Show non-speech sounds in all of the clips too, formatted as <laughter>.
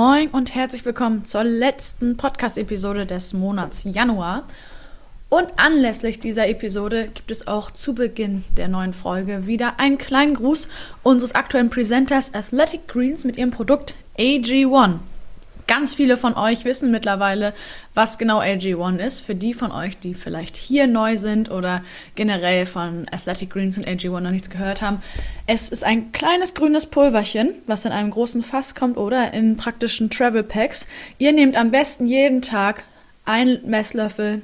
Moin und herzlich willkommen zur letzten Podcast-Episode des Monats Januar. Und anlässlich dieser Episode gibt es auch zu Beginn der neuen Folge wieder einen kleinen Gruß unseres aktuellen Presenters Athletic Greens mit ihrem Produkt AG1. Ganz viele von euch wissen mittlerweile, was genau AG1 ist. Für die von euch, die vielleicht hier neu sind oder generell von Athletic Greens und AG1 noch nichts gehört haben. Es ist ein kleines grünes Pulverchen, was in einem großen Fass kommt oder in praktischen Travel Packs. Ihr nehmt am besten jeden Tag einen Messlöffel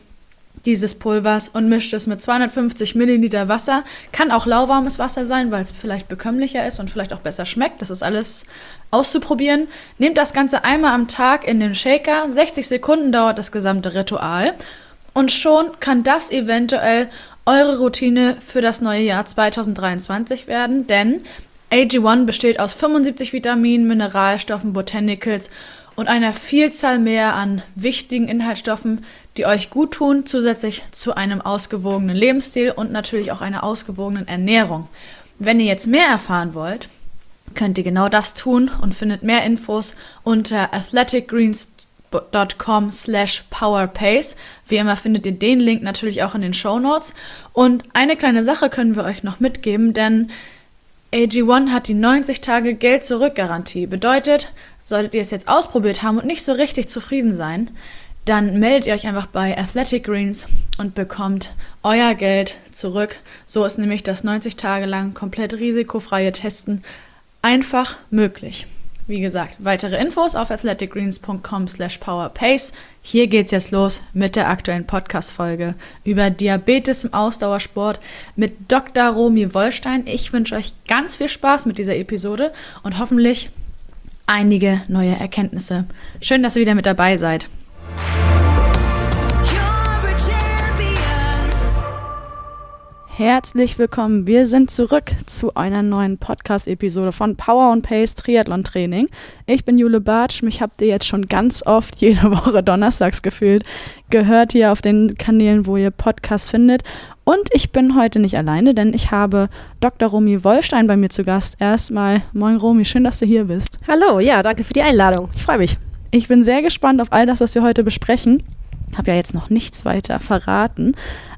dieses Pulvers und mischt es mit 250 Milliliter Wasser. Kann auch lauwarmes Wasser sein, weil es vielleicht bekömmlicher ist und vielleicht auch besser schmeckt. Das ist alles auszuprobieren. Nehmt das Ganze einmal am Tag in den Shaker. 60 Sekunden dauert das gesamte Ritual. Und schon kann das eventuell eure Routine für das neue Jahr 2023 werden, denn AG1 besteht aus 75 Vitaminen, Mineralstoffen, Botanicals und einer Vielzahl mehr an wichtigen Inhaltsstoffen, die euch gut tun, zusätzlich zu einem ausgewogenen Lebensstil und natürlich auch einer ausgewogenen Ernährung. Wenn ihr jetzt mehr erfahren wollt, könnt ihr genau das tun und findet mehr Infos unter athleticgreens.com slash powerpace. Wie immer findet ihr den Link natürlich auch in den Show Notes. Und eine kleine Sache können wir euch noch mitgeben, denn AG1 hat die 90 Tage Geld zurück Garantie. Bedeutet, solltet ihr es jetzt ausprobiert haben und nicht so richtig zufrieden sein, dann meldet ihr euch einfach bei Athletic Greens und bekommt euer Geld zurück. So ist nämlich das 90 Tage lang komplett risikofreie Testen einfach möglich. Wie gesagt, weitere Infos auf athleticgreens.com slash powerpace. Hier geht's jetzt los mit der aktuellen Podcast-Folge über Diabetes im Ausdauersport mit Dr. Romy Wollstein. Ich wünsche euch ganz viel Spaß mit dieser Episode und hoffentlich einige neue Erkenntnisse. Schön, dass ihr wieder mit dabei seid. Herzlich willkommen. Wir sind zurück zu einer neuen Podcast-Episode von Power and Pace Triathlon Training. Ich bin Jule Bartsch. Mich habt ihr jetzt schon ganz oft <laughs> jede Woche donnerstags gefühlt gehört hier auf den Kanälen, wo ihr Podcasts findet. Und ich bin heute nicht alleine, denn ich habe Dr. Romy Wollstein bei mir zu Gast. Erstmal, moin Romy, schön, dass du hier bist. Hallo, ja, danke für die Einladung. Ich freue mich. Ich bin sehr gespannt auf all das, was wir heute besprechen. Ich habe ja jetzt noch nichts weiter verraten,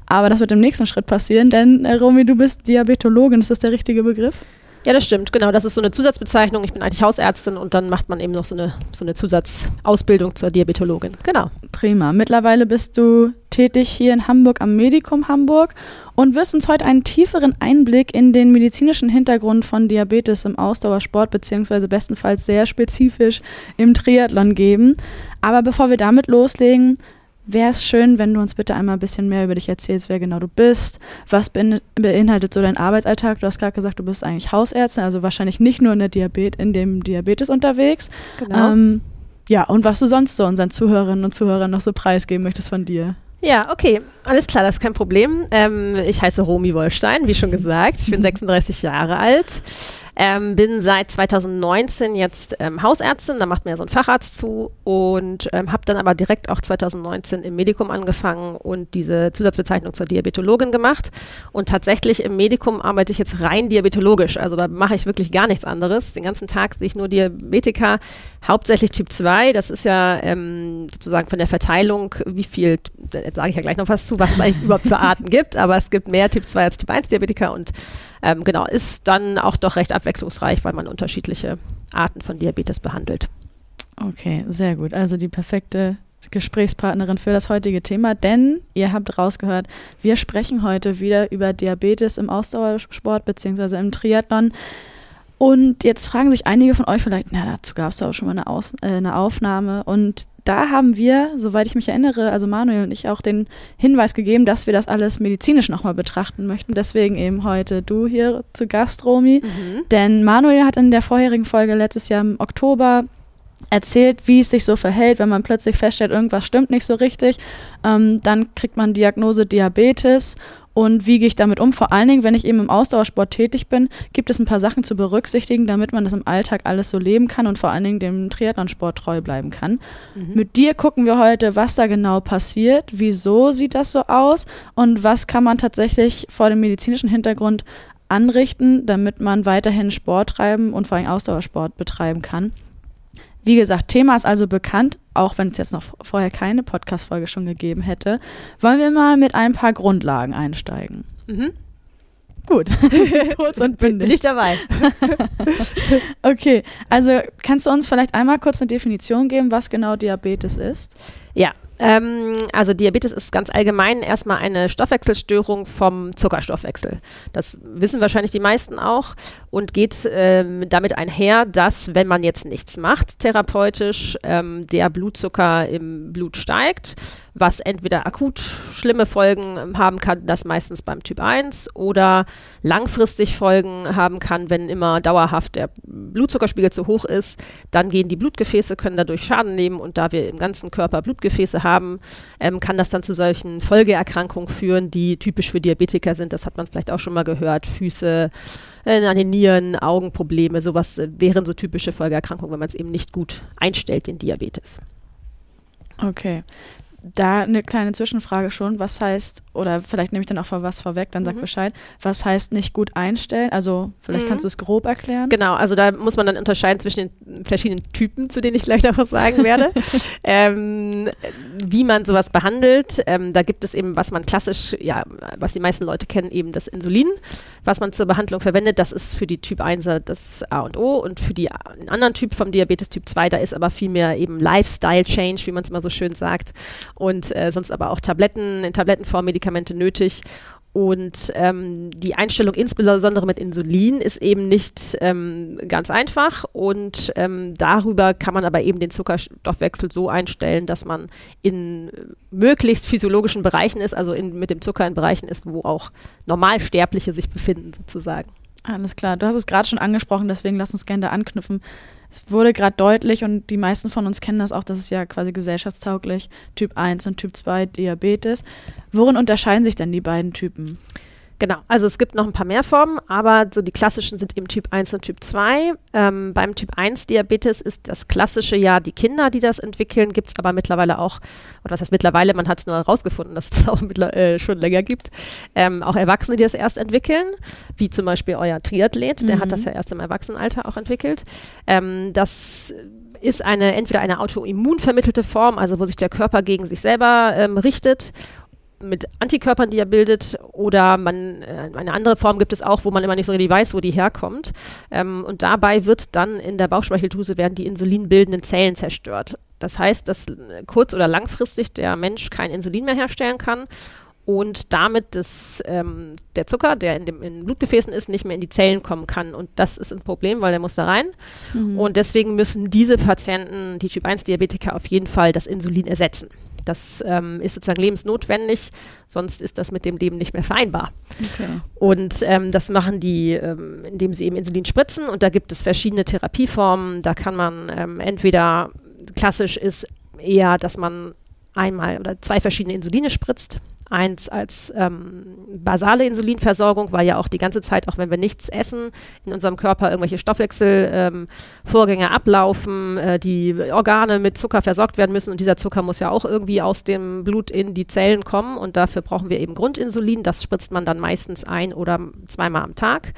aber das wird im nächsten Schritt passieren, denn äh, Romy, du bist Diabetologin, ist das der richtige Begriff? Ja, das stimmt, genau. Das ist so eine Zusatzbezeichnung. Ich bin eigentlich Hausärztin und dann macht man eben noch so eine, so eine Zusatzausbildung zur Diabetologin. Genau. Prima. Mittlerweile bist du tätig hier in Hamburg am Medikum Hamburg und wirst uns heute einen tieferen Einblick in den medizinischen Hintergrund von Diabetes im Ausdauersport beziehungsweise bestenfalls sehr spezifisch im Triathlon geben. Aber bevor wir damit loslegen, wäre es schön, wenn du uns bitte einmal ein bisschen mehr über dich erzählst, wer genau du bist, was beinhaltet so dein Arbeitsalltag. Du hast gerade gesagt, du bist eigentlich Hausärztin, also wahrscheinlich nicht nur in, der Diabet in dem Diabetes unterwegs. Genau. Ähm, ja, und was du sonst so unseren Zuhörerinnen und Zuhörern noch so preisgeben möchtest von dir. Ja, okay, alles klar, das ist kein Problem. Ähm, ich heiße Romy Wollstein, wie schon gesagt. Ich bin <laughs> 36 Jahre alt. Ähm, bin seit 2019 jetzt ähm, Hausärztin, da macht mir so ein Facharzt zu und ähm, habe dann aber direkt auch 2019 im Medikum angefangen und diese Zusatzbezeichnung zur Diabetologin gemacht. Und tatsächlich im Medikum arbeite ich jetzt rein diabetologisch, also da mache ich wirklich gar nichts anderes. Den ganzen Tag sehe ich nur Diabetiker, hauptsächlich Typ 2. Das ist ja ähm, sozusagen von der Verteilung, wie viel, da sage ich ja gleich noch was zu, was es eigentlich überhaupt für Arten gibt, aber es gibt mehr Typ 2 als Typ 1 Diabetiker und ähm, genau, ist dann auch doch recht abwechslungsreich, weil man unterschiedliche Arten von Diabetes behandelt. Okay, sehr gut. Also die perfekte Gesprächspartnerin für das heutige Thema, denn ihr habt rausgehört, wir sprechen heute wieder über Diabetes im Ausdauersport bzw. im Triathlon. Und jetzt fragen sich einige von euch vielleicht, na, dazu gab es doch auch schon mal eine, Aus äh, eine Aufnahme. Und da haben wir, soweit ich mich erinnere, also Manuel und ich auch den Hinweis gegeben, dass wir das alles medizinisch nochmal betrachten möchten. Deswegen eben heute du hier zu Gast, Romy. Mhm. Denn Manuel hat in der vorherigen Folge letztes Jahr im Oktober erzählt, wie es sich so verhält, wenn man plötzlich feststellt, irgendwas stimmt nicht so richtig. Ähm, dann kriegt man Diagnose Diabetes und wie gehe ich damit um? Vor allen Dingen, wenn ich eben im Ausdauersport tätig bin, gibt es ein paar Sachen zu berücksichtigen, damit man das im Alltag alles so leben kann und vor allen Dingen dem Triathlonsport treu bleiben kann. Mhm. Mit dir gucken wir heute, was da genau passiert, wieso sieht das so aus und was kann man tatsächlich vor dem medizinischen Hintergrund anrichten, damit man weiterhin Sport treiben und vor allem Ausdauersport betreiben kann. Wie gesagt, Thema ist also bekannt, auch wenn es jetzt noch vorher keine Podcast-Folge schon gegeben hätte. Wollen wir mal mit ein paar Grundlagen einsteigen? Mhm. Gut. <laughs> Kurz und Bin bündig. ich dabei. <laughs> Okay, also kannst du uns vielleicht einmal kurz eine Definition geben, was genau Diabetes ist? Ja, ähm, also Diabetes ist ganz allgemein erstmal eine Stoffwechselstörung vom Zuckerstoffwechsel. Das wissen wahrscheinlich die meisten auch und geht ähm, damit einher, dass wenn man jetzt nichts macht therapeutisch, ähm, der Blutzucker im Blut steigt, was entweder akut schlimme Folgen haben kann, das meistens beim Typ 1 oder langfristig Folgen haben kann, wenn immer dauerhaft der Blutzuckerspiegel zu hoch ist, dann gehen die Blutgefäße, können dadurch Schaden nehmen und da wir im ganzen Körper Blutgefäße haben, ähm, kann das dann zu solchen Folgeerkrankungen führen, die typisch für Diabetiker sind. Das hat man vielleicht auch schon mal gehört. Füße äh, an den Nieren, Augenprobleme, sowas äh, wären so typische Folgeerkrankungen, wenn man es eben nicht gut einstellt, den Diabetes. Okay. Da eine kleine Zwischenfrage schon. Was heißt, oder vielleicht nehme ich dann auch vor was vorweg, dann sag Mhm. Bescheid. Was heißt nicht gut einstellen? Also, vielleicht Mhm. kannst du es grob erklären. Genau, also da muss man dann unterscheiden zwischen den verschiedenen Typen, zu denen ich gleich noch was sagen werde. <laughs> ähm, wie man sowas behandelt. Ähm, da gibt es eben, was man klassisch, ja, was die meisten Leute kennen, eben das Insulin, was man zur Behandlung verwendet. Das ist für die Typ 1 das A und O und für die, einen anderen Typ vom Diabetes Typ 2, da ist aber viel mehr eben Lifestyle Change, wie man es immer so schön sagt. Und äh, sonst aber auch Tabletten, in Tablettenform Medikamente nötig. Und ähm, die Einstellung insbesondere mit Insulin ist eben nicht ähm, ganz einfach. Und ähm, darüber kann man aber eben den Zuckerstoffwechsel so einstellen, dass man in möglichst physiologischen Bereichen ist, also in, mit dem Zucker in Bereichen ist, wo auch Normalsterbliche sich befinden, sozusagen. Alles klar. Du hast es gerade schon angesprochen, deswegen lass uns gerne da anknüpfen. Es wurde gerade deutlich und die meisten von uns kennen das auch, das ist ja quasi gesellschaftstauglich, Typ 1 und Typ 2 Diabetes. Worin unterscheiden sich denn die beiden Typen? Genau, also es gibt noch ein paar mehr Formen, aber so die klassischen sind eben Typ 1 und Typ 2. Ähm, beim Typ 1 Diabetes ist das klassische ja die Kinder, die das entwickeln, gibt es aber mittlerweile auch, oder was heißt mittlerweile, man hat es nur herausgefunden, dass <laughs> es auch äh, schon länger gibt, ähm, auch Erwachsene, die das erst entwickeln, wie zum Beispiel euer Triathlet, der Mhm. hat das ja erst im Erwachsenenalter auch entwickelt. Ähm, das ist eine entweder eine autoimmun vermittelte Form, also wo sich der Körper gegen sich selber ähm, richtet mit Antikörpern, die er bildet, oder man äh, eine andere Form gibt es auch, wo man immer nicht so richtig weiß, wo die herkommt. Ähm, und dabei wird dann in der Bauchspeicheldrüse werden die insulinbildenden Zellen zerstört. Das heißt, dass äh, kurz- oder langfristig der Mensch kein Insulin mehr herstellen kann und damit das, ähm, der Zucker, der in den in Blutgefäßen ist, nicht mehr in die Zellen kommen kann. Und das ist ein Problem, weil der muss da rein. Und deswegen müssen diese Patienten, die Typ-1-Diabetiker, auf jeden Fall das Insulin ersetzen. Das ähm, ist sozusagen lebensnotwendig, sonst ist das mit dem Leben nicht mehr vereinbar. Okay. Und ähm, das machen die, ähm, indem sie eben Insulin spritzen. Und da gibt es verschiedene Therapieformen. Da kann man ähm, entweder klassisch ist eher, dass man einmal oder zwei verschiedene Insuline spritzt. Eins als ähm, basale Insulinversorgung, weil ja auch die ganze Zeit, auch wenn wir nichts essen, in unserem Körper irgendwelche Stoffwechselvorgänge ähm, ablaufen, äh, die Organe mit Zucker versorgt werden müssen und dieser Zucker muss ja auch irgendwie aus dem Blut in die Zellen kommen und dafür brauchen wir eben Grundinsulin. Das spritzt man dann meistens ein oder zweimal am Tag.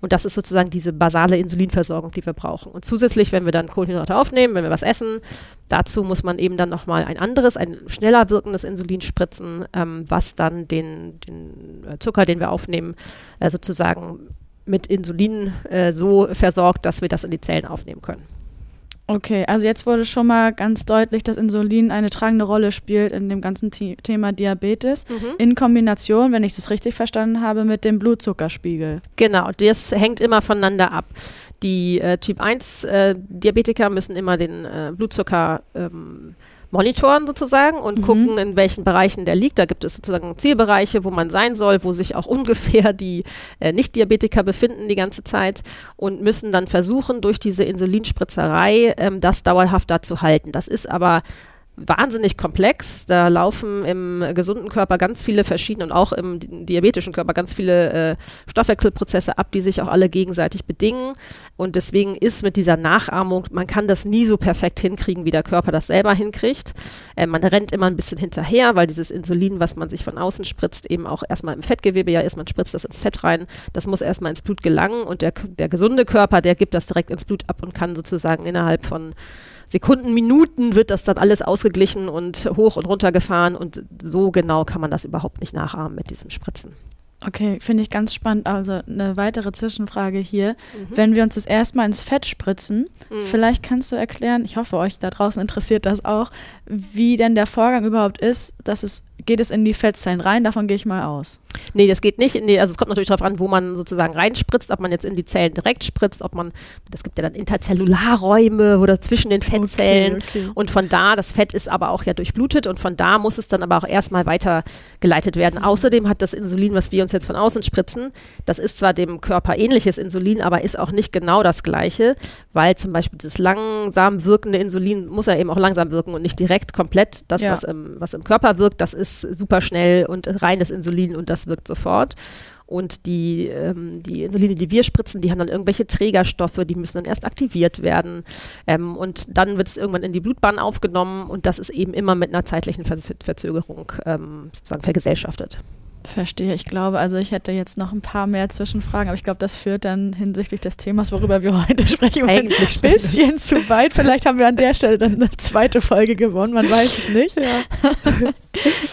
Und das ist sozusagen diese basale Insulinversorgung, die wir brauchen. Und zusätzlich, wenn wir dann Kohlenhydrate aufnehmen, wenn wir was essen, dazu muss man eben dann nochmal ein anderes, ein schneller wirkendes Insulin spritzen, ähm, was dann den, den äh, Zucker, den wir aufnehmen, äh, sozusagen mit Insulin äh, so versorgt, dass wir das in die Zellen aufnehmen können. Okay, also jetzt wurde schon mal ganz deutlich, dass Insulin eine tragende Rolle spielt in dem ganzen The Thema Diabetes. In Kombination, wenn ich das richtig verstanden habe, mit dem Blutzuckerspiegel. Genau, das hängt immer voneinander ab. Die äh, Typ 1 äh, Diabetiker müssen immer den äh, Blutzucker ähm, monitoren sozusagen und Mhm. gucken, in welchen Bereichen der liegt. Da gibt es sozusagen Zielbereiche, wo man sein soll, wo sich auch <laughs> ungefähr die äh, Nicht-Diabetiker befinden die ganze Zeit und müssen dann versuchen, durch diese Insulinspritzerei ähm, das dauerhaft da zu halten. Das ist aber wahnsinnig komplex. Da laufen im gesunden Körper ganz viele verschiedene und auch im di- diabetischen Körper ganz viele äh, Stoffwechselprozesse ab, die sich auch alle gegenseitig bedingen. Und deswegen ist mit dieser Nachahmung, man kann das nie so perfekt hinkriegen, wie der Körper das selber hinkriegt. Äh, man rennt immer ein bisschen hinterher, weil dieses Insulin, was man sich von außen spritzt, eben auch erstmal im Fettgewebe ja ist, man spritzt das ins Fett rein. Das muss erstmal ins Blut gelangen und der, der gesunde Körper, der gibt das direkt ins Blut ab und kann sozusagen innerhalb von Sekunden, Minuten wird das dann alles ausgeglichen und hoch und runter gefahren und so genau kann man das überhaupt nicht nachahmen mit diesem Spritzen. Okay, finde ich ganz spannend. Also eine weitere Zwischenfrage hier. Mhm. Wenn wir uns das erstmal ins Fett spritzen, mhm. vielleicht kannst du erklären, ich hoffe, euch da draußen <laughs> interessiert das auch, wie denn der Vorgang überhaupt ist, dass es geht es in die Fettzellen rein, davon gehe ich mal aus. Nee, das geht nicht. Die, also es kommt natürlich darauf an, wo man sozusagen reinspritzt, ob man jetzt in die Zellen direkt spritzt, ob man, das gibt ja dann Interzellularräume oder zwischen den Fettzellen. Okay, okay. Und von da, das Fett ist aber auch ja durchblutet und von da muss es dann aber auch erstmal weitergeleitet werden. Mhm. Außerdem hat das Insulin, was wir uns jetzt von außen spritzen, das ist zwar dem Körper ähnliches Insulin, aber ist auch nicht genau das gleiche, weil zum Beispiel das langsam wirkende Insulin muss ja eben auch langsam wirken und nicht direkt komplett. Das, ja. was, im, was im Körper wirkt, das ist super schnell und reines Insulin und das wirkt sofort. Und die, ähm, die Insuline, die wir spritzen, die haben dann irgendwelche Trägerstoffe, die müssen dann erst aktiviert werden. Ähm, und dann wird es irgendwann in die Blutbahn aufgenommen und das ist eben immer mit einer zeitlichen Verzögerung ähm, sozusagen vergesellschaftet. Verstehe, ich glaube, also ich hätte jetzt noch ein paar mehr Zwischenfragen, aber ich glaube, das führt dann hinsichtlich des Themas, worüber wir <laughs> heute sprechen, eigentlich ein bisschen zu weit. Vielleicht haben wir an der Stelle dann eine zweite Folge gewonnen, man weiß es nicht. Ja. <laughs>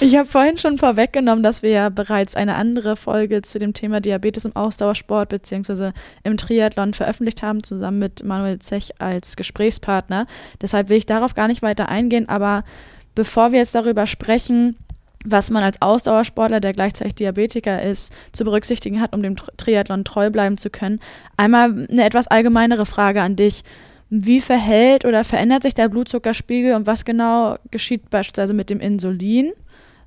Ich habe vorhin schon vorweggenommen, dass wir ja bereits eine andere Folge zu dem Thema Diabetes im Ausdauersport bzw. im Triathlon veröffentlicht haben, zusammen mit Manuel Zech als Gesprächspartner. Deshalb will ich darauf gar nicht weiter eingehen, aber bevor wir jetzt darüber sprechen, was man als Ausdauersportler, der gleichzeitig Diabetiker ist, zu berücksichtigen hat, um dem Triathlon treu bleiben zu können. Einmal eine etwas allgemeinere Frage an dich. Wie verhält oder verändert sich der Blutzuckerspiegel und was genau geschieht beispielsweise mit dem Insulin?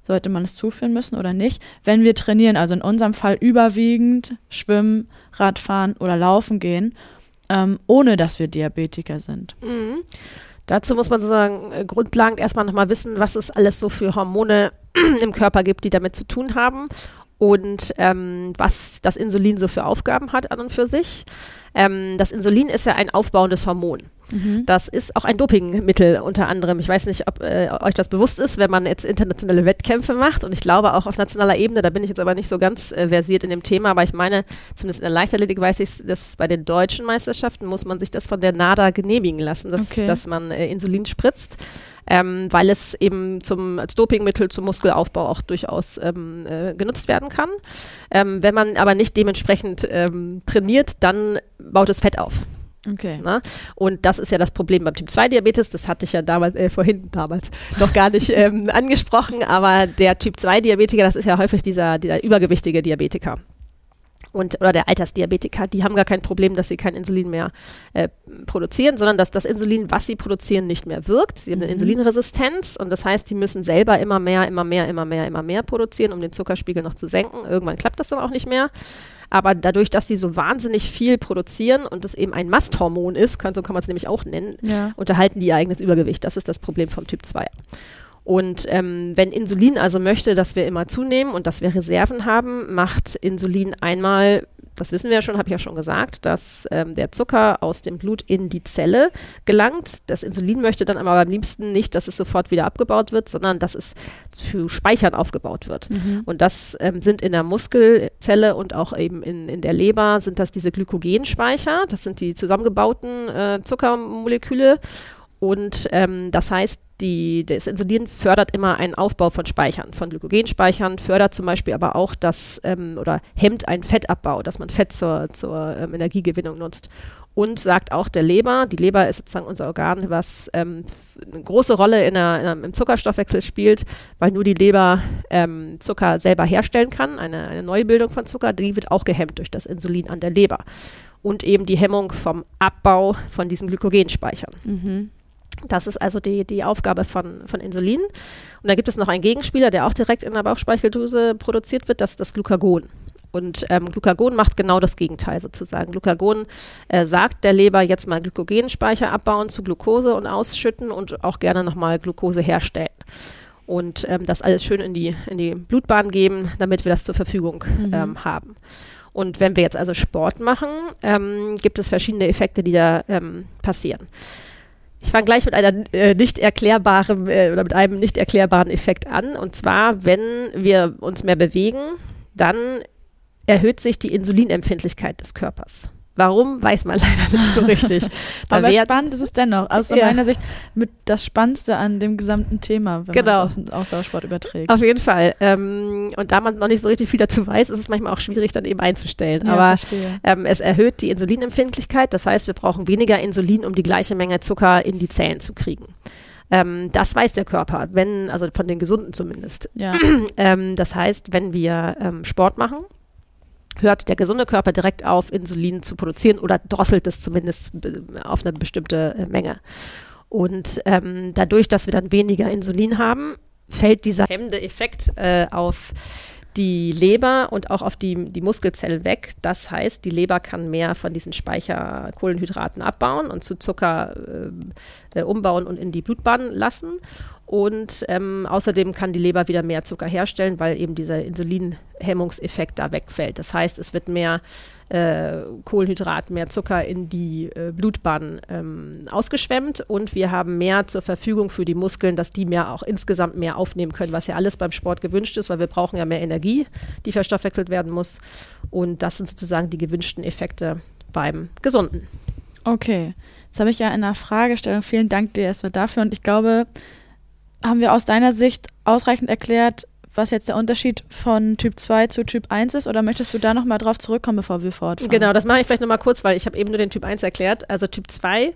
Sollte man es zuführen müssen oder nicht? Wenn wir trainieren, also in unserem Fall überwiegend schwimmen, Radfahren oder laufen gehen, ähm, ohne dass wir Diabetiker sind. Mhm. Dazu muss man sozusagen äh, grundlegend erstmal nochmal wissen, was es alles so für Hormone <clears throat> im Körper gibt, die damit zu tun haben und ähm, was das Insulin so für Aufgaben hat an und für sich. Ähm, das Insulin ist ja ein aufbauendes Hormon. Mhm. Das ist auch ein Dopingmittel unter anderem. Ich weiß nicht, ob äh, euch das bewusst ist, wenn man jetzt internationale Wettkämpfe macht. Und ich glaube auch auf nationaler Ebene, da bin ich jetzt aber nicht so ganz äh, versiert in dem Thema, aber ich meine, zumindest in der Leichtathletik weiß ich, dass bei den deutschen Meisterschaften muss man sich das von der NADA genehmigen lassen, dass, okay. dass man äh, Insulin spritzt ähm, weil es eben zum, als Dopingmittel zum Muskelaufbau auch durchaus ähm, äh, genutzt werden kann. Ähm, wenn man aber nicht dementsprechend ähm, trainiert, dann baut es Fett auf. Okay. Na? Und das ist ja das Problem beim Typ 2 Diabetes. Das hatte ich ja damals, äh, vorhin damals <laughs> noch gar nicht ähm, angesprochen. Aber der Typ 2 Diabetiker, das ist ja häufig dieser, dieser übergewichtige Diabetiker und oder der Altersdiabetiker, die haben gar kein Problem, dass sie kein Insulin mehr äh, produzieren, sondern dass das Insulin, was sie produzieren, nicht mehr wirkt. Sie haben eine mhm. Insulinresistenz und das heißt, die müssen selber immer mehr, immer mehr, immer mehr, immer mehr produzieren, um den Zuckerspiegel noch zu senken. Irgendwann klappt das dann auch nicht mehr. Aber dadurch, dass die so wahnsinnig viel produzieren und es eben ein Masthormon ist, kann, so kann man es nämlich auch nennen, ja. unterhalten die ihr eigenes Übergewicht. Das ist das Problem vom Typ 2. Und ähm, wenn Insulin also möchte, dass wir immer zunehmen und dass wir Reserven haben, macht Insulin einmal das wissen wir ja schon, habe ich ja schon gesagt, dass ähm, der Zucker aus dem Blut in die Zelle gelangt. Das Insulin möchte dann aber am liebsten nicht, dass es sofort wieder abgebaut wird, sondern dass es zu Speichern aufgebaut wird. Mhm. Und das ähm, sind in der Muskelzelle und auch eben in, in der Leber sind das diese Glykogenspeicher. Das sind die zusammengebauten äh, Zuckermoleküle. Und ähm, das heißt, die, das Insulin fördert immer einen Aufbau von Speichern, von Glykogenspeichern, fördert zum Beispiel aber auch das ähm, oder hemmt einen Fettabbau, dass man Fett zur, zur ähm, Energiegewinnung nutzt. Und sagt auch der Leber, die Leber ist sozusagen unser Organ, was ähm, eine große Rolle in der, in der, im Zuckerstoffwechsel spielt, weil nur die Leber ähm, Zucker selber herstellen kann. Eine, eine Neubildung von Zucker, die wird auch gehemmt durch das Insulin an der Leber. Und eben die Hemmung vom Abbau von diesen Glykogenspeichern. Mhm. Das ist also die, die Aufgabe von, von Insulin. Und da gibt es noch einen Gegenspieler, der auch direkt in der Bauchspeicheldrüse produziert wird, das ist das Glucagon. Und ähm, Glucagon macht genau das Gegenteil sozusagen. Glucagon äh, sagt der Leber jetzt mal Glykogenspeicher abbauen zu Glucose und ausschütten und auch gerne nochmal Glucose herstellen. Und ähm, das alles schön in die, in die Blutbahn geben, damit wir das zur Verfügung mhm. ähm, haben. Und wenn wir jetzt also Sport machen, ähm, gibt es verschiedene Effekte, die da ähm, passieren. Ich fange gleich mit einer äh, nicht erklärbaren äh, oder mit einem nicht erklärbaren Effekt an. Und zwar, wenn wir uns mehr bewegen, dann erhöht sich die Insulinempfindlichkeit des Körpers. Warum, weiß man <laughs> leider nicht so richtig. <laughs> Da Aber spannend ist es dennoch. Aus Ja. meiner Sicht mit das Spannendste an dem gesamten Thema, wenn Genau. man es auf den Ausdauersport überträgt. Auf jeden Fall. Ähm, und da man noch nicht so richtig viel dazu weiß, ist es manchmal auch schwierig, dann eben einzustellen. Ja, Aber ähm, es erhöht die Insulinempfindlichkeit. Das heißt, wir brauchen weniger Insulin, um die gleiche Menge Zucker in die Zellen zu kriegen. Ähm, das weiß der Körper, wenn, also von den Gesunden zumindest. Ja. <clears throat> Ähm, das heißt, wenn wir ähm, Sport machen, hört der gesunde Körper direkt auf, Insulin zu produzieren oder drosselt es zumindest be- auf eine bestimmte äh, Menge. Und ähm, dadurch, dass wir dann weniger Insulin haben, fällt dieser hemmende Effekt äh, auf die Leber und auch auf die, die Muskelzellen weg. Das heißt, die Leber kann mehr von diesen Speicherkohlenhydraten abbauen und zu Zucker äh, äh, umbauen und in die Blutbahn lassen. Und ähm, außerdem kann die Leber wieder mehr Zucker herstellen, weil eben dieser Insulinhemmungseffekt da wegfällt. Das heißt, es wird mehr äh, Kohlenhydrat, mehr Zucker in die äh, Blutbahn ähm, ausgeschwemmt und wir haben mehr zur Verfügung für die Muskeln, dass die mehr auch insgesamt mehr aufnehmen können, was ja alles beim Sport gewünscht ist, weil wir brauchen ja mehr Energie, die verstoffwechselt werden muss. Und das sind sozusagen die gewünschten Effekte beim Gesunden. Okay. Jetzt habe ich ja in der Fragestellung, vielen Dank dir erstmal dafür. Und ich glaube, haben wir aus deiner Sicht ausreichend erklärt, was jetzt der Unterschied von Typ 2 zu Typ 1 ist? Oder möchtest du da nochmal drauf zurückkommen, bevor wir fortfahren? Genau, das mache ich vielleicht nochmal kurz, weil ich habe eben nur den Typ 1 erklärt. Also Typ 2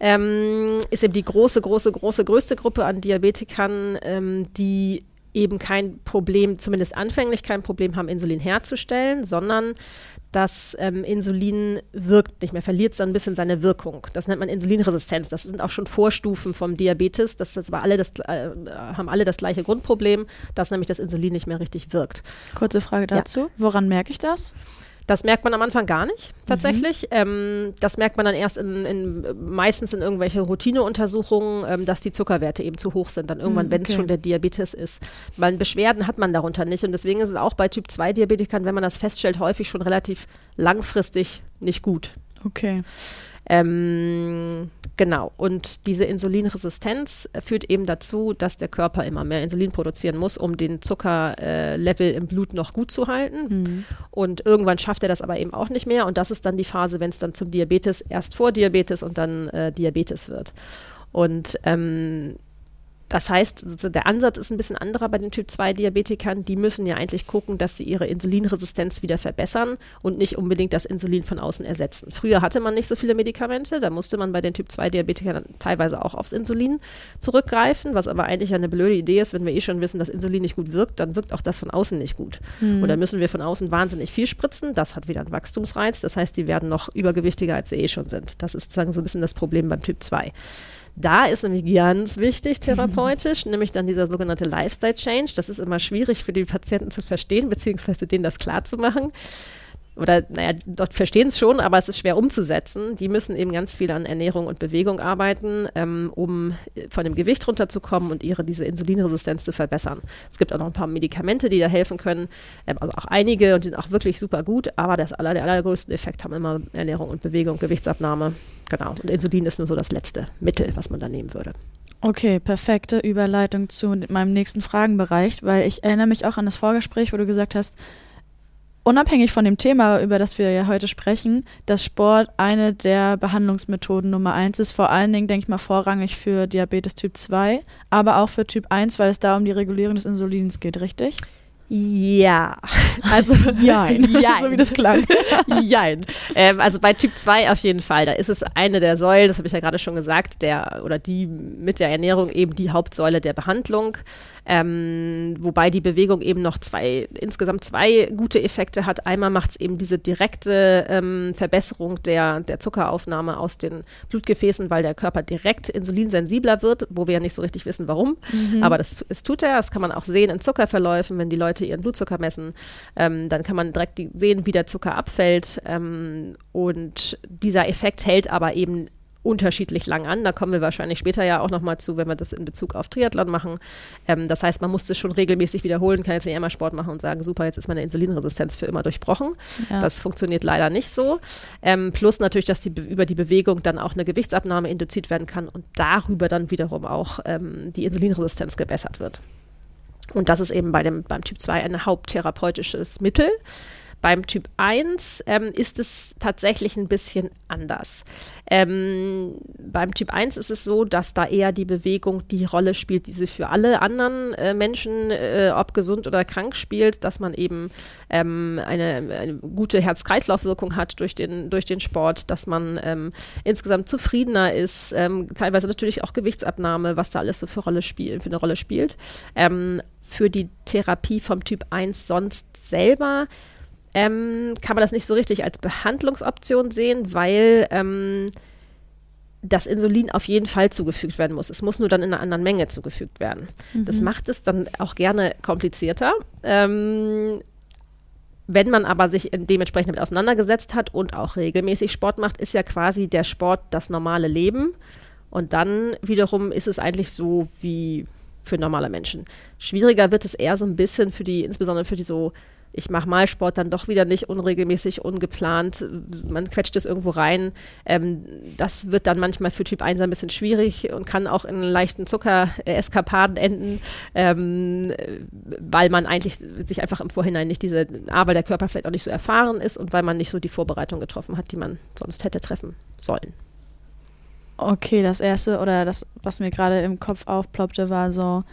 ähm, ist eben die große, große, große, größte Gruppe an Diabetikern, ähm, die eben kein Problem, zumindest anfänglich kein Problem haben, Insulin herzustellen, sondern das ähm, Insulin wirkt nicht mehr, verliert so ein bisschen seine Wirkung. Das nennt man Insulinresistenz. Das sind auch schon Vorstufen vom Diabetes. Das, das war alle das, äh, haben alle das gleiche Grundproblem, dass nämlich das Insulin nicht mehr richtig wirkt. Kurze Frage dazu. Woran merke ich das? Das merkt man am Anfang gar nicht, tatsächlich. Ähm, das merkt man dann erst in, in meistens in irgendwelche Routineuntersuchungen, ähm, dass die Zuckerwerte eben zu hoch sind, dann irgendwann, Mm, wenn es okay. schon der Diabetes ist. Weil Beschwerden hat man darunter nicht. Und deswegen ist es auch bei Typ 2 Diabetikern, wenn man das feststellt, häufig schon relativ langfristig nicht gut. Okay. Ähm, genau. Und diese Insulinresistenz führt eben dazu, dass der Körper immer mehr Insulin produzieren muss, um den Zuckerlevel äh, im Blut noch gut zu halten. Mhm. Und irgendwann schafft er das aber eben auch nicht mehr. Und das ist dann die Phase, wenn es dann zum Diabetes, erst vor Diabetes und dann äh, Diabetes wird. Und ähm, das heißt, der Ansatz ist ein bisschen anderer bei den Typ-2-Diabetikern. Die müssen ja eigentlich gucken, dass sie ihre Insulinresistenz wieder verbessern und nicht unbedingt das Insulin von außen ersetzen. Früher hatte man nicht so viele Medikamente, da musste man bei den Typ-2-Diabetikern teilweise auch aufs Insulin zurückgreifen, was aber eigentlich eine blöde Idee ist, wenn wir eh schon wissen, dass Insulin nicht gut wirkt, dann wirkt auch das von außen nicht gut. Und dann müssen wir von außen wahnsinnig viel spritzen. Das hat wieder einen Wachstumsreiz. Das heißt, die werden noch übergewichtiger, als sie eh schon sind. Das ist sozusagen so ein bisschen das Problem beim Typ 2. Da ist nämlich ganz wichtig therapeutisch, <laughs> nämlich dann dieser sogenannte Lifestyle Change. Das ist immer schwierig für die Patienten zu verstehen, beziehungsweise denen das klar zu machen. Oder, naja, dort verstehen es schon, aber es ist schwer umzusetzen. Die müssen eben ganz viel an Ernährung und Bewegung arbeiten, ähm, um äh, von dem Gewicht runterzukommen und ihre diese Insulinresistenz zu verbessern. Es gibt auch noch ein paar Medikamente, die da helfen können, ähm, also auch einige und die sind auch wirklich super gut, aber das aller, der allergrößte Effekt haben immer Ernährung und Bewegung, Gewichtsabnahme. Genau. Und Insulin ist nur so das letzte Mittel, was man da nehmen würde. Okay, perfekte Überleitung zu meinem nächsten Fragenbereich, weil ich erinnere mich auch an das Vorgespräch, wo du gesagt hast, unabhängig von dem Thema, über das wir ja heute sprechen, dass Sport eine der Behandlungsmethoden Nummer eins ist. Vor allen Dingen, denke ich mal, vorrangig für Diabetes Typ 2, aber auch für Typ 1, weil es da um die Regulierung des Insulins geht, richtig? Ja, <laughs> also Jein. <laughs> Jein. so wie das klang. <laughs> Jein. Ähm, also bei Typ 2 auf jeden Fall. Da ist es eine der Säulen, das habe ich ja gerade schon gesagt, der oder die mit der Ernährung eben die Hauptsäule der Behandlung. Ähm, wobei die Bewegung eben noch zwei, insgesamt zwei gute Effekte hat. Einmal macht es eben diese direkte ähm, Verbesserung der, der Zuckeraufnahme aus den Blutgefäßen, weil der Körper direkt insulinsensibler wird, wo wir ja nicht so richtig wissen, warum. Aber das, das tut er. Das kann man auch sehen in Zuckerverläufen, wenn die Leute ihren Blutzucker messen. Ähm, dann kann man direkt die, sehen, wie der Zucker abfällt. Ähm, und dieser Effekt hält aber eben unterschiedlich lang an. Da kommen wir wahrscheinlich später ja auch nochmal zu, wenn wir das in Bezug auf Triathlon machen. Ähm, das heißt, man muss es schon regelmäßig wiederholen, kann jetzt nicht einmal Sport machen und sagen, super, jetzt ist meine Insulinresistenz für immer durchbrochen. Ja. Das funktioniert leider nicht so. Ähm, plus natürlich, dass die, Be- über die Bewegung dann auch eine Gewichtsabnahme induziert werden kann und darüber dann wiederum auch ähm, die Insulinresistenz gebessert wird. Und das ist eben bei dem, beim Typ 2 ein haupttherapeutisches Mittel. Beim Typ 1 ähm, ist es tatsächlich ein bisschen anders. Ähm, beim Typ 1 ist es so, dass da eher die Bewegung die Rolle spielt, die sie für alle anderen äh, Menschen, äh, ob gesund oder krank, spielt, dass man eben ähm, eine, eine, gute Herz-Kreislauf-Wirkung hat durch den, durch den Sport, dass man ähm, insgesamt zufriedener ist, ähm, teilweise natürlich auch Gewichtsabnahme, was da alles so für, Rolle spiel, für eine Rolle spielt. Ähm, für die Therapie vom Typ 1 sonst selber ähm, kann man das nicht so richtig als Behandlungsoption sehen, weil ähm, das Insulin auf jeden Fall zugefügt werden muss. Es muss nur dann in einer anderen Menge zugefügt werden. Mhm. Das macht es dann auch gerne komplizierter. Ähm, wenn man aber sich dementsprechend damit auseinandergesetzt hat und auch regelmäßig Sport macht, ist ja quasi der Sport das normale Leben. Und dann wiederum ist es eigentlich so wie für normale Menschen. Schwieriger wird es eher so ein bisschen für die, insbesondere für die so ich mache mal Sport dann doch wieder nicht unregelmäßig, ungeplant. Man quetscht es irgendwo rein. Ähm, das wird dann manchmal für Typ 1 ein bisschen schwierig und kann auch in leichten Zuckereskapaden enden, ähm, weil man eigentlich sich einfach im Vorhinein nicht diese, A, weil der Körper vielleicht auch nicht so erfahren ist und weil man nicht so die Vorbereitung getroffen hat, die man sonst hätte treffen sollen. Okay, das erste oder das, was mir gerade im Kopf aufploppte, war so,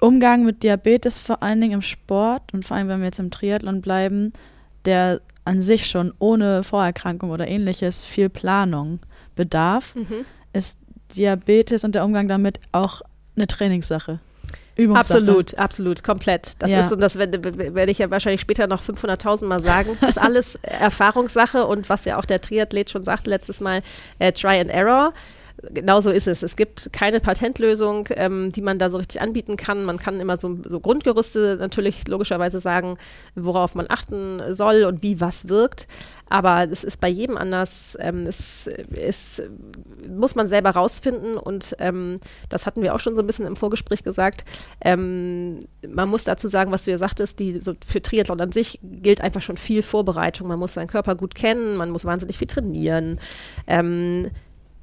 Umgang mit Diabetes vor allen Dingen im Sport und vor allem, wenn wir jetzt im Triathlon bleiben, der an sich schon ohne Vorerkrankung oder ähnliches viel Planung bedarf, mhm. ist Diabetes und der Umgang damit auch eine Trainingssache. Übungssache. Absolut, absolut, komplett. Das ja. ist, und das werde, werde ich ja wahrscheinlich später noch 500.000 Mal sagen, das ist alles <laughs> Erfahrungssache und was ja auch der Triathlet schon sagte letztes Mal, äh, Try and Error genau so ist es. Es gibt keine Patentlösung, ähm, die man da so richtig anbieten kann. Man kann immer so, so, Grundgerüste natürlich logischerweise sagen, worauf man achten soll und wie was wirkt. Aber es ist bei jedem anders. Ähm, es, es muss man selber rausfinden und ähm, das hatten wir auch schon so ein bisschen im Vorgespräch gesagt. Ähm, man muss dazu sagen, was du ja sagtest, die, so für Triathlon an sich gilt einfach schon viel Vorbereitung. Man muss seinen Körper gut kennen, man muss wahnsinnig viel trainieren. Ähm,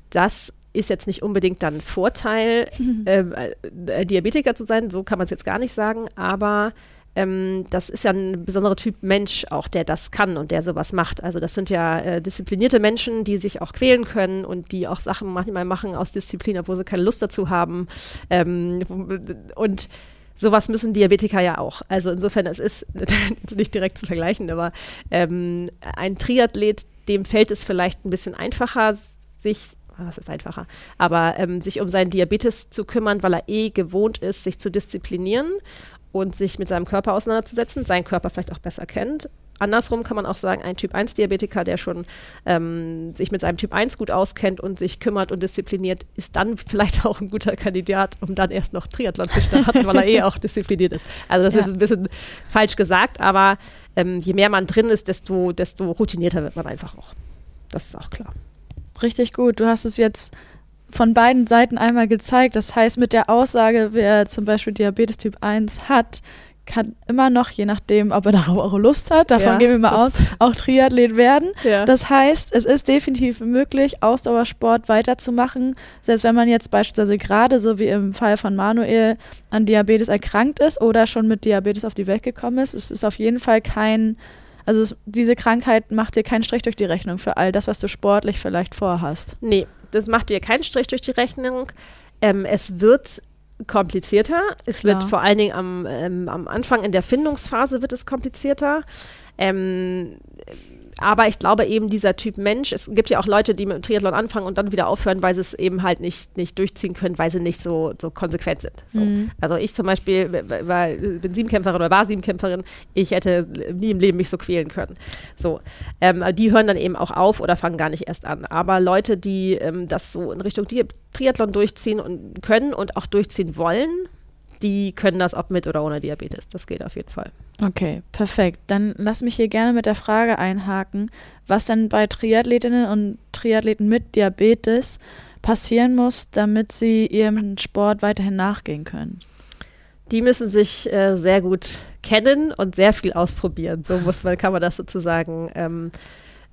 das ist jetzt nicht unbedingt dann Vorteil, <laughs> ähm, äh, Diabetiker zu sein, so kann man es jetzt gar nicht sagen, aber ähm, das ist ja ein besonderer Typ Mensch auch, der das kann und der sowas macht. Also das sind ja äh, disziplinierte Menschen, die sich auch quälen können und die auch Sachen manchmal machen aus Disziplin, obwohl sie keine Lust dazu haben. Ähm, und sowas müssen Diabetiker ja auch. Also insofern, es ist <laughs> nicht direkt zu vergleichen, aber ähm, ein Triathlet, dem fällt es vielleicht ein bisschen einfacher, sich das ist einfacher, aber ähm, sich um seinen Diabetes zu kümmern, weil er eh gewohnt ist, sich zu disziplinieren und sich mit seinem Körper auseinanderzusetzen, seinen Körper vielleicht auch besser kennt. Andersrum kann man auch sagen, ein Typ 1-Diabetiker, der schon ähm, sich mit seinem Typ 1 gut auskennt und sich kümmert und diszipliniert, ist dann <laughs> vielleicht auch ein guter Kandidat, um dann erst noch Triathlon zu starten, weil er eh auch diszipliniert ist. Also das ja. ist ein bisschen falsch gesagt, aber ähm, je mehr man drin ist, desto, desto routinierter wird man einfach auch. Das ist auch klar richtig gut. Du hast es jetzt von beiden Seiten einmal gezeigt. Das heißt, mit der Aussage, wer zum Beispiel Diabetes Typ 1 hat, kann immer noch, je nachdem, ob er <laughs> darauf auch Lust hat, davon ja, gehen wir mal aus, auch Triathlet werden. Ja. Das heißt, es ist definitiv möglich, Ausdauersport weiterzumachen, selbst wenn man jetzt beispielsweise gerade, so wie im Fall von Manuel, an Diabetes erkrankt ist oder schon mit Diabetes auf die Welt gekommen ist. Es ist auf jeden Fall kein also es, diese Krankheit macht dir keinen Strich durch die Rechnung für all das, was du sportlich vielleicht vorhast. Nee, das macht dir keinen Strich durch die Rechnung. Ähm, es wird komplizierter. Es Klar. wird vor allen Dingen am, ähm, am Anfang in der Findungsphase wird es komplizierter. Ähm, aber ich glaube eben dieser Typ Mensch, es gibt ja auch Leute, die mit dem Triathlon anfangen und dann wieder aufhören, weil sie es eben halt nicht, nicht durchziehen können, weil sie nicht so, so konsequent sind. So. Mhm. Also ich zum Beispiel war, bin Siebenkämpferin oder war Siebenkämpferin, ich hätte nie im Leben mich so quälen können. So. Ähm, die hören dann eben auch auf oder fangen gar nicht erst an. Aber Leute, die ähm, das so in Richtung Triathlon durchziehen und können und auch durchziehen wollen, die können das ob mit oder ohne Diabetes. Das geht auf jeden Fall. Okay, perfekt. Dann lass mich hier gerne mit der Frage einhaken, was denn bei Triathletinnen und Triathleten mit Diabetes passieren muss, damit sie ihrem Sport weiterhin nachgehen können. Die müssen sich äh, sehr gut kennen und sehr viel ausprobieren. So muss man, kann man das sozusagen ähm,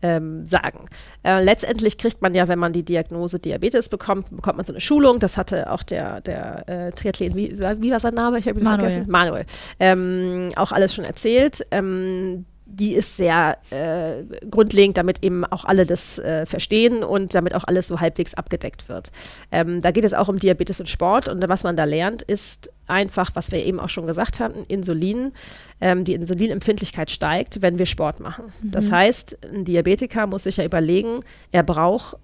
ähm, sagen. Äh, letztendlich kriegt man ja, wenn man die Diagnose Diabetes bekommt, bekommt man so eine Schulung. Das hatte auch der, der äh, Triathlet, wie, wie war sein Name? Ich habe ihn Manuel. vergessen. Manuel. Ähm, auch alles schon erzählt. Ähm, die ist sehr äh, grundlegend, damit eben auch alle das äh, verstehen und damit auch alles so halbwegs abgedeckt wird. Ähm, da geht es auch um Diabetes und Sport und was man da lernt, ist einfach, was wir eben auch schon gesagt hatten, Insulin. Ähm, die Insulinempfindlichkeit steigt, wenn wir Sport machen. Mhm. Das heißt, ein Diabetiker muss sich ja überlegen, er braucht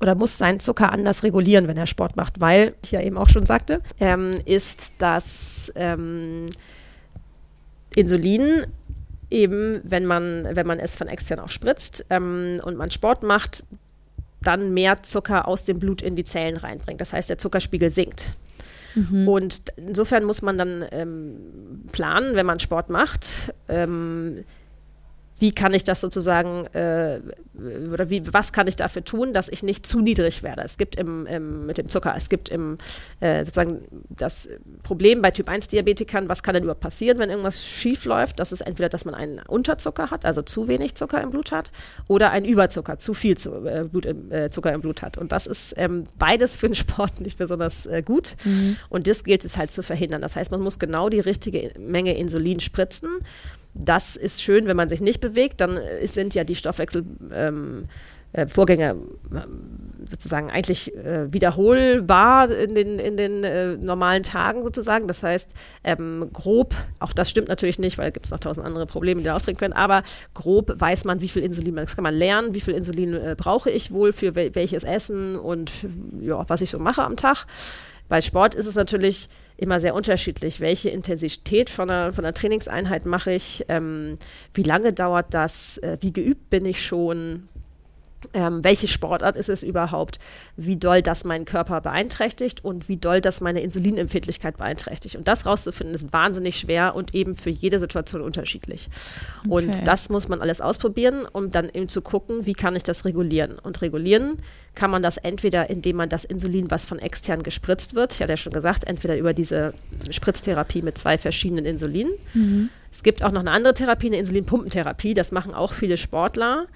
oder muss seinen Zucker anders regulieren, wenn er Sport macht, weil, ich ja eben auch schon sagte, ähm, ist das ähm, Insulin eben, wenn man, wenn man es von extern auch spritzt ähm, und man Sport macht, dann mehr Zucker aus dem Blut in die Zellen reinbringt. Das heißt, der Zuckerspiegel sinkt. Mhm. Und insofern muss man dann ähm, planen, wenn man Sport macht, ähm, wie kann ich das sozusagen äh, oder wie, was kann ich dafür tun, dass ich nicht zu niedrig werde. Es gibt im, im mit dem Zucker, es gibt im äh, sozusagen das Problem bei Typ 1 Diabetikern, was kann denn überhaupt passieren, wenn irgendwas schief läuft? Das ist entweder, dass man einen Unterzucker hat, also zu wenig Zucker im Blut hat, oder einen Überzucker, zu viel zu, äh, Blut im, äh, Zucker im Blut hat. Und das ist ähm, beides für den Sport <laughs> nicht besonders äh, gut. Mhm. Und das gilt es halt zu verhindern. Das heißt, man muss genau die richtige Menge Insulin spritzen. Das ist schön, wenn man sich nicht bewegt, dann äh, sind ja die Stoffwechselvorgänge ähm, äh, sozusagen eigentlich äh, wiederholbar in den, in den äh, normalen Tagen sozusagen. Das heißt, ähm, grob, auch das stimmt natürlich nicht, weil es gibt noch tausend andere Probleme, die da auftreten können, aber grob weiß man, wie viel Insulin, das kann man lernen, wie viel Insulin äh, brauche ich wohl für wel welches Essen und ja, was ich so mache am Tag. Bei Sport ist es natürlich immer sehr unterschiedlich. Welche Intensität von einer, von einer Trainingseinheit mache ich? Ähm, wie lange dauert das? Äh, wie geübt bin ich schon? Ähm, welche Sportart ist es überhaupt, wie doll das meinen Körper beeinträchtigt und wie doll das meine Insulinempfindlichkeit beeinträchtigt. Und das rauszufinden ist wahnsinnig schwer und eben für jede Situation unterschiedlich. Okay. Und das muss man alles ausprobieren, um dann eben zu gucken, wie kann ich das regulieren. Und regulieren kann man das entweder, indem man das Insulin, was von extern gespritzt wird, ich hatte ja schon gesagt, entweder über diese Spritztherapie mit zwei verschiedenen Insulinen. Mhm. Es gibt auch noch eine andere Therapie, eine Insulinpumpentherapie, das machen auch viele Sportler.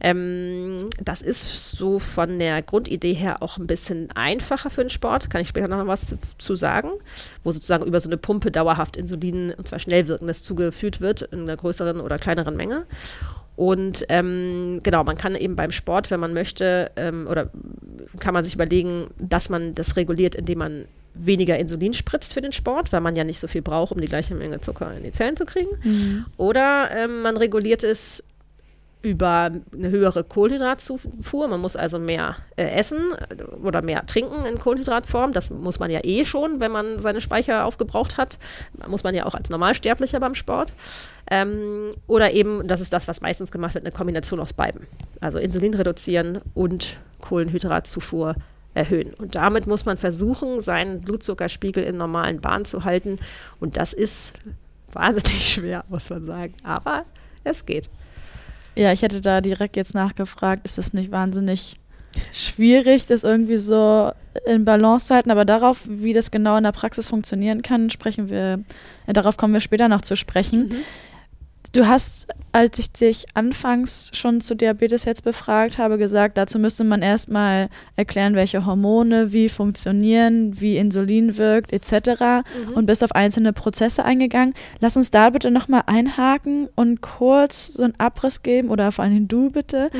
Ähm, das ist so von der Grundidee her auch ein bisschen einfacher für den Sport, kann ich später noch was zu, sagen, wo sozusagen über so eine Pumpe dauerhaft Insulin, und zwar schnell wirkendes, zugeführt wird in einer größeren oder kleineren Menge. Und ähm, genau, man kann eben beim Sport, wenn man möchte, ähm, oder kann man sich überlegen, dass man das reguliert, indem man weniger Insulin spritzt für den Sport, weil man ja nicht so viel braucht, um die gleiche Menge Zucker in die Zellen zu kriegen. Mhm. Oder ähm, man reguliert es über eine höhere Kohlenhydratzufuhr. Man muss also mehr äh, essen oder mehr trinken in Kohlenhydratform. Das muss man ja eh schon, wenn man seine Speicher aufgebraucht hat. Muss man ja auch als Normalsterblicher beim Sport. Ähm, oder eben, das ist das, was meistens gemacht wird, eine Kombination aus beiden. Also Insulin reduzieren und Kohlenhydratzufuhr erhöhen. Und damit muss man versuchen, seinen Blutzuckerspiegel in normalen Bahnen zu halten. Und das ist wahnsinnig <laughs> schwer, muss man sagen. Aber es geht. Ja, ich hätte da direkt jetzt nachgefragt, ist das nicht wahnsinnig schwierig, das irgendwie so in Balance zu halten, aber darauf, wie das genau in der Praxis funktionieren kann, sprechen wir, äh, darauf kommen wir später noch zu sprechen. Mhm. Du hast, als ich dich anfangs schon zu Diabetes jetzt befragt habe, gesagt, dazu müsste man erstmal erklären, welche Hormone wie funktionieren, wie Insulin wirkt, etc. Mhm. und bist auf einzelne Prozesse eingegangen. Lass uns da bitte nochmal einhaken und kurz so einen Abriss geben oder vor allem du bitte,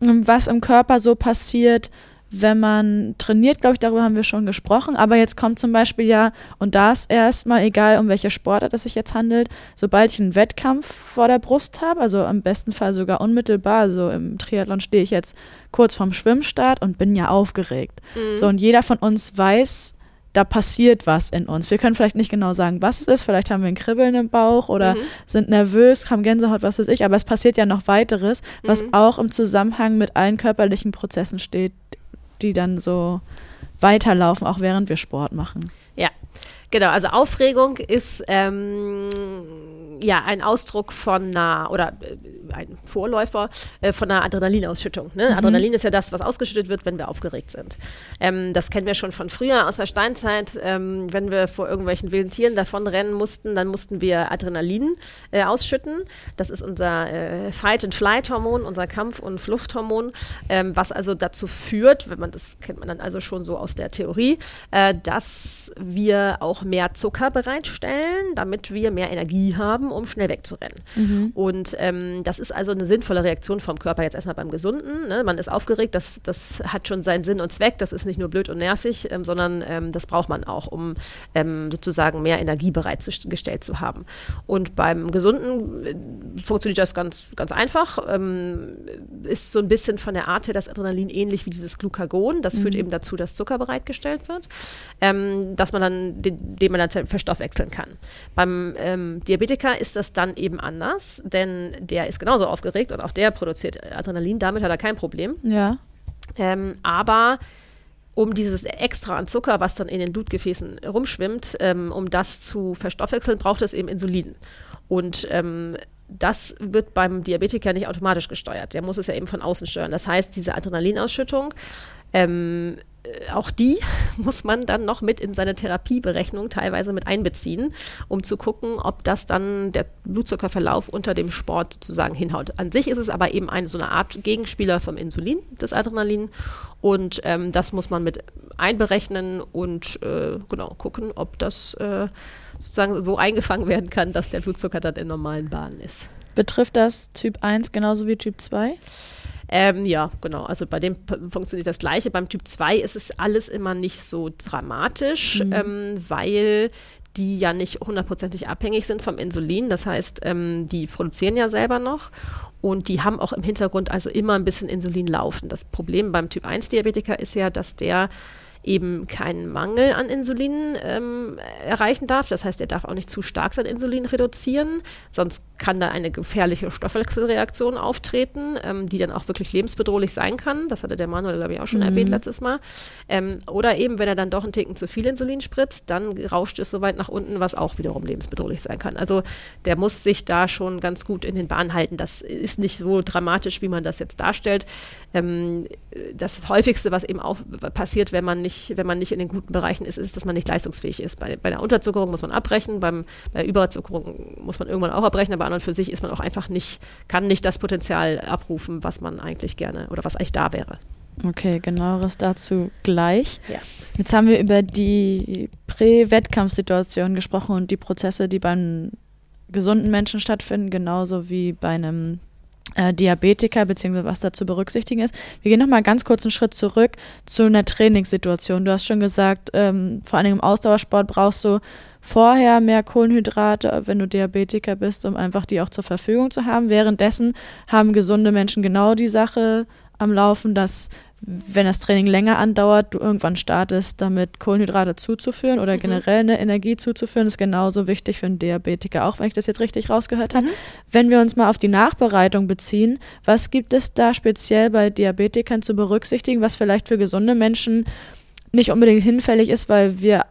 mhm. was im Körper so passiert, wenn man trainiert, glaube ich, darüber haben wir schon gesprochen. Aber jetzt kommt zum Beispiel ja, und da ist erstmal egal, um welche Sportart es sich jetzt handelt, sobald ich einen Wettkampf vor der Brust habe, also im besten Fall sogar unmittelbar, also im Triathlon stehe ich jetzt kurz vorm Schwimmstart und bin ja aufgeregt. Mhm. So, und jeder von uns weiß, da passiert was in uns. Wir können vielleicht nicht genau sagen, was es ist. Vielleicht haben wir ein Kribbeln im Bauch oder mhm. sind nervös, haben Gänsehaut, was weiß ich. Aber es passiert ja noch weiteres, was mhm. auch im Zusammenhang mit allen körperlichen Prozessen steht, die dann so weiterlaufen, auch während wir Sport machen. Ja, genau. Also Aufregung ist ähm, ja ein Ausdruck von einer oder ein Vorläufer äh, von einer Adrenalinausschüttung. Ne? Mhm. Adrenalin ist ja das, was ausgeschüttet wird, wenn wir aufgeregt sind. Ähm, das kennen wir schon von früher aus der Steinzeit. Ähm, wenn wir vor irgendwelchen wilden Tieren davon rennen mussten, dann mussten wir Adrenalin äh, ausschütten. Das ist unser äh, Fight-and-Flight-Hormon, unser Kampf- und Fluchthormon, ähm, was also dazu führt, wenn man das kennt man dann also schon so aus der Theorie, äh, dass wir auch mehr Zucker bereitstellen, damit wir mehr Energie haben, um schnell wegzurennen. Mhm. Und ähm, das ist also eine sinnvolle Reaktion vom Körper jetzt erstmal beim Gesunden. Ne? Man ist aufgeregt, das, das hat schon seinen Sinn und Zweck, das ist nicht nur blöd und nervig, ähm, sondern ähm, das braucht man auch, um ähm, sozusagen mehr Energie bereitgestellt zu haben. Und beim Gesunden äh, funktioniert das ganz, ganz einfach. Ähm, ist so ein bisschen von der Art her das Adrenalin ähnlich wie dieses Glucagon. Das mhm. führt eben dazu, dass Zucker bereitgestellt wird, ähm, dass man dann, den, den man dann verstoffwechseln kann. Beim ähm, Diabetiker ist das dann eben anders, denn der ist genauso aufgeregt und auch der produziert Adrenalin. Damit hat er kein Problem. Ja. Ähm, aber um dieses Extra an Zucker, was dann in den Blutgefäßen rumschwimmt, ähm, um das zu verstoffwechseln, braucht es eben Insulin. Und ähm, das wird beim Diabetiker nicht automatisch gesteuert. Der muss es ja eben von außen steuern. Das heißt, diese Adrenalinausschüttung ähm, äh, auch die <laughs> muss man dann noch mit in seine Therapieberechnung teilweise mit einbeziehen, um zu gucken, ob das dann der Blutzuckerverlauf unter dem Sport sozusagen hinhaut. An sich ist es aber eben eine so eine Art Gegenspieler vom Insulin, das Adrenalin. Und ähm, das muss man mit einberechnen und äh, genau gucken, ob das äh, sozusagen so eingefangen werden kann, dass der Blutzucker dann in normalen Bahnen ist. Betrifft das Typ 1 genauso wie Typ 2? Ähm, ja, genau. Also bei dem funktioniert das Gleiche. Beim Typ 2 ist es alles immer nicht so dramatisch, mhm. ähm, weil die ja nicht hundertprozentig abhängig sind vom Insulin. Das heißt, ähm, die produzieren ja selber noch und die haben auch im Hintergrund also immer ein bisschen Insulin laufen. Das Problem beim Typ 1 Diabetiker ist ja, dass der eben keinen Mangel an Insulin ähm, erreichen darf. Das heißt, er darf auch nicht zu stark sein Insulin reduzieren, sonst kann da eine gefährliche Stoffwechselreaktion auftreten, ähm, die dann auch wirklich lebensbedrohlich sein kann. Das hatte der Manuel, glaube ich, auch schon mhm. erwähnt letztes Mal. Ähm, oder eben, wenn er dann doch einen Ticken zu viel Insulin spritzt, dann rauscht es so weit nach unten, was auch wiederum lebensbedrohlich sein kann. Also der muss sich da schon ganz gut in den Bahnen halten. Das ist nicht so dramatisch, wie man das jetzt darstellt. Ähm, das häufigste, was eben auch passiert, wenn man nicht nicht, wenn man nicht in den guten Bereichen ist, ist, dass man nicht leistungsfähig ist. Bei, bei der Unterzuckerung muss man abbrechen, beim, bei der Überzuckerung muss man irgendwann auch abbrechen, aber an und für sich ist man auch einfach nicht, kann nicht das Potenzial abrufen, was man eigentlich gerne oder was eigentlich da wäre. Okay, genaueres dazu gleich. Ja. Jetzt haben wir über die Prä-Wettkampfsituation gesprochen und die Prozesse, die beim gesunden Menschen stattfinden, genauso wie bei einem äh, Diabetiker, beziehungsweise was da zu berücksichtigen ist. Wir gehen nochmal ganz kurz einen Schritt zurück zu einer Trainingssituation. Du hast schon gesagt, ähm, vor allem im Ausdauersport brauchst du vorher mehr Kohlenhydrate, wenn du Diabetiker bist, um einfach die auch zur Verfügung zu haben. Währenddessen haben gesunde Menschen genau die Sache am Laufen, dass wenn das Training länger andauert, du irgendwann startest, damit Kohlenhydrate zuzuführen oder mhm. generell eine Energie zuzuführen, ist genauso wichtig für einen Diabetiker, auch wenn ich das jetzt richtig rausgehört habe. Mhm. Wenn wir uns mal auf die Nachbereitung beziehen, was gibt es da speziell bei Diabetikern zu berücksichtigen, was vielleicht für gesunde Menschen nicht unbedingt hinfällig ist, weil wir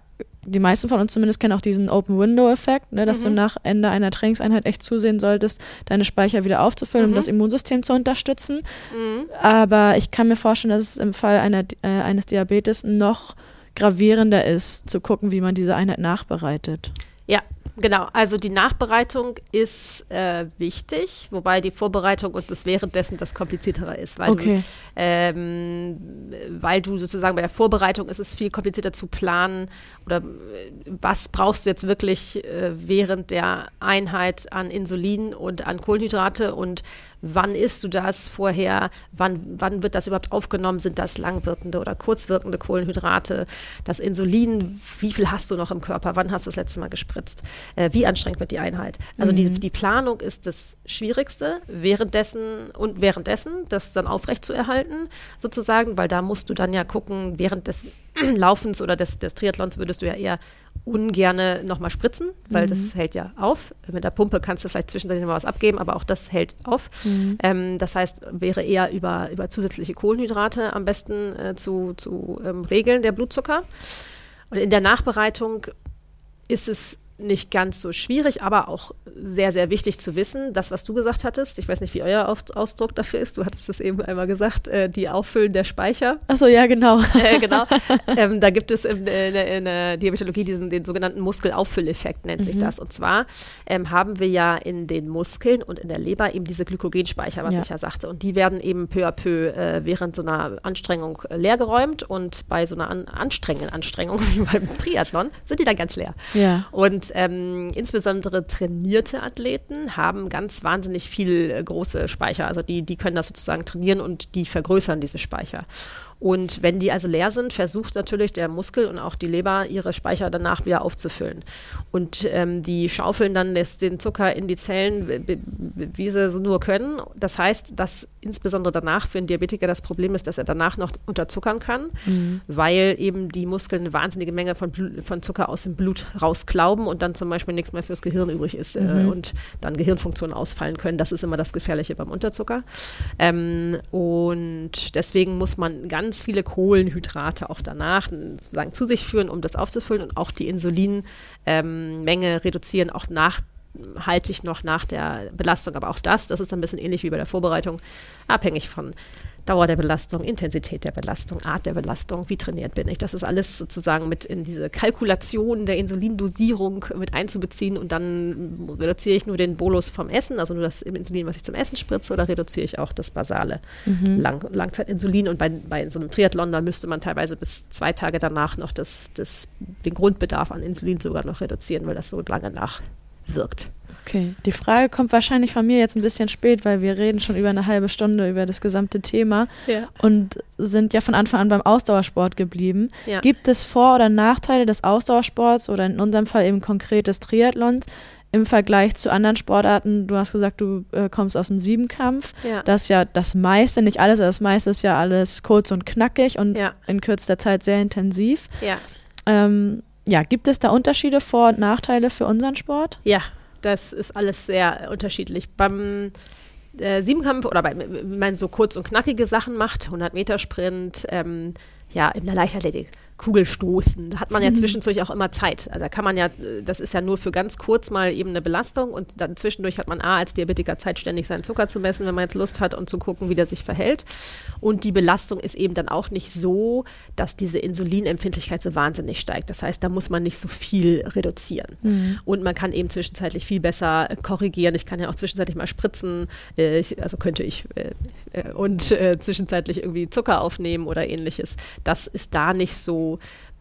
die meisten von uns zumindest kennen auch diesen Open-Window-Effekt, ne, dass mhm. du nach Ende einer Trainingseinheit echt zusehen solltest, deine Speicher wieder aufzufüllen, mhm. um das Immunsystem zu unterstützen. Mhm. Aber ich kann mir vorstellen, dass es im Fall einer, äh, eines Diabetes noch gravierender ist, zu gucken, wie man diese Einheit nachbereitet. Ja, Genau, also die Nachbereitung ist äh, wichtig, wobei die Vorbereitung und das währenddessen das kompliziertere ist, weil, okay. du, ähm, weil du sozusagen bei der Vorbereitung ist es viel komplizierter zu planen oder äh, was brauchst du jetzt wirklich äh, während der Einheit an Insulin und an Kohlenhydrate und wann isst du das vorher, wann, wann wird das überhaupt aufgenommen, sind das langwirkende oder kurzwirkende Kohlenhydrate, das Insulin, wie viel hast du noch im Körper, wann hast du das letzte Mal gespritzt, äh, wie anstrengend wird die Einheit. Also mhm. die, die Planung ist das Schwierigste, währenddessen und währenddessen das dann aufrecht zu erhalten, sozusagen, weil da musst du dann ja gucken, während des <clears throat> Laufens oder des, des Triathlons würdest du ja eher ungerne nochmal spritzen, weil mhm. das hält ja auf. Mit der Pumpe kannst du vielleicht zwischendurch noch was abgeben, aber auch das hält auf. Mhm. Ähm, das heißt, wäre eher über, über zusätzliche Kohlenhydrate am besten äh, zu, zu ähm, regeln, der Blutzucker. Und in der Nachbereitung ist es nicht ganz so schwierig, aber auch sehr, sehr wichtig zu wissen. Das, was du gesagt hattest, ich weiß nicht, wie euer Ausdruck dafür ist, du hattest es eben einmal gesagt, äh, die Auffüllen der Speicher. Achso, ja, genau. <laughs> äh, genau. Ähm, da gibt es in, in, in, der Diabetologie diesen, den sogenannten Muskelauffülleffekt, nennt mhm. sich das. Und zwar ähm, haben wir ja in den Muskeln und in der Leber eben diese Glykogenspeicher, was ja. ich ja sagte. Und die werden eben peu à peu äh, während so einer Anstrengung äh, leergeräumt und bei so einer an anstrengenden Anstrengung <laughs> wie beim Triathlon sind die dann ganz leer. Ja. Und ähm, insbesondere trainierte Athleten haben ganz wahnsinnig viel äh, große Speicher. Also die, die können das sozusagen trainieren und die vergrößern diese Speicher. Und wenn die also leer sind, versucht natürlich der Muskel und auch die Leber ihre Speicher danach wieder aufzufüllen. Und ähm, die schaufeln dann das, den Zucker in die Zellen, wie sie so nur können. Das heißt, dass insbesondere danach für einen Diabetiker das Problem ist, dass er danach noch unterzuckern kann, mhm. weil eben die Muskeln eine wahnsinnige Menge von, von Zucker aus dem Blut rausklauben und dann zum Beispiel nichts mehr fürs Gehirn übrig ist äh, mhm. und dann Gehirnfunktionen ausfallen können. Das ist immer das Gefährliche beim Unterzucker. Ähm, und deswegen muss man ganz viele Kohlenhydrate auch danach sozusagen zu sich führen, um das aufzufüllen und auch die Insulinmenge ähm, reduzieren, auch nachhaltig noch nach der Belastung. Aber auch das, das ist ein bisschen ähnlich wie bei der Vorbereitung, abhängig von Dauer der Belastung, Intensität der Belastung, Art der Belastung, wie trainiert bin ich. Das ist alles sozusagen mit in diese Kalkulation der Insulindosierung mit einzubeziehen und dann reduziere ich nur den Bolus vom Essen, also nur das Insulin, was ich zum Essen spritze, oder reduziere ich auch das basale mhm. Lang Langzeitinsulin. Und bei, bei so einem Triathlon, da müsste man teilweise bis zwei Tage danach noch das, das, den Grundbedarf an Insulin sogar noch reduzieren, weil das so lange nachwirkt. Okay, die Frage kommt wahrscheinlich von mir jetzt ein bisschen spät, weil wir reden schon über eine halbe Stunde über das gesamte Thema ja. und sind ja von Anfang an beim Ausdauersport geblieben. Ja. Gibt es Vor- oder Nachteile des Ausdauersports oder in unserem Fall eben konkret des Triathlons im Vergleich zu anderen Sportarten? Du hast gesagt, du äh, kommst aus dem Siebenkampf. Ja. Das ist ja das meiste, nicht alles, aber das meiste ist ja alles kurz und knackig und in kürzester Zeit sehr intensiv. Ja. Ähm, ja, gibt es da Unterschiede, Vor- und Nachteile für unseren Sport? Ja, das ist alles sehr unterschiedlich. Beim äh, Siebenkampf oder bei, wenn man so kurz und knackige Sachen macht, 100 Meter Sprint, ähm, ja, in der Leichtathletik Kugelstoßen. Da hat man ja mhm. zwischendurch auch immer Zeit. Also da kann man ja, das ist ja nur für ganz kurz mal eben eine Belastung und dann zwischendurch hat man A, als Diabetiker Zeit, ständig seinen Zucker zu messen, wenn man jetzt Lust hat und zu gucken, wie der sich verhält. Und die Belastung ist eben dann auch nicht so, dass diese Insulinempfindlichkeit so wahnsinnig steigt. Das heißt, da muss man nicht so viel reduzieren. Mhm. Und man kann eben zwischenzeitlich viel besser korrigieren. Ich kann ja auch zwischenzeitlich mal spritzen, äh, ich, also könnte ich, äh, äh, und äh, zwischenzeitlich irgendwie Zucker aufnehmen oder ähnliches. Das ist da nicht so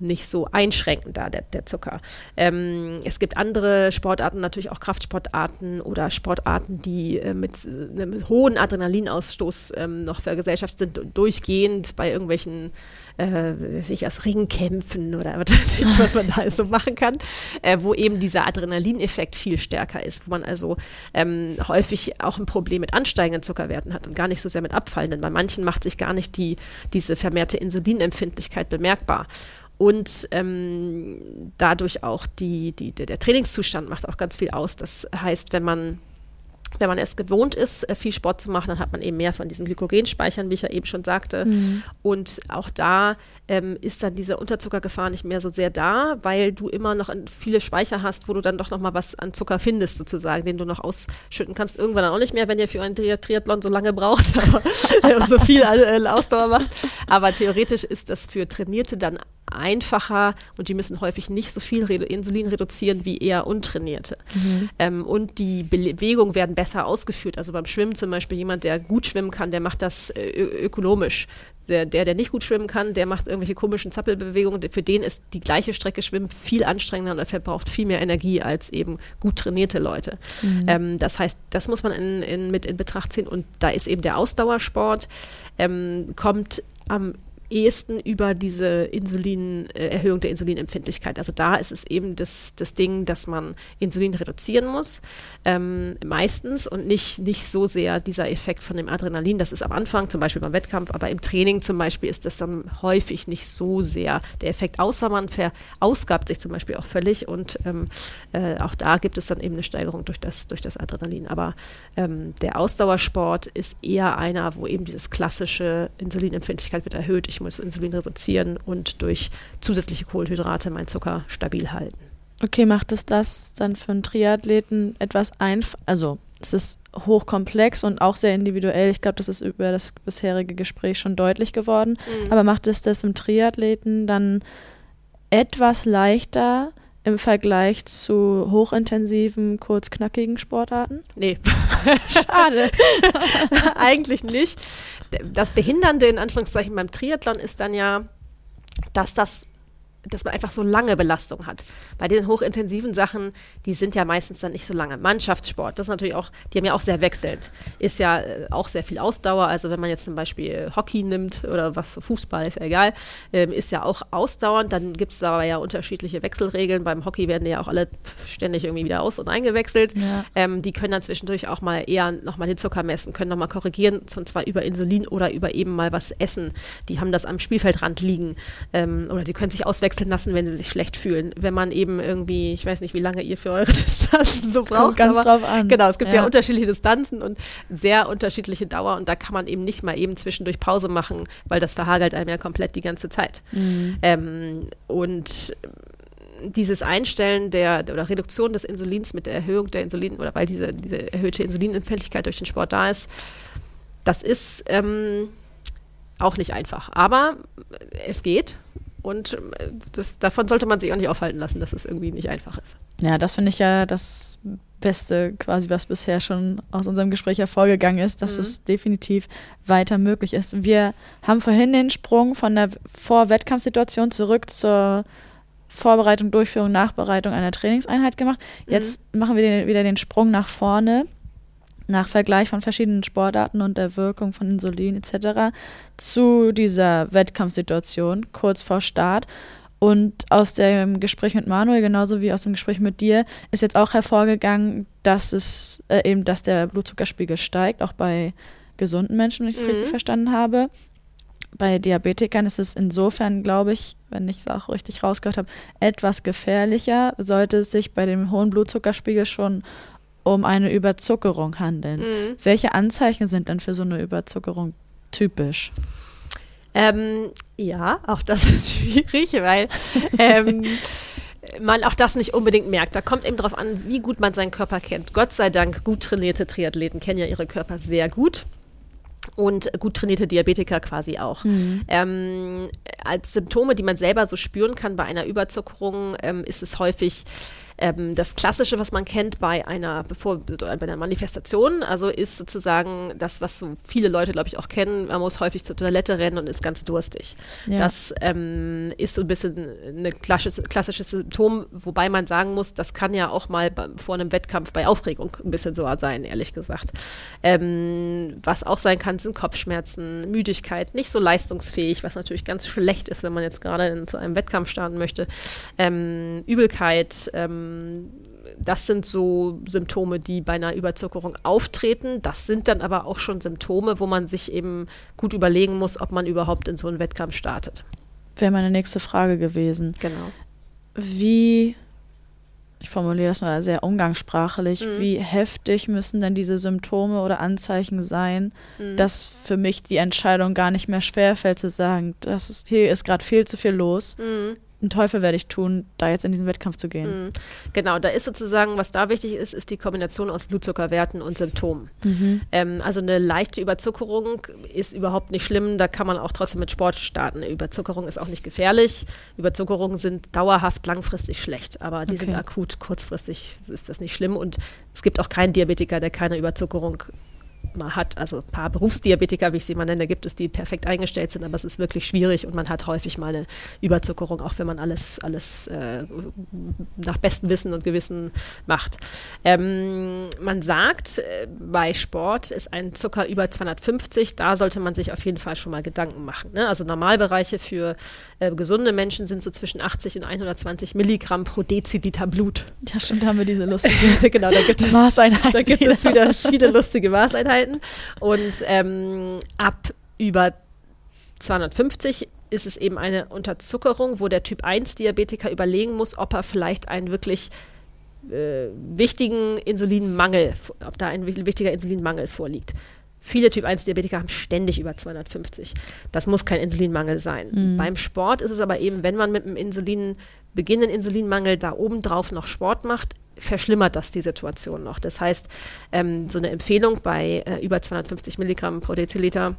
nicht so einschränkend da, der, der Zucker. Ähm, es gibt andere Sportarten, natürlich auch Kraftsportarten oder Sportarten, die äh, mit, äh, mit hohem Adrenalinausstoß ähm, noch vergesellschaftet sind, durchgehend bei irgendwelchen äh, sich aus Ringkämpfen oder was, was man da alles so machen kann, äh, wo eben dieser Adrenalineffekt viel stärker ist, wo man also ähm, häufig auch ein Problem mit ansteigenden Zuckerwerten hat und gar nicht so sehr mit abfallenden. Bei manchen macht sich gar nicht die, diese vermehrte Insulinempfindlichkeit bemerkbar und ähm, dadurch auch die, die, der Trainingszustand macht auch ganz viel aus. Das heißt, wenn man wenn man es gewohnt ist, äh, viel Sport zu machen, dann hat man eben mehr von diesen Glykogenspeichern, wie ich ja eben schon sagte. Mhm. Und auch da ähm, ist dann diese Unterzuckergefahr nicht mehr so sehr da, weil du immer noch viele Speicher hast, wo du dann doch noch mal was an Zucker findest, sozusagen, den du noch ausschütten kannst. Irgendwann dann auch nicht mehr, wenn ihr für einen Triathlon so lange braucht <laughs> aber, und so viel äh, Ausdauer macht. Aber theoretisch ist das für Trainierte dann einfacher und die müssen häufig nicht so viel Re Insulin reduzieren wie eher Untrainierte. Mhm. Ähm, und die Bewegungen werden besser ausgeführt. Also beim Schwimmen zum Beispiel jemand, der gut schwimmen kann, der macht das äh, ökonomisch der, der, der nicht gut schwimmen kann, der macht irgendwelche komischen Zappelbewegungen. Für den ist die gleiche Strecke Schwimmen viel anstrengender und er verbraucht viel mehr Energie als eben gut trainierte Leute. Mhm. Ähm, das heißt, das muss man in, in, mit in Betracht ziehen. Und da ist eben der Ausdauersport, ähm, kommt am ehesten über diese Insulin, äh, Erhöhung der Insulinempfindlichkeit. Also da ist es eben das, das Ding, dass man Insulin reduzieren muss, ähm, meistens und nicht, nicht so sehr dieser Effekt von dem Adrenalin. Das ist am Anfang, zum Beispiel beim Wettkampf, aber im Training zum Beispiel ist das dann häufig nicht so sehr der Effekt, außer man verausgabt sich zum Beispiel auch völlig und ähm, äh, auch da gibt es dann eben eine Steigerung durch das, durch das Adrenalin. Aber ähm, der Ausdauersport ist eher einer, wo eben dieses klassische Insulinempfindlichkeit wird erhöht. Ich ich muss Insulin reduzieren und durch zusätzliche Kohlenhydrate meinen Zucker stabil halten. Okay, macht es das dann für einen Triathleten etwas einfach? Also, es ist hochkomplex und auch sehr individuell. Ich glaube, das ist über das bisherige Gespräch schon deutlich geworden. Mhm. Aber macht es das im Triathleten dann etwas leichter im Vergleich zu hochintensiven, kurzknackigen Sportarten? Nee. <laughs> Schade. <laughs> Eigentlich nicht. Das Behindernde in Anführungszeichen beim Triathlon ist dann ja, dass das dass man einfach so lange Belastung hat. Bei den hochintensiven Sachen, die sind ja meistens dann nicht so lange. Mannschaftssport, das ist natürlich auch, die haben ja auch sehr wechselnd. Ist ja äh, auch sehr viel Ausdauer. Also wenn man jetzt zum Beispiel Hockey nimmt oder was für Fußball, ist ja egal, ähm, ist ja auch ausdauernd. Dann gibt es aber ja unterschiedliche Wechselregeln. Beim Hockey werden die ja auch alle ständig irgendwie wieder aus- und eingewechselt. Ja. Ähm, die können dann zwischendurch auch mal eher nochmal den Zucker messen, können nochmal korrigieren, und zwar über Insulin oder über eben mal was essen. Die haben das am Spielfeldrand liegen ähm, oder die können sich auswechseln wechseln lassen, wenn sie sich schlecht fühlen. Wenn man eben irgendwie, ich weiß nicht, wie lange ihr für eure <laughs> Distanzen so das braucht. Kommt ganz aber, drauf an. Genau, es gibt ja. ja. unterschiedliche Distanzen und sehr unterschiedliche Dauer und da kann man eben nicht mal eben zwischendurch Pause machen, weil das verhagelt einem ja komplett die ganze Zeit. Mhm. Ähm, und dieses Einstellen der oder Reduktion des Insulins mit der Erhöhung der Insulin oder weil diese, diese erhöhte Insulinempfindlichkeit durch den Sport da ist, das ist ähm, auch nicht einfach. Aber es geht und äh, das, davon sollte man sich auch nicht aufhalten lassen, dass es irgendwie nicht einfach ist. Ja, das finde ich ja das Beste, quasi, was bisher schon aus unserem Gespräch hervorgegangen ist, dass mhm. es definitiv weiter möglich ist. Wir haben vorhin den Sprung von der Vor-Wettkampfsituation zurück zur Vorbereitung, Durchführung, Nachbereitung einer Trainingseinheit gemacht. Jetzt mhm. machen wir den, wieder den Sprung nach vorne nach Vergleich von verschiedenen Sportarten und der Wirkung von Insulin etc. zu dieser Wettkampfsituation kurz vor Start. Und aus dem Gespräch mit Manuel, genauso wie aus dem Gespräch mit dir, ist jetzt auch hervorgegangen, dass es äh, eben, dass der Blutzuckerspiegel steigt, auch bei gesunden Menschen, wenn ich es mhm. richtig verstanden habe. Bei Diabetikern ist es insofern, glaube ich, wenn ich es auch richtig rausgehört habe, etwas gefährlicher. Sollte es sich bei dem hohen Blutzuckerspiegel schon um eine Überzuckerung handeln. Mhm. Welche Anzeichen sind denn für so eine Überzuckerung typisch? Ähm, ja, auch das <laughs> ist schwierig, weil ähm, man auch das nicht unbedingt merkt. Da kommt eben darauf an, wie gut man seinen Körper kennt. Gott sei Dank, gut trainierte Triathleten kennen ja ihre Körper sehr gut. Und gut trainierte Diabetiker quasi auch. Mhm. Ähm, als Symptome, die man selber so spüren kann bei einer Überzuckerung, ähm, ist es häufig ähm, das Klassische, was man kennt bei einer, bevor, bei einer Manifestation, also ist sozusagen das, was so viele Leute, glaube ich, auch kennen, man muss häufig zur Toilette rennen und ist ganz durstig. Ja. Das ähm, ist so ein bisschen ein klassisches, klassisches Symptom, wobei man sagen muss, das kann ja auch mal bei, vor einem Wettkampf bei Aufregung ein bisschen so sein, ehrlich gesagt. Ähm, was auch sein kann, sind Kopfschmerzen, Müdigkeit, nicht so leistungsfähig, was natürlich ganz schlecht ist, wenn man jetzt gerade zu einem Wettkampf starten möchte. Ähm, Übelkeit, ähm, ähm, das sind so Symptome, die bei einer Überzuckerung auftreten. Das sind dann aber auch schon Symptome, wo man sich eben gut überlegen muss, ob man überhaupt in so einen Wettkampf startet. Wäre meine nächste Frage gewesen. Genau. Wie, ich formuliere das mal sehr umgangssprachlich, mhm. wie heftig müssen denn diese Symptome oder Anzeichen sein, mhm. dass für mich die Entscheidung gar nicht mehr schwerfällt zu sagen, das ist, hier ist gerade viel zu viel los. Mhm einen Teufel werde ich tun, da jetzt in diesen Wettkampf zu gehen. Mhm. Genau, da ist sozusagen, was da wichtig ist, ist die Kombination aus Blutzuckerwerten und Symptomen. Mhm. Ähm, also eine leichte Überzuckerung ist überhaupt nicht schlimm, da kann man auch trotzdem mit Sport starten. Überzuckerung ist auch nicht gefährlich. Überzuckerungen sind dauerhaft langfristig schlecht, aber die okay. sind akut, kurzfristig ist das nicht schlimm und es gibt auch keinen Diabetiker, der keine Überzuckerung man hat, also ein paar Berufsdiabetiker, wie ich sie mal nenne, gibt es, die perfekt eingestellt sind, aber es ist wirklich schwierig und man hat häufig mal eine Überzuckerung, auch wenn man alles, alles äh, nach bestem Wissen und Gewissen macht. Ähm, man sagt, äh, bei Sport ist ein Zucker über 250, da sollte man sich auf jeden Fall schon mal Gedanken machen. Ne? Also Normalbereiche für äh, gesunde Menschen sind so zwischen 80 und 120 Milligramm pro Deziliter Blut. Ja, stimmt, da haben wir diese lustige <laughs> genau, da gibt es, Maßeinheiten. Da gibt es wieder viele lustige Maßeinheiten. Und ähm, ab über 250 ist es eben eine Unterzuckerung, wo der Typ 1 Diabetiker überlegen muss, ob er vielleicht einen wirklich äh, wichtigen Insulinmangel, ob da ein wichtiger Insulinmangel vorliegt. Viele Typ 1 Diabetiker haben ständig über 250. Das muss kein Insulinmangel sein. Mhm. Beim Sport ist es aber eben, wenn man mit einem Insulin beginnenden Insulinmangel da obendrauf noch Sport macht, verschlimmert das die Situation noch. Das heißt, ähm, so eine Empfehlung bei äh, über 250 Milligramm pro Deziliter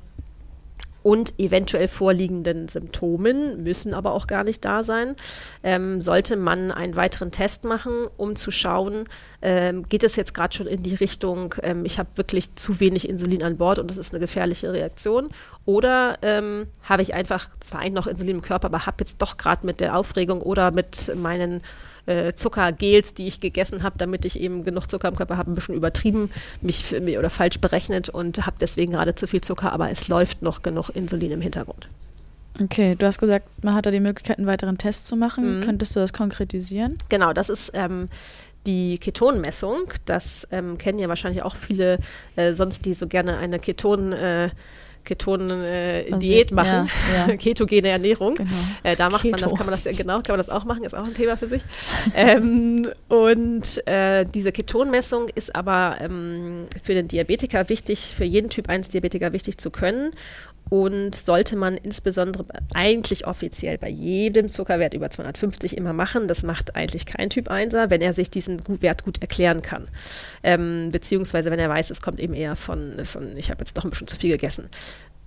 und eventuell vorliegenden Symptomen, müssen aber auch gar nicht da sein, ähm, sollte man einen weiteren Test machen, um zu schauen, ähm, geht es jetzt gerade schon in die Richtung, ähm, ich habe wirklich zu wenig Insulin an Bord und das ist eine gefährliche Reaktion, oder ähm, habe ich einfach zwar noch Insulin im Körper, aber habe jetzt doch gerade mit der Aufregung oder mit meinen äh, Zuckergels, die ich gegessen habe, damit ich eben genug Zucker im Körper habe, ein bisschen übertrieben mich für, oder falsch berechnet und habe deswegen gerade zu viel Zucker, aber es läuft noch genug Insulin im Hintergrund. Okay, du hast gesagt, man hat da die Möglichkeit, einen weiteren Test zu machen. Mhm. Könntest du das konkretisieren? Genau, das ist ähm, die Ketonmessung. Das ähm, kennen ja wahrscheinlich auch viele äh, sonst, die so gerne eine Keton äh, Keton-Diät äh, machen, ja, ja. <laughs> ketogene Ernährung. Genau. Äh, da macht Keto. man das, kann man das genau, kann man das auch machen, ist auch ein Thema für sich. ähm, und äh, diese Ketonmessung ist aber ähm, für den Diabetiker wichtig, für jeden Typ 1 Diabetiker wichtig zu können und sollte man insbesondere eigentlich offiziell bei jedem Zuckerwert über 250 immer machen. Das macht eigentlich kein Typ 1er, wenn er sich diesen Wert gut erklären kann. Ähm, beziehungsweise wenn er weiß, es kommt eben eher von, von ich habe jetzt doch ein bisschen zu viel gegessen.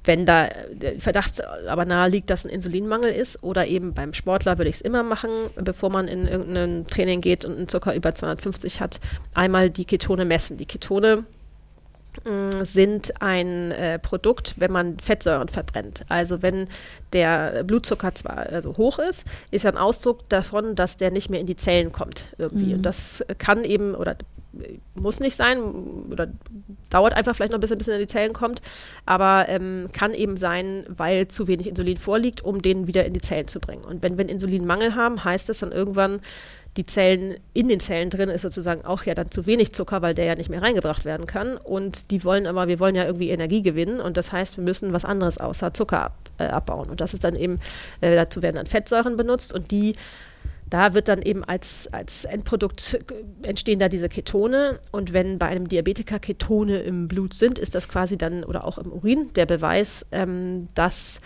Wenn da der Verdacht aber nahe liegt, dass ein Insulinmangel ist oder eben beim Sportler würde ich es immer machen, bevor man in irgendein Training geht und einen Zucker über 250 hat, einmal die Ketone messen. Die Ketone sind ein äh, Produkt, wenn man Fettsäuren verbrennt. Also wenn der Blutzucker zwar also hoch ist, ist ja ein Ausdruck davon, dass der nicht mehr in die Zellen kommt irgendwie. Mhm. Und das kann eben oder muss nicht sein oder dauert einfach vielleicht noch ein bisschen, bis er in die Zellen kommt, aber ähm, kann eben sein, weil zu wenig Insulin vorliegt, um den wieder in die Zellen zu bringen. Und wenn wir einen Insulinmangel haben, heißt das dann irgendwann, die Zellen, in den Zellen drin ist sozusagen auch ja dann zu wenig Zucker, weil der ja nicht mehr reingebracht werden kann. Und die wollen aber, wir wollen ja irgendwie Energie gewinnen und das heißt, wir müssen was anderes außer Zucker ab, äh, abbauen. Und das ist dann eben, äh, dazu werden dann Fettsäuren benutzt und die da wird dann eben als, als Endprodukt entstehen da diese Ketone. Und wenn bei einem Diabetiker Ketone im Blut sind, ist das quasi dann oder auch im Urin der Beweis, ähm, dass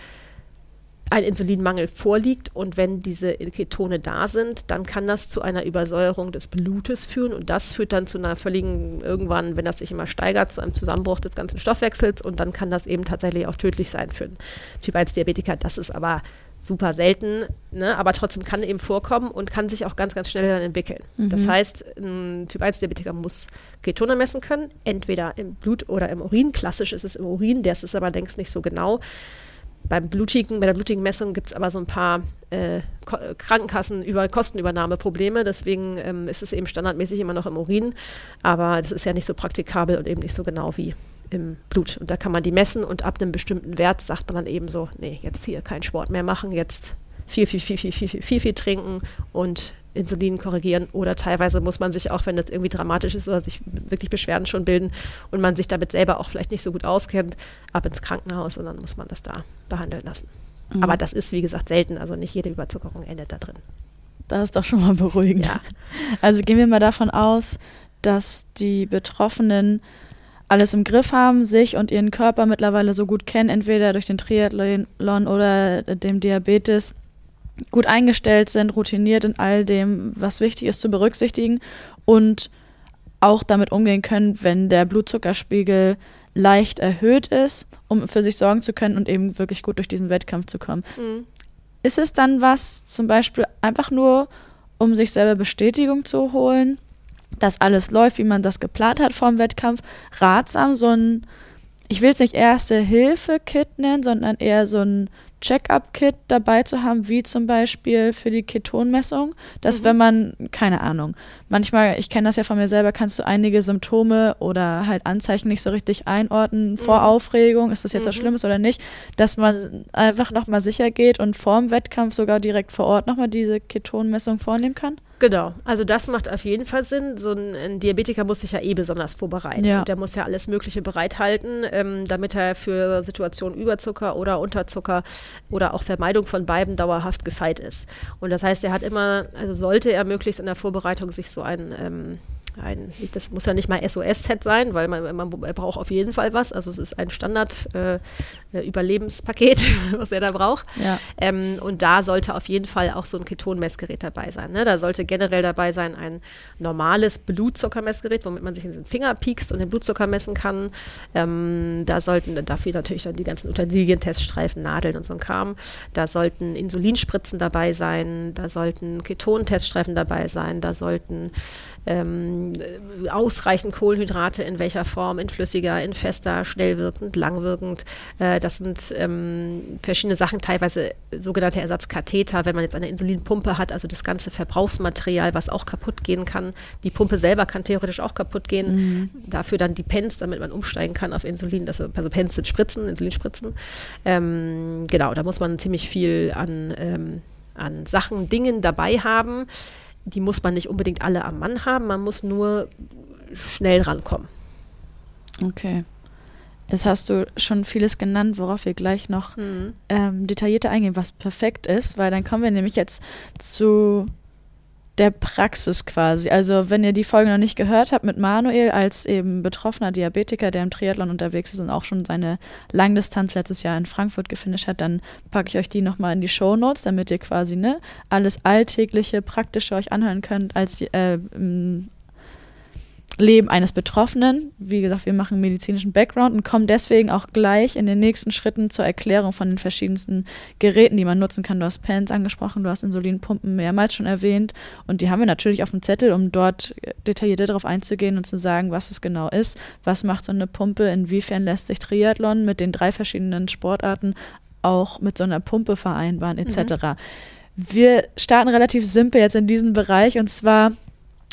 ein Insulinmangel vorliegt und wenn diese Ketone da sind, dann kann das zu einer Übersäuerung des Blutes führen und das führt dann zu einer völligen, irgendwann, wenn das sich immer steigert, zu einem Zusammenbruch des ganzen Stoffwechsels und dann kann das eben tatsächlich auch tödlich sein für einen Typ 1 Diabetiker. Das ist aber super selten, ne? aber trotzdem kann eben vorkommen und kann sich auch ganz, ganz schnell dann entwickeln. Mhm. Das heißt, ein Typ 1 Diabetiker muss Ketone messen können, entweder im Blut oder im Urin. Klassisch ist es im Urin, der ist es aber längst nicht so genau beim blutigen, bei der blutigen Messung gibt es aber so ein paar äh, Krankenkassen über Kostenübernahmeprobleme. Deswegen ähm, ist es eben standardmäßig immer noch im Urin. Aber das ist ja nicht so praktikabel und eben nicht so genau wie im Blut. Und da kann man die messen und ab einem bestimmten Wert sagt man dann eben so, nee, jetzt hier keinen Sport mehr machen, jetzt viel, viel, viel, viel, viel, viel, viel, viel trinken und Insulin korrigieren oder teilweise muss man sich auch, wenn das irgendwie dramatisch ist oder sich wirklich Beschwerden schon bilden und man sich damit selber auch vielleicht nicht so gut auskennt, ab ins Krankenhaus und dann muss man das da behandeln lassen. Mhm. Aber das ist, wie gesagt, selten, also nicht jede Überzuckerung endet da drin. Das ist doch schon mal beruhigend. Ja. Also gehen wir mal davon aus, dass die Betroffenen alles im Griff haben, sich und ihren Körper mittlerweile so gut kennen, entweder durch den Triathlon oder dem Diabetes gut eingestellt sind, routiniert in all dem, was wichtig ist zu berücksichtigen und auch damit umgehen können, wenn der Blutzuckerspiegel leicht erhöht ist, um für sich sorgen zu können und eben wirklich gut durch diesen Wettkampf zu kommen. Mhm. Ist es dann was, zum Beispiel einfach nur, um sich selber Bestätigung zu holen, dass alles läuft, wie man das geplant hat vor dem Wettkampf, ratsam, so ein, ich will es nicht Erste-Hilfe-Kit nennen, sondern eher so ein Check-up-Kit dabei zu haben, wie zum Beispiel für die Ketonmessung, dass mhm. wenn man, keine Ahnung, manchmal, ich kenne das ja von mir selber, kannst du einige Symptome oder halt Anzeichen nicht so richtig einordnen mhm. vor Aufregung, ist das jetzt mhm. was Schlimmes oder nicht, dass man einfach nochmal sicher geht und vor dem Wettkampf sogar direkt vor Ort nochmal diese Ketonmessung vornehmen kann? Genau, also das macht auf jeden Fall Sinn. So ein, ein Diabetiker muss sich ja eh besonders vorbereiten. Ja. Und der muss ja alles Mögliche bereithalten, ähm, damit er für Situationen Überzucker oder Unterzucker oder auch Vermeidung von beiden dauerhaft gefeit ist. Und das heißt, er hat immer, also sollte er möglichst in der Vorbereitung sich so ein ähm, ein, das muss ja nicht mal SOS-Set sein, weil man, man, braucht auf jeden Fall was. Also es ist ein Standard-Überlebenspaket, äh, äh <laughs> was er da braucht. Ja. Ähm, und da sollte auf jeden Fall auch so ein Ketonmessgerät dabei sein. Ne? Da sollte generell dabei sein ein normales Blutzuckermessgerät, womit man sich in den Finger piekst und den Blutzucker messen kann. Ähm, da sollten dafür natürlich dann die ganzen Utensilien-Teststreifen, Nadeln und so ein Kram. Da sollten Insulinspritzen dabei sein, da sollten Keton-Teststreifen dabei sein, da sollten ähm, ausreichend Kohlenhydrate in welcher Form, in flüssiger, in fester, schnell wirkend, lang wirkend. Äh, das sind ähm, verschiedene Sachen, teilweise sogenannte Ersatzkatheter, wenn man jetzt eine Insulinpumpe hat, also das ganze Verbrauchsmaterial, was auch kaputt gehen kann. Die Pumpe selber kann theoretisch auch kaputt gehen. Mhm. Dafür dann die Pens, damit man umsteigen kann auf Insulin. Das, also Pens sind Spritzen, Insulinspritzen. Ähm, genau, da muss man ziemlich viel an, ähm, an Sachen, Dingen dabei haben die muss man nicht unbedingt alle am Mann haben, man muss nur schnell rankommen. Okay. Jetzt hast du schon vieles genannt, worauf wir gleich noch mhm. ähm, detaillierter eingehen, was perfekt ist, weil dann kommen wir nämlich jetzt zu der Praxis quasi. Also wenn ihr die Folge noch nicht gehört habt mit Manuel als eben betroffener Diabetiker, der im Triathlon unterwegs ist und auch schon seine Langdistanz letztes Jahr in Frankfurt gefinisht hat, dann packe ich euch die nochmal in die Show Notes, damit ihr quasi ne alles Alltägliche, Praktische euch anhören könnt als äh, Leben eines Betroffenen. Wie gesagt, wir machen medizinischen Background und kommen deswegen auch gleich in den nächsten Schritten zur Erklärung von den verschiedensten Geräten, die man nutzen kann. Du hast Pens angesprochen, du hast Insulinpumpen mehrmals schon erwähnt und die haben wir natürlich auf dem Zettel, um dort detaillierter darauf einzugehen und zu sagen, was es genau ist, was macht so eine Pumpe, inwiefern lässt sich Triathlon mit den drei verschiedenen Sportarten auch mit so einer Pumpe vereinbaren, etc. Mhm. Wir starten relativ simpel jetzt in diesem Bereich und zwar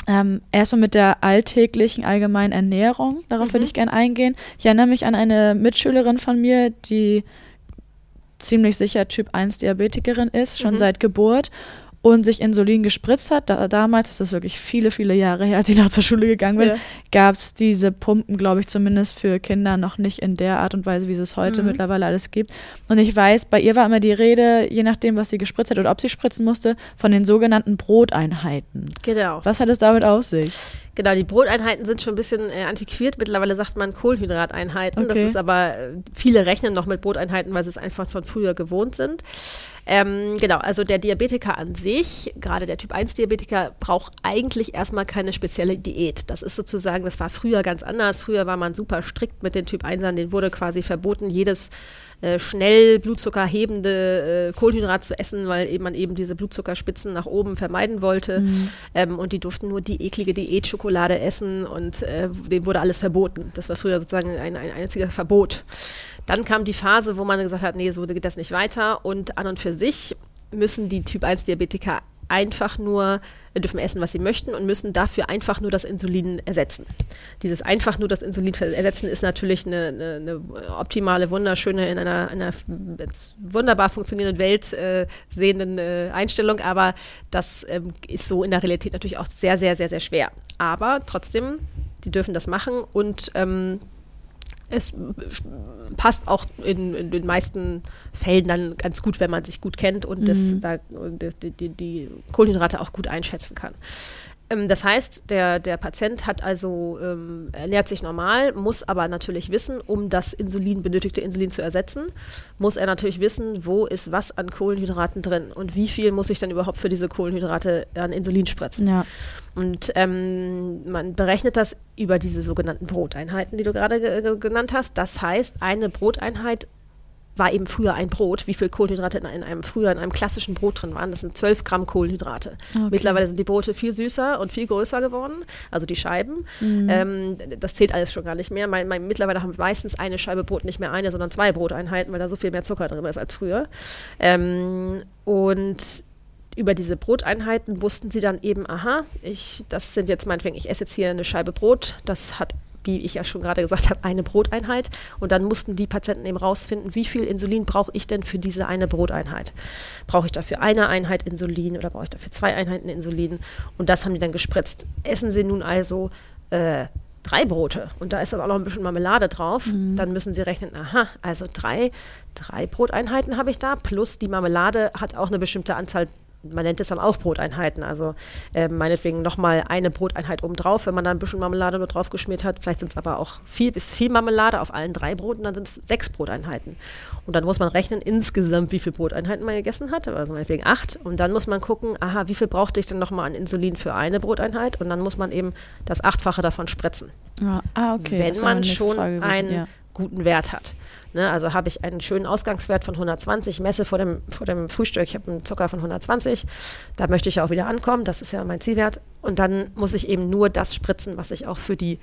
ähm, erstmal mit der alltäglichen allgemeinen Ernährung. Darauf mhm. würde ich gerne eingehen. Ich erinnere mich an eine Mitschülerin von mir, die ziemlich sicher Typ 1 Diabetikerin ist, schon mhm. seit Geburt und sich Insulin gespritzt hat. Da, damals, das ist wirklich viele, viele Jahre her, als ich noch zur Schule gegangen bin, ja. gab es diese Pumpen, glaube ich, zumindest für Kinder noch nicht in der Art und Weise, wie es es heute mhm. mittlerweile alles gibt. Und ich weiß, bei ihr war immer die Rede, je nachdem, was sie gespritzt hat oder ob sie spritzen musste, von den sogenannten Broteinheiten. Genau. Was hat es damit auf sich? Genau, die Broteinheiten sind schon ein bisschen äh, antiquiert. Mittlerweile sagt man Kohlenhydrateinheiten. Okay. Das ist aber, äh, viele rechnen noch mit Broteinheiten, weil sie es einfach von früher gewohnt sind. Ähm, genau, also der Diabetiker an sich, gerade der Typ 1-Diabetiker, braucht eigentlich erstmal keine spezielle Diät. Das ist sozusagen, das war früher ganz anders. Früher war man super strikt mit den Typ 1ern, denen wurde quasi verboten, jedes äh, schnell Blutzucker hebende äh, Kohlenhydrat zu essen, weil eben man eben diese Blutzuckerspitzen nach oben vermeiden wollte. Mhm. Ähm, und die durften nur die eklige Diätschokolade essen und äh, dem wurde alles verboten. Das war früher sozusagen ein, ein einziger Verbot. Dann kam die Phase, wo man gesagt hat, nee, so geht das nicht weiter. Und an und für sich müssen die Typ-1-Diabetiker einfach nur dürfen essen, was sie möchten und müssen dafür einfach nur das Insulin ersetzen. Dieses einfach nur das Insulin ersetzen ist natürlich eine, eine, eine optimale, wunderschöne, in einer, einer wunderbar funktionierenden Welt äh, sehenden äh, Einstellung, aber das ähm, ist so in der Realität natürlich auch sehr, sehr, sehr, sehr schwer. Aber trotzdem, die dürfen das machen und ähm, es passt auch in, in, den meisten Fällen dann ganz gut, wenn man sich gut kennt und, mhm. das, da, die, die, die, Kohlenhydrate auch gut einschätzen kann. Ähm, das heißt, der, der Patient hat also, ähm, ernährt sich normal, muss aber natürlich wissen, um das Insulin, benötigte Insulin zu ersetzen, muss er natürlich wissen, wo ist was an Kohlenhydraten drin und wie viel muss ich dann überhaupt für diese Kohlenhydrate an Insulin spritzen. Ja. Und ähm, man berechnet das über diese sogenannten Broteinheiten, die du gerade genannt hast. Das heißt, eine Broteinheit war eben früher ein Brot, wie viel Kohlenhydrate in einem früher in einem klassischen Brot drin waren. Das sind 12 Gramm Kohlenhydrate. Okay. Mittlerweile sind die Brote viel süßer und viel größer geworden, also die Scheiben. Mhm. Ähm, das zählt alles schon gar nicht mehr. Mein, mein, mittlerweile haben wir meistens eine Scheibe Brot nicht mehr eine, sondern zwei Broteinheiten, weil da so viel mehr Zucker drin ist als früher. Ähm, und über diese Broteinheiten wussten sie dann eben, aha, ich, das sind jetzt meinetwegen, ich esse jetzt hier eine Scheibe Brot, das hat wie ich ja schon gerade gesagt habe, eine Broteinheit. Und dann mussten die Patienten eben rausfinden, wie viel Insulin brauche ich denn für diese eine Broteinheit? Brauche ich dafür eine Einheit Insulin oder brauche ich dafür zwei Einheiten Insulin? Und das haben die dann gespritzt. Essen sie nun also äh, drei Brote und da ist aber auch noch ein bisschen Marmelade drauf, mhm. dann müssen Sie rechnen, aha, also drei, drei Broteinheiten habe ich da, plus die Marmelade hat auch eine bestimmte Anzahl man nennt es dann auch Broteinheiten. Also äh, meinetwegen nochmal eine Broteinheit obendrauf, wenn man da ein bisschen Marmelade nur drauf geschmiert hat. Vielleicht sind es aber auch viel bis viel Marmelade auf allen drei Broten, dann sind es sechs Broteinheiten. Und dann muss man rechnen insgesamt, wie viele Broteinheiten man gegessen hat, also meinetwegen acht. Und dann muss man gucken, aha, wie viel brauchte ich denn nochmal an Insulin für eine Broteinheit? Und dann muss man eben das Achtfache davon spritzen. Ah, okay. Wenn man schon einen ja. guten Wert hat. Ne, also habe ich einen schönen Ausgangswert von 120, messe vor dem, vor dem Frühstück, ich habe einen Zucker von 120, da möchte ich ja auch wieder ankommen, das ist ja mein Zielwert. Und dann muss ich eben nur das spritzen, was ich auch für die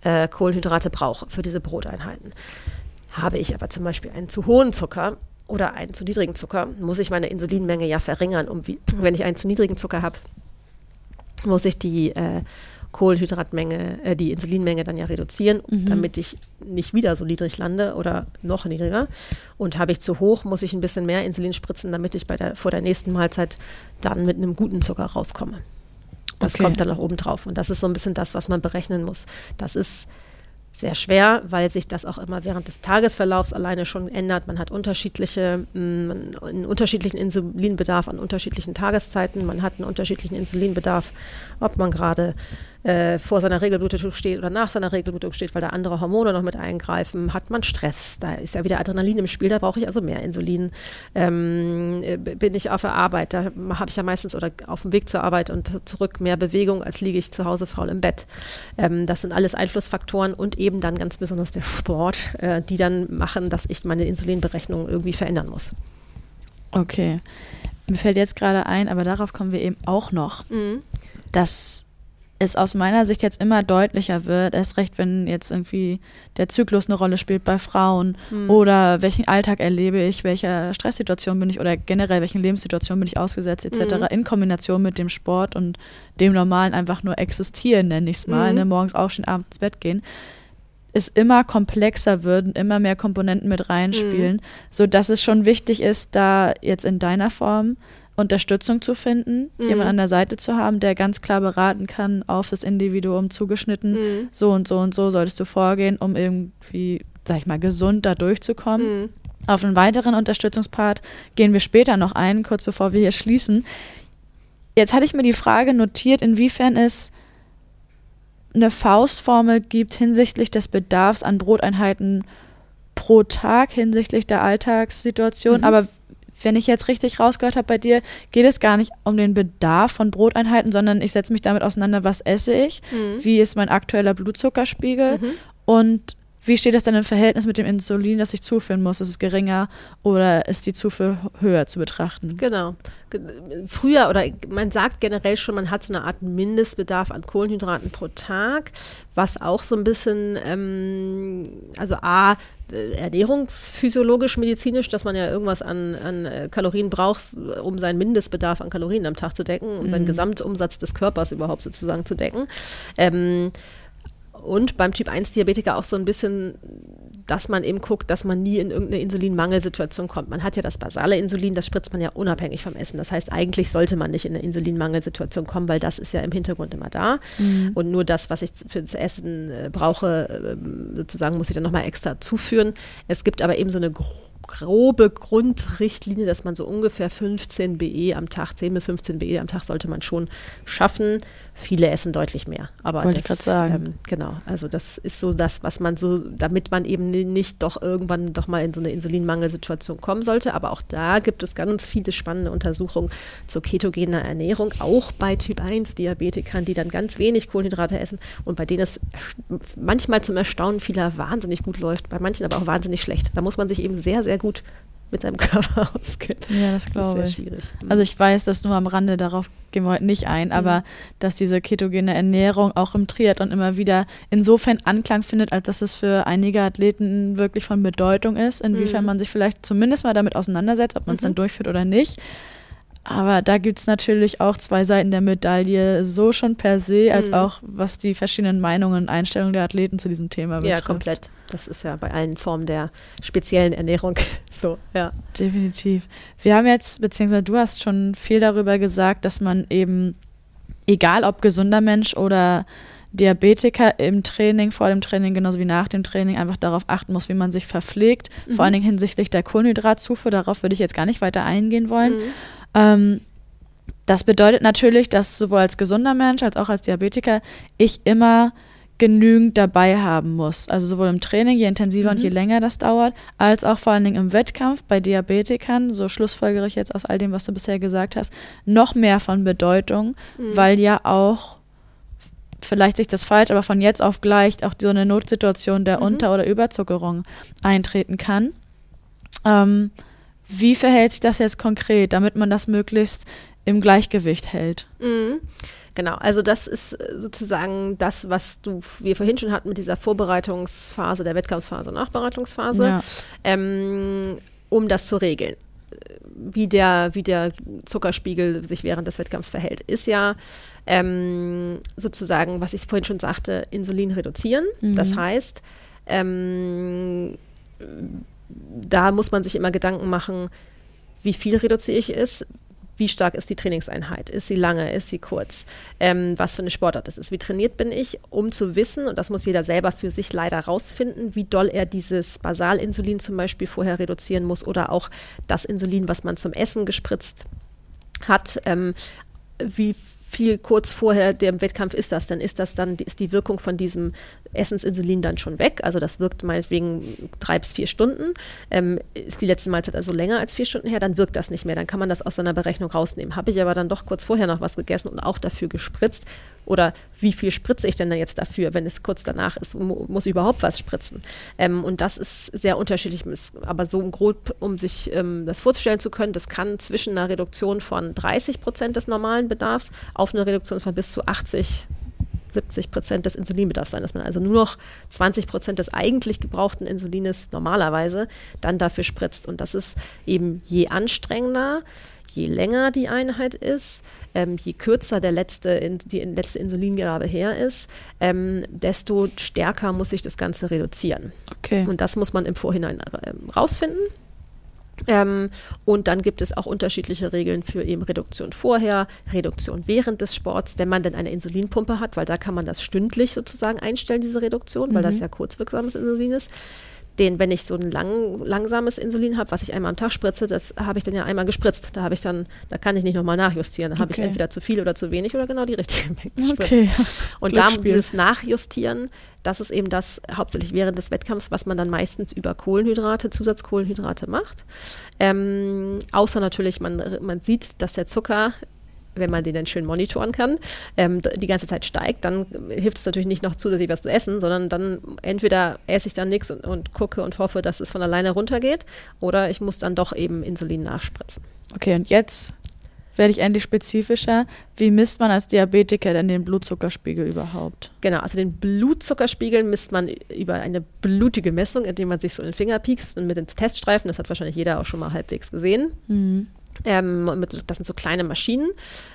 äh, Kohlenhydrate brauche, für diese Broteinheiten. Habe ich aber zum Beispiel einen zu hohen Zucker oder einen zu niedrigen Zucker, muss ich meine Insulinmenge ja verringern. Um wie, wenn ich einen zu niedrigen Zucker habe, muss ich die äh, Kohlenhydratmenge, äh, die Insulinmenge dann ja reduzieren, mhm. damit ich nicht wieder so niedrig lande oder noch niedriger. Und habe ich zu hoch, muss ich ein bisschen mehr Insulin spritzen, damit ich bei der, vor der nächsten Mahlzeit dann mit einem guten Zucker rauskomme. Das okay. kommt dann noch oben drauf. Und das ist so ein bisschen das, was man berechnen muss. Das ist sehr schwer, weil sich das auch immer während des Tagesverlaufs alleine schon ändert. Man hat unterschiedliche, mh, mm, einen unterschiedlichen Insulinbedarf an unterschiedlichen Tageszeiten. Man hat einen unterschiedlichen Insulinbedarf, ob man gerade äh, vor seiner Regelblutung steht oder nach seiner Regelblutung steht, weil da andere Hormone noch mit eingreifen, hat man Stress. Da ist ja wieder Adrenalin im Spiel, da brauche ich also mehr Insulin. Ähm, äh, bin ich auf der Arbeit, da habe ich ja meistens oder auf dem Weg zur Arbeit und zurück mehr Bewegung, als liege ich zu Hause faul im Bett. Ähm, das sind alles Einflussfaktoren und eben dann ganz besonders der Sport, äh, die dann machen, dass ich meine Insulinberechnung irgendwie verändern muss. Okay. Mir fällt jetzt gerade ein, aber darauf kommen wir eben auch noch, mhm. dass es aus meiner Sicht jetzt immer deutlicher wird, erst recht, wenn jetzt irgendwie der Zyklus eine Rolle spielt bei Frauen mhm. oder welchen Alltag erlebe ich, welcher Stresssituation bin ich oder generell welchen Lebenssituationen bin ich ausgesetzt etc. Mhm. in Kombination mit dem Sport und dem normalen einfach nur existieren, nenne ich es mal, mhm. ne, morgens aufstehen, abends ins Bett gehen, es immer komplexer wird und immer mehr Komponenten mit reinspielen, mhm. sodass es schon wichtig ist, da jetzt in deiner Form Unterstützung zu finden, mhm. jemand an der Seite zu haben, der ganz klar beraten kann, auf das Individuum zugeschnitten, mhm. so und so und so solltest du vorgehen, um irgendwie, sag ich mal, gesund da durchzukommen. Mhm. Auf einen weiteren Unterstützungspart gehen wir später noch ein, kurz bevor wir hier schließen. Jetzt hatte ich mir die Frage notiert, inwiefern es eine Faustformel gibt hinsichtlich des Bedarfs an Broteinheiten pro Tag hinsichtlich der Alltagssituation, mhm. aber wenn ich jetzt richtig rausgehört habe bei dir, geht es gar nicht um den Bedarf von Broteinheiten, sondern ich setze mich damit auseinander, was esse ich, mhm. wie ist mein aktueller Blutzuckerspiegel mhm. und wie steht das dann im Verhältnis mit dem Insulin, das ich zuführen muss? Ist es geringer oder ist die Zufuhr höher zu betrachten? Genau. Früher oder man sagt generell schon, man hat so eine Art Mindestbedarf an Kohlenhydraten pro Tag, was auch so ein bisschen, ähm, also A, äh, ernährungsphysiologisch, medizinisch, dass man ja irgendwas an, an äh, Kalorien braucht, um seinen Mindestbedarf an Kalorien am Tag zu decken, um mhm. seinen Gesamtumsatz des Körpers überhaupt sozusagen zu decken. Ähm, und beim Typ 1 Diabetiker auch so ein bisschen, dass man eben guckt, dass man nie in irgendeine Insulinmangelsituation kommt. Man hat ja das basale Insulin, das spritzt man ja unabhängig vom Essen. Das heißt, eigentlich sollte man nicht in eine Insulinmangelsituation kommen, weil das ist ja im Hintergrund immer da. Mhm. Und nur das, was ich für das Essen äh, brauche, äh, sozusagen, muss ich dann nochmal extra zuführen. Es gibt aber eben so eine grobe Grundrichtlinie, dass man so ungefähr 15 BE am Tag, 10 bis 15 BE am Tag sollte man schon schaffen. Viele essen deutlich mehr. Aber Wollte das, ich gerade sagen. Ähm, genau, also das ist so das, was man so, damit man eben nicht doch irgendwann doch mal in so eine Insulinmangelsituation kommen sollte. Aber auch da gibt es ganz viele spannende Untersuchungen zur ketogener Ernährung, auch bei Typ 1 Diabetikern, die dann ganz wenig Kohlenhydrate essen und bei denen es manchmal zum Erstaunen vieler wahnsinnig gut läuft, bei manchen aber auch wahnsinnig schlecht. Da muss man sich eben sehr, sehr gut mit seinem <laughs> Körper auskennt. Ja, das glaube ich. Schwierig. Mhm. Also ich weiß das nur am Rande, darauf gehen wir heute nicht ein, aber mhm. dass diese ketogene Ernährung auch im Triathlon immer wieder insofern Anklang findet, als dass es für einige Athleten wirklich von Bedeutung ist, inwiefern mhm. man sich vielleicht zumindest mal damit auseinandersetzt, ob man es dann mhm. durchführt oder nicht. Aber da gibt es natürlich auch zwei Seiten der Medaille, so schon per se, als mhm. auch was die verschiedenen Meinungen und Einstellungen der Athleten zu diesem Thema betrifft. Ja, komplett. Das ist ja bei allen Formen der speziellen Ernährung <laughs> so, ja. Definitiv. Wir haben jetzt, beziehungsweise du hast schon viel darüber gesagt, dass man eben, egal ob gesunder Mensch oder Diabetiker im Training, vor dem Training genauso wie nach dem Training einfach darauf achten muss, wie man sich verpflegt, mhm. vor allen Dingen hinsichtlich der Kohlenhydratzufuhr. Darauf würde ich jetzt gar nicht weiter eingehen wollen. Mhm. Ähm, Das bedeutet natürlich, dass sowohl als gesunder Mensch als auch als Diabetiker ich immer genügend dabei haben muss. Also sowohl im Training, je intensiver mhm. und je länger das dauert, als auch vor allen Dingen im Wettkampf bei Diabetikern, so schlussfolgere ich jetzt aus all dem, was du bisher gesagt hast, noch mehr von Bedeutung, mhm. weil ja auch vielleicht sich das falsch, aber von jetzt auf gleich auch so eine Notsituation der mhm. Unter- oder Überzuckerung eintreten kann. Ähm, wie verhält sich das jetzt konkret, damit man das möglichst im Gleichgewicht hält? Mhm. Genau, also das ist sozusagen das, was du, wir vorhin schon hatten mit dieser Vorbereitungsphase, der Wettkampfphase, Nachbereitungsphase, ja. ähm, um das zu regeln. Wie der, wie der Zuckerspiegel sich während des Wettkampfs verhält, ist ja ähm, sozusagen, was ich vorhin schon sagte, Insulin reduzieren. Mhm. Das heißt, ähm, da muss man sich immer Gedanken machen, wie viel reduziere ich es, wie stark ist die Trainingseinheit? Ist sie lange? Ist sie kurz? Ähm, was für eine Sportart es ist? Wie trainiert bin ich, um zu wissen, und das muss jeder selber für sich leider rausfinden, wie doll er dieses Basalinsulin zum Beispiel vorher reduzieren muss oder auch das Insulin, was man zum Essen gespritzt hat, ähm, wie viel kurz vorher dem Wettkampf ist das, dann ist das dann, ist die Wirkung von diesem Essensinsulin dann schon weg. Also das wirkt meinetwegen drei bis vier Stunden. Ähm, ist die letzte Mahlzeit also länger als vier Stunden her, dann wirkt das nicht mehr. Dann kann man das aus seiner Berechnung rausnehmen. Habe ich aber dann doch kurz vorher noch was gegessen und auch dafür gespritzt, oder wie viel spritze ich denn jetzt dafür, wenn es kurz danach ist, muss ich überhaupt was spritzen? Ähm, und das ist sehr unterschiedlich, aber so grob, um sich ähm, das vorzustellen zu können, das kann zwischen einer Reduktion von 30 Prozent des normalen Bedarfs auf eine Reduktion von bis zu 80 70 Prozent des Insulinbedarfs sein, dass man also nur noch 20 Prozent des eigentlich gebrauchten Insulines normalerweise dann dafür spritzt. Und das ist eben je anstrengender, je länger die Einheit ist, ähm, je kürzer der letzte, in, die letzte Insulingabe her ist, ähm, desto stärker muss sich das Ganze reduzieren. Okay. Und das muss man im Vorhinein äh, rausfinden. Ähm, und dann gibt es auch unterschiedliche Regeln für eben Reduktion vorher, Reduktion während des Sports, wenn man denn eine Insulinpumpe hat, weil da kann man das stündlich sozusagen einstellen, diese Reduktion, weil mhm. das ja kurzwirksames Insulin ist den, wenn ich so ein lang, langsames Insulin habe, was ich einmal am Tag spritze, das habe ich dann ja einmal gespritzt. Da habe ich dann, da kann ich nicht nochmal nachjustieren. Da okay. habe ich entweder zu viel oder zu wenig oder genau die richtige Menge gespritzt. Okay. <laughs> Und da dieses Nachjustieren, das ist eben das hauptsächlich während des Wettkampfs, was man dann meistens über Kohlenhydrate, Zusatzkohlenhydrate macht. Ähm, außer natürlich, man, man sieht, dass der Zucker wenn man den dann schön monitoren kann, ähm, die ganze Zeit steigt, dann hilft es natürlich nicht noch zusätzlich was zu essen, sondern dann entweder esse ich dann nichts und, und gucke und hoffe, dass es von alleine runtergeht, oder ich muss dann doch eben Insulin nachspritzen. Okay, und jetzt werde ich endlich spezifischer. Wie misst man als Diabetiker denn den Blutzuckerspiegel überhaupt? Genau, also den Blutzuckerspiegel misst man über eine blutige Messung, indem man sich so in den Finger piekst und mit den Teststreifen, das hat wahrscheinlich jeder auch schon mal halbwegs gesehen. Mhm. Ähm, mit, das sind so kleine Maschinen.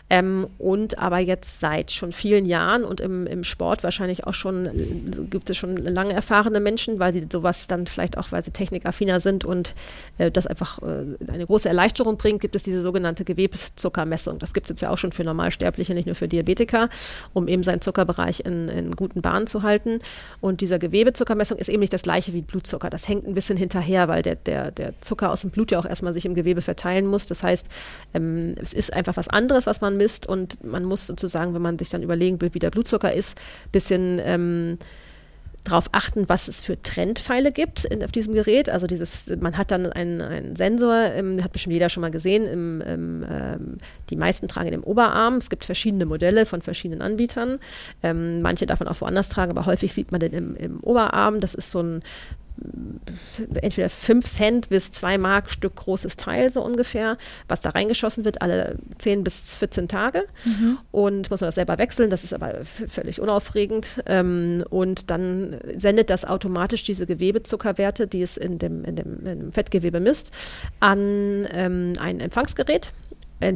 Ähm, und aber jetzt seit schon vielen Jahren und im, im Sport wahrscheinlich auch schon, gibt es schon lange erfahrene Menschen, weil sie sowas dann vielleicht auch, weil sie technikaffiner sind und äh, das einfach äh, eine große Erleichterung bringt, gibt es diese sogenannte Gewebszuckermessung. Das gibt es jetzt ja auch schon für Normalsterbliche, nicht nur für Diabetiker, um eben seinen Zuckerbereich in, in guten Bahnen zu halten. Und dieser Gewebezuckermessung ist eben nicht das gleiche wie Blutzucker. Das hängt ein bisschen hinterher, weil der, der, der Zucker aus dem Blut ja auch erstmal sich im Gewebe verteilen muss. Das heißt, heißt, ähm, es ist einfach was anderes, was man misst und man muss sozusagen, wenn man sich dann überlegen will, wie der Blutzucker ist, ein bisschen ähm, darauf achten, was es für Trendpfeile gibt in, auf diesem Gerät. Also dieses, man hat dann einen, einen Sensor, ähm, hat bestimmt jeder schon mal gesehen, im, im, ähm, die meisten tragen ihn im Oberarm. Es gibt verschiedene Modelle von verschiedenen Anbietern. Ähm, manche davon auch woanders tragen, aber häufig sieht man den im, im Oberarm. Das ist so ein entweder 5 Cent bis 2 Mark Stück großes Teil so ungefähr, was da reingeschossen wird, alle 10 bis 14 Tage. Mhm. Und muss man das selber wechseln, das ist aber völlig unaufregend. Ähm, und dann sendet das automatisch diese Gewebezuckerwerte, die es in dem, in dem, in dem Fettgewebe misst, an ähm, ein Empfangsgerät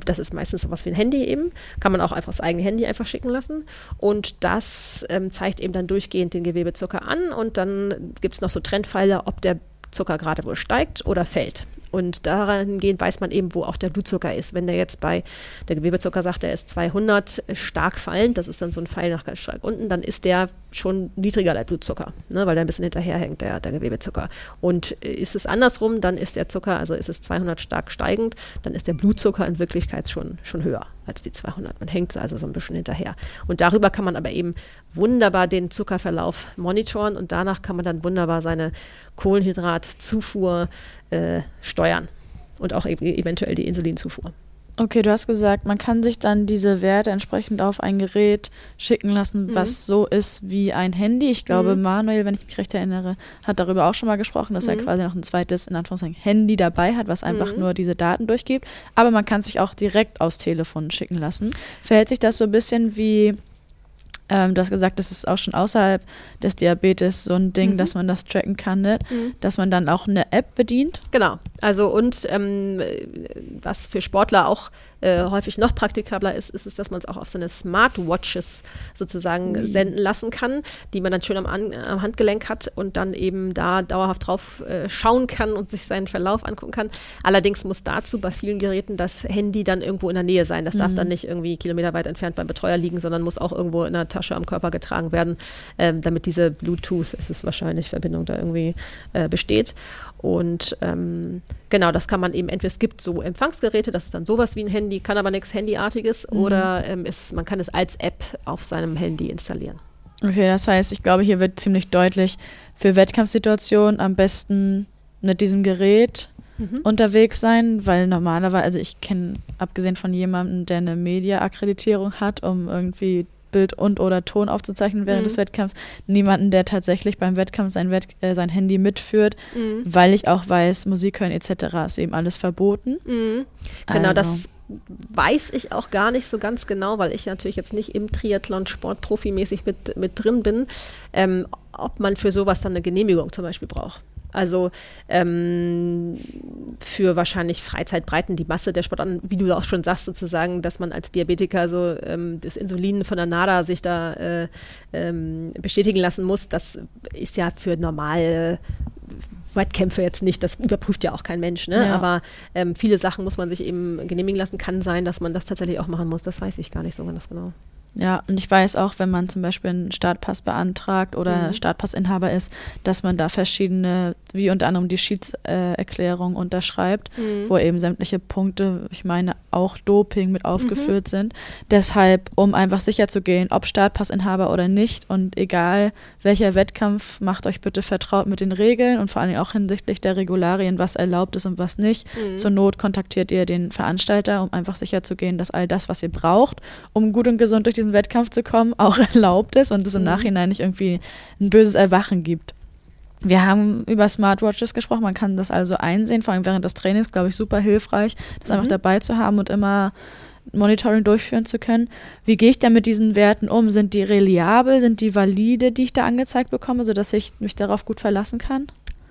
das ist meistens sowas wie ein Handy eben. Kann man auch einfach das eigene Handy einfach schicken lassen. Und das ähm, zeigt eben dann durchgehend den Gewebezucker an. Und dann gibt es noch so Trendpfeiler, ob der Zucker gerade wohl steigt oder fällt. Und dahingehend weiß man eben, wo auch der Blutzucker ist. Wenn der jetzt bei der Gewebezucker sagt, er ist 200 stark fallend, das ist dann so ein Pfeil nach ganz stark unten, dann ist der schon niedriger der Blutzucker, ne, weil der ein bisschen hinterherhängt, der, der Gewebezucker. Und ist es andersrum, dann ist der Zucker, also ist es 200 stark steigend, dann ist der Blutzucker in Wirklichkeit schon, schon höher als die 200. Man hängt also so ein bisschen hinterher. Und darüber kann man aber eben wunderbar den Zuckerverlauf monitoren und danach kann man dann wunderbar seine Kohlenhydratzufuhr äh, steuern und auch eben eventuell die Insulinzufuhr. Okay, du hast gesagt, man kann sich dann diese Werte entsprechend auf ein Gerät schicken lassen, mhm. was so ist wie ein Handy. Ich glaube, mhm. Manuel, wenn ich mich recht erinnere, hat darüber auch schon mal gesprochen, dass mhm. er quasi noch ein zweites, in Anführungszeichen, Handy dabei hat, was einfach mhm. nur diese Daten durchgibt. Aber man kann sich auch direkt aufs Telefon schicken lassen. Verhält sich das so ein bisschen wie ähm, du hast gesagt, das ist auch schon außerhalb des Diabetes so ein Ding, mhm. dass man das tracken kann, ne? mhm. dass man dann auch eine App bedient. Genau. Also und ähm, was für Sportler auch äh, häufig noch praktikabler ist, ist es, dass man es auch auf seine Smartwatches sozusagen mhm. senden lassen kann, die man dann schön am, An am Handgelenk hat und dann eben da dauerhaft drauf äh, schauen kann und sich seinen Verlauf angucken kann. Allerdings muss dazu bei vielen Geräten das Handy dann irgendwo in der Nähe sein. Das darf dann mhm. nicht irgendwie kilometerweit entfernt beim Betreuer liegen, sondern muss auch irgendwo in der Tasche am Körper getragen werden, äh, damit diese Bluetooth, es ist wahrscheinlich Verbindung da irgendwie äh, besteht. Und ähm, genau, das kann man eben entweder, es gibt so Empfangsgeräte, das ist dann sowas wie ein Handy, kann aber nichts Handyartiges, mhm. oder ähm, ist, man kann es als App auf seinem Handy installieren. Okay, das heißt, ich glaube, hier wird ziemlich deutlich, für Wettkampfsituationen am besten mit diesem Gerät mhm. unterwegs sein, weil normalerweise, also ich kenne, abgesehen von jemandem, der eine Media-Akkreditierung hat, um irgendwie Bild und oder Ton aufzuzeichnen während mhm. des Wettkampfs. Niemanden, der tatsächlich beim Wettkampf sein, Wett äh, sein Handy mitführt, mhm. weil ich auch weiß, Musik hören etc. ist eben alles verboten. Mhm. Genau, also. das weiß ich auch gar nicht so ganz genau, weil ich natürlich jetzt nicht im Triathlon sportprofimäßig mit, mit drin bin, ähm, ob man für sowas dann eine Genehmigung zum Beispiel braucht. Also ähm, für wahrscheinlich Freizeitbreiten die Masse der Sportarten, wie du auch schon sagst, sozusagen, dass man als Diabetiker so ähm, das Insulin von der NADA sich da äh, ähm, bestätigen lassen muss, das ist ja für normale Wettkämpfe jetzt nicht, das überprüft ja auch kein Mensch, ne? Ja. aber ähm, viele Sachen muss man sich eben genehmigen lassen. Kann sein, dass man das tatsächlich auch machen muss, das weiß ich gar nicht so ganz genau. Ja, und ich weiß auch, wenn man zum Beispiel einen Startpass beantragt oder mhm. Startpassinhaber ist, dass man da verschiedene, wie unter anderem die Schiedserklärung unterschreibt, mhm. wo eben sämtliche Punkte, ich meine auch Doping mit aufgeführt mhm. sind. Deshalb, um einfach sicher zu gehen, ob Startpassinhaber oder nicht und egal welcher Wettkampf, macht euch bitte vertraut mit den Regeln und vor allem auch hinsichtlich der Regularien, was erlaubt ist und was nicht. Mhm. Zur Not kontaktiert ihr den Veranstalter, um einfach sicher zu gehen, dass all das, was ihr braucht, um gut und gesund durch diesen diesen Wettkampf zu kommen, <laughs> auch erlaubt ist und es im mhm. Nachhinein nicht irgendwie ein böses Erwachen gibt. Wir haben über Smartwatches gesprochen, man kann das also einsehen, vor allem während des Trainings, glaube ich, super hilfreich, das mhm. einfach dabei zu haben und immer Monitoring durchführen zu können. Wie gehe ich da mit diesen Werten um? Sind die reliabel? Sind die valide, die ich da angezeigt bekomme, sodass ich mich darauf gut verlassen kann?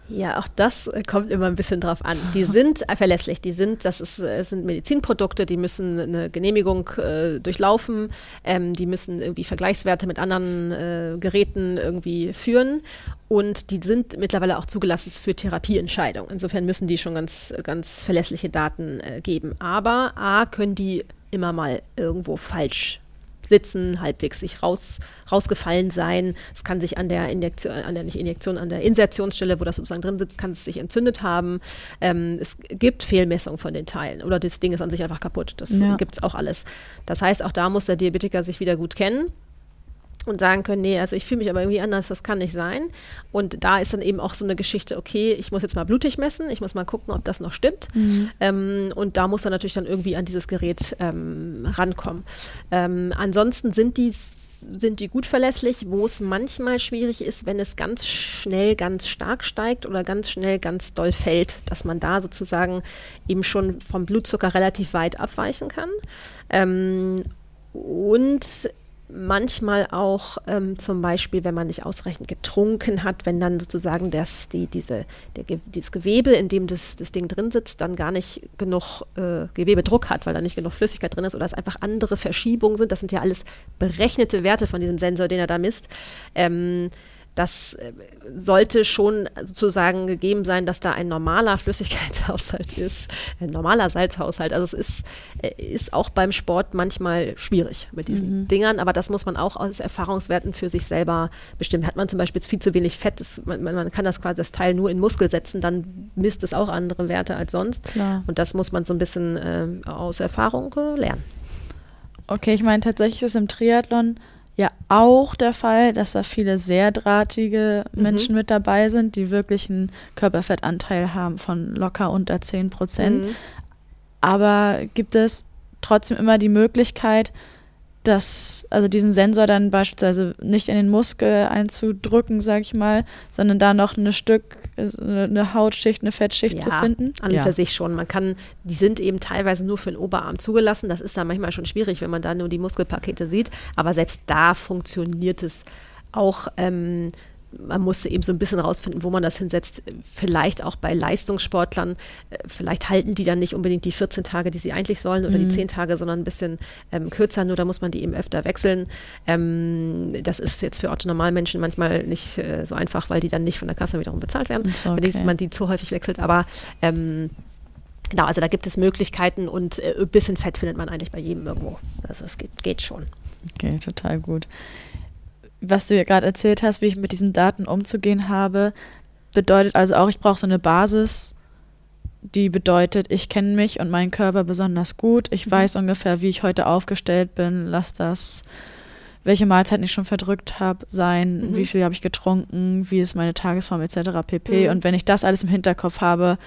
Ja, auch das äh, kommt immer ein bisschen drauf an. Die <laughs> sind verlässlich, die sind, das ist, äh, sind Medizinprodukte, die müssen eine Genehmigung äh, durchlaufen, ähm, die müssen irgendwie Vergleichswerte mit anderen äh, Geräten irgendwie führen und die sind mittlerweile auch zugelassen für Therapieentscheidungen. Insofern müssen die schon ganz, ganz verlässliche Daten äh, geben. Aber A, können die immer mal irgendwo falsch sitzen, halbwegs sich raus, rausgefallen sein. Es kann sich an der Injektion, an der nicht Injektion, an der Insertionsstelle, wo das sozusagen drin sitzt, kann es sich entzündet haben. Ähm, es gibt Fehlmessungen von den Teilen oder das Ding ist an sich einfach kaputt. Das ja. gibt es auch alles. Das heißt, auch da muss der Diabetiker sich wieder gut kennen und sagen können, nee, also ich fühle mich aber irgendwie anders, das kann nicht sein. Und da ist dann eben auch so eine Geschichte, okay, ich muss jetzt mal blutig messen, ich muss mal gucken, ob das noch stimmt. Mhm. Ähm, und da muss er natürlich dann irgendwie an dieses Gerät ähm, rankommen. Ähm, ansonsten sind die sind die gut verlässlich, wo es manchmal schwierig ist, wenn es ganz schnell ganz stark steigt oder ganz schnell ganz doll fällt, dass man da sozusagen eben schon vom Blutzucker relativ weit abweichen kann. Ähm, und manchmal auch ähm, zum Beispiel, wenn man nicht ausreichend getrunken hat, wenn dann sozusagen das, die, diese, der, dieses Gewebe, in dem das, das Ding drin sitzt, dann gar nicht genug äh, Gewebedruck hat, weil da nicht genug Flüssigkeit drin ist oder es einfach andere Verschiebungen sind. Das sind ja alles berechnete Werte von diesem Sensor, den er da misst. Ähm, das äh, sollte schon sozusagen gegeben sein, dass da ein normaler Flüssigkeitshaushalt <laughs> ist, ein normaler Salzhaushalt. Also es ist, äh, ist auch beim Sport manchmal schwierig mit diesen mhm. Dingern, aber das muss man auch aus Erfahrungswerten für sich selber bestimmen. Hat man zum Beispiel viel zu wenig Fett, das, man, man, kann das quasi das Teil nur in Muskel setzen, dann misst es auch andere Werte als sonst. Klar. Und das muss man so ein bisschen äh, aus Erfahrung äh, lernen. Okay, ich meine, tatsächlich ist im Triathlon ja auch der Fall, dass da viele sehr drahtige mhm. Menschen mit dabei sind, die wirklich einen Körperfettanteil haben von locker unter 10 Prozent. Mhm. Aber gibt es trotzdem immer die Möglichkeit, das, also diesen Sensor dann beispielsweise nicht in den Muskel einzudrücken, sag ich mal, sondern da noch ein Stück, eine Hautschicht, eine Fettschicht ja, zu finden? An und ja. für sich schon. Man kann, die sind eben teilweise nur für den Oberarm zugelassen. Das ist dann manchmal schon schwierig, wenn man da nur die Muskelpakete sieht. Aber selbst da funktioniert es auch. Ähm, man musste eben so ein bisschen rausfinden, wo man das hinsetzt. Vielleicht auch bei Leistungssportlern. Äh, vielleicht halten die dann nicht unbedingt die 14 Tage, die sie eigentlich sollen, oder mhm. die 10 Tage, sondern ein bisschen ähm, kürzer. Nur da muss man die eben öfter wechseln. Ähm, das ist jetzt für Otto-Normalmenschen manchmal nicht äh, so einfach, weil die dann nicht von der Kasse wiederum bezahlt werden, okay. wenn man die zu häufig wechselt. Aber ähm, Genau, also da gibt es Möglichkeiten und äh, ein bisschen Fett findet man eigentlich bei jedem irgendwo. Also es geht, geht schon. Okay, total gut was du ja gerade erzählt hast, wie ich mit diesen Daten umzugehen habe, bedeutet also auch, ich brauche so eine Basis, die bedeutet, ich kenne mich und meinen Körper besonders gut. Ich mhm. weiß ungefähr, wie ich heute aufgestellt bin. Lass das, welche Mahlzeiten ich schon verdrückt habe, sein, mhm. wie viel habe ich getrunken, wie ist meine Tagesform etc. pp. Mhm. Und wenn ich das alles im Hinterkopf habe,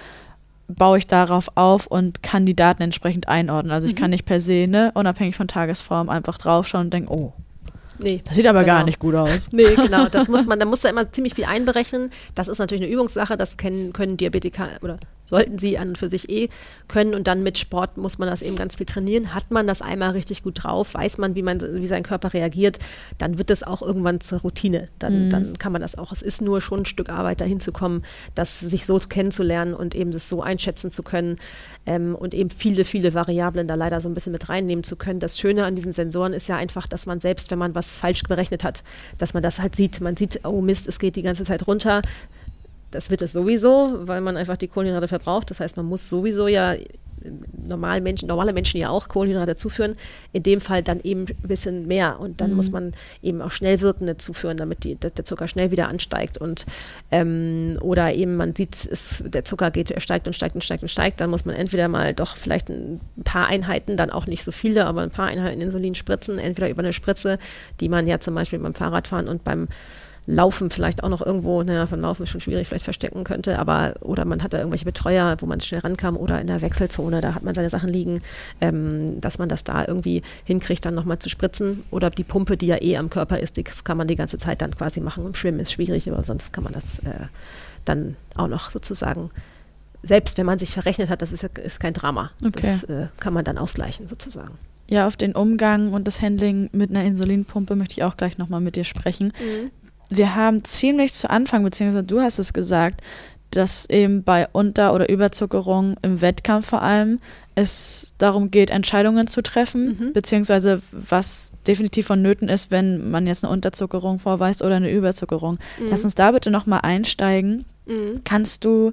baue ich darauf auf und kann die Daten entsprechend einordnen. Also ich kann mhm. nicht per se, ne, unabhängig von Tagesform, einfach draufschauen und denken, oh, Nee. Das sieht aber genau. gar nicht gut aus. <laughs> Nee, genau. Das <laughs> muss man, da muss da immer ziemlich viel einberechnen. Das ist natürlich eine Übungssache, das kennen, können Diabetiker oder sollten sie an und für sich eh können. Und dann mit Sport muss man das eben ganz viel trainieren. Hat man das einmal richtig gut drauf, weiß man, wie, man, wie sein Körper reagiert, dann wird es auch irgendwann zur Routine. Dann, mhm. dann kann man das auch. Es ist nur schon ein Stück Arbeit, dahin zu kommen, das sich so kennenzulernen und eben das so einschätzen zu können ähm, und eben viele, viele Variablen da leider so ein bisschen mit reinnehmen zu können. Das Schöne an diesen Sensoren ist ja einfach, dass man selbst, wenn man was falsch berechnet hat, dass man das halt sieht. Man sieht, oh Mist, es geht die ganze Zeit runter das wird es sowieso, weil man einfach die Kohlenhydrate verbraucht. Das heißt, man muss sowieso ja normal Menschen, normale Menschen ja auch Kohlenhydrate zuführen. In dem Fall dann eben ein bisschen mehr. Und dann mhm. muss man eben auch schnell wirkende zuführen, damit die, der Zucker schnell wieder ansteigt. Und ähm, oder eben man sieht, es, der Zucker geht, er steigt und steigt und steigt und steigt. Dann muss man entweder mal doch vielleicht ein paar Einheiten, dann auch nicht so viele, aber ein paar Einheiten Insulin spritzen, entweder über eine Spritze, die man ja zum Beispiel beim Fahrradfahren und beim Laufen vielleicht auch noch irgendwo, naja, von Laufen ist schon schwierig, vielleicht verstecken könnte, aber oder man hat da irgendwelche Betreuer, wo man schnell rankam oder in der Wechselzone, da hat man seine Sachen liegen, ähm, dass man das da irgendwie hinkriegt, dann nochmal zu spritzen. Oder die Pumpe, die ja eh am Körper ist, die kann man die ganze Zeit dann quasi machen. Im Schwimmen ist schwierig, aber sonst kann man das äh, dann auch noch sozusagen selbst wenn man sich verrechnet hat, das ist, ist kein Drama. Okay. Das äh, kann man dann ausgleichen sozusagen. Ja, auf den Umgang und das Handling mit einer Insulinpumpe möchte ich auch gleich nochmal mit dir sprechen. Mhm wir haben ziemlich zu Anfang, beziehungsweise du hast es gesagt, dass eben bei Unter- oder Überzuckerung im Wettkampf vor allem es darum geht, Entscheidungen zu treffen, mhm. beziehungsweise was definitiv vonnöten ist, wenn man jetzt eine Unterzuckerung vorweist oder eine Überzuckerung. Mhm. Lass uns da bitte nochmal einsteigen. Mhm. Kannst du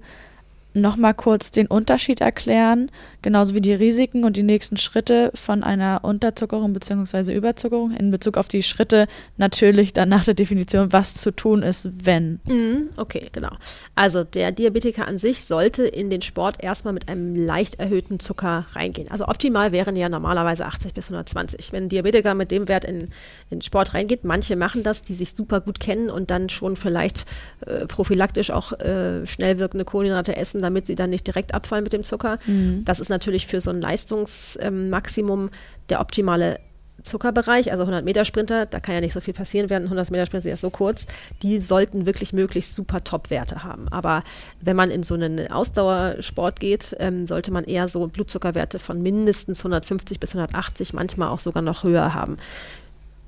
nochmal kurz den Unterschied erklären, genauso wie die Risiken und die nächsten Schritte von einer Unterzuckerung bzw. Überzuckerung in Bezug auf die Schritte natürlich dann nach der Definition, was zu tun ist, wenn. Mhm, okay, genau. Also der Diabetiker an sich sollte in den Sport erstmal mit einem leicht erhöhten Zucker reingehen. Also optimal wären ja normalerweise 80 bis 120. Wenn ein Diabetiker mit dem Wert in, in Sport reingeht, manche machen das, die sich super gut kennen und dann schon vielleicht äh, prophylaktisch auch äh, schnell wirkende Kohlenhydrate essen, damit sie dann nicht direkt abfallen mit dem Zucker. Mhm. Das ist natürlich für so ein Leistungsmaximum ähm, der optimale Zuckerbereich, also 100 Meter Sprinter, da kann ja nicht so viel passieren während 100 Meter Sprinter ist so kurz, die sollten wirklich möglichst super Top-Werte haben. Aber wenn man in so einen Ausdauersport geht, ähm, sollte man eher so Blutzuckerwerte von mindestens 150 bis 180, manchmal auch sogar noch höher haben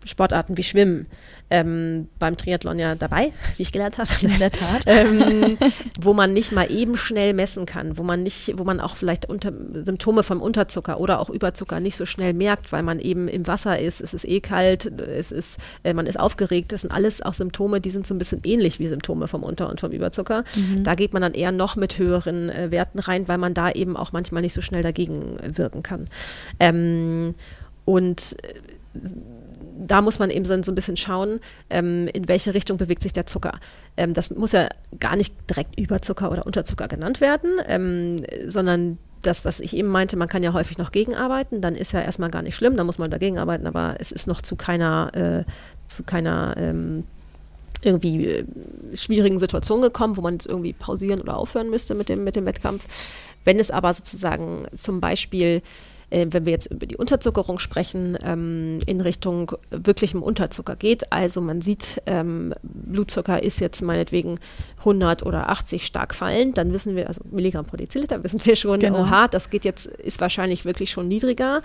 Sportarten wie Schwimmen ähm, beim Triathlon ja dabei, <laughs> wie ich gelernt habe. In der Tat. <laughs> ähm, wo man nicht mal eben schnell messen kann, wo man nicht, wo man auch vielleicht unter, Symptome vom Unterzucker oder auch Überzucker nicht so schnell merkt, weil man eben im Wasser ist, es ist eh kalt, es ist, äh, man ist aufgeregt. Das sind alles auch Symptome, die sind so ein bisschen ähnlich wie Symptome vom Unter- und vom Überzucker. Mhm. Da geht man dann eher noch mit höheren äh, Werten rein, weil man da eben auch manchmal nicht so schnell dagegen wirken kann. Ähm, und äh, da muss man eben so, ein bisschen schauen, ähm, in welche Richtung bewegt sich der Zucker. Ähm, das muss ja gar nicht direkt Überzucker oder Unterzucker genannt werden, ähm, sondern das, was ich eben meinte, man kann ja häufig noch gegenarbeiten, dann ist ja erstmal gar nicht schlimm, dann muss man dagegen arbeiten, aber es ist noch zu keiner, äh, zu keiner ähm, irgendwie äh, schwierigen Situation gekommen, wo man jetzt irgendwie pausieren oder aufhören müsste mit dem, mit dem Wettkampf. Wenn es aber sozusagen zum Beispiel äh, wenn wir jetzt über die Unterzuckerung sprechen, ähm, in Richtung wirklichem Unterzucker geht. Also man sieht, ähm, Blutzucker ist jetzt meinetwegen 100 oder 80 stark fallend, dann wissen wir, also Milligramm pro Deziliter, wissen wir schon, genau. oha, das geht jetzt, ist wahrscheinlich wirklich schon niedriger.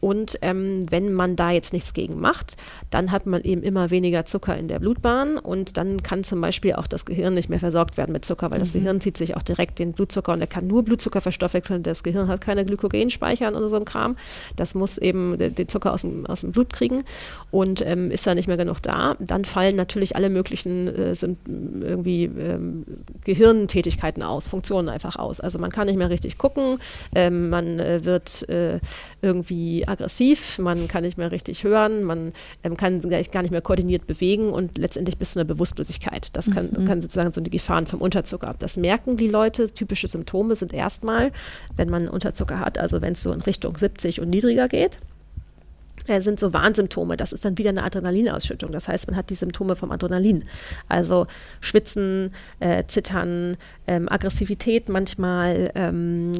Und ähm, wenn man da jetzt nichts gegen macht, dann hat man eben immer weniger Zucker in der Blutbahn und dann kann zum Beispiel auch das Gehirn nicht mehr versorgt werden mit Zucker, weil mhm. das Gehirn zieht sich auch direkt den Blutzucker und er kann nur Blutzucker verstoffwechseln. Das Gehirn hat keine Glykogenspeicher und so ein Kram. Das muss eben den Zucker aus dem, aus dem Blut kriegen und ähm, ist da nicht mehr genug da. Dann fallen natürlich alle möglichen äh, sind irgendwie ähm, Gehirntätigkeiten aus, Funktionen einfach aus. Also man kann nicht mehr richtig gucken, ähm, man äh, wird äh, irgendwie aggressiv, man kann nicht mehr richtig hören, man ähm, kann sich gar nicht mehr koordiniert bewegen und letztendlich bis zu einer Bewusstlosigkeit. Das kann, mhm. kann sozusagen so die Gefahren vom Unterzucker. Das merken die Leute. Typische Symptome sind erstmal, wenn man Unterzucker hat, also wenn es so in Richtung 70 und niedriger geht äh, sind so Warnsymptome. Das ist dann wieder eine Adrenalinausschüttung. Das heißt, man hat die Symptome vom Adrenalin. Also Schwitzen, äh, Zittern, ähm, Aggressivität manchmal, ähm,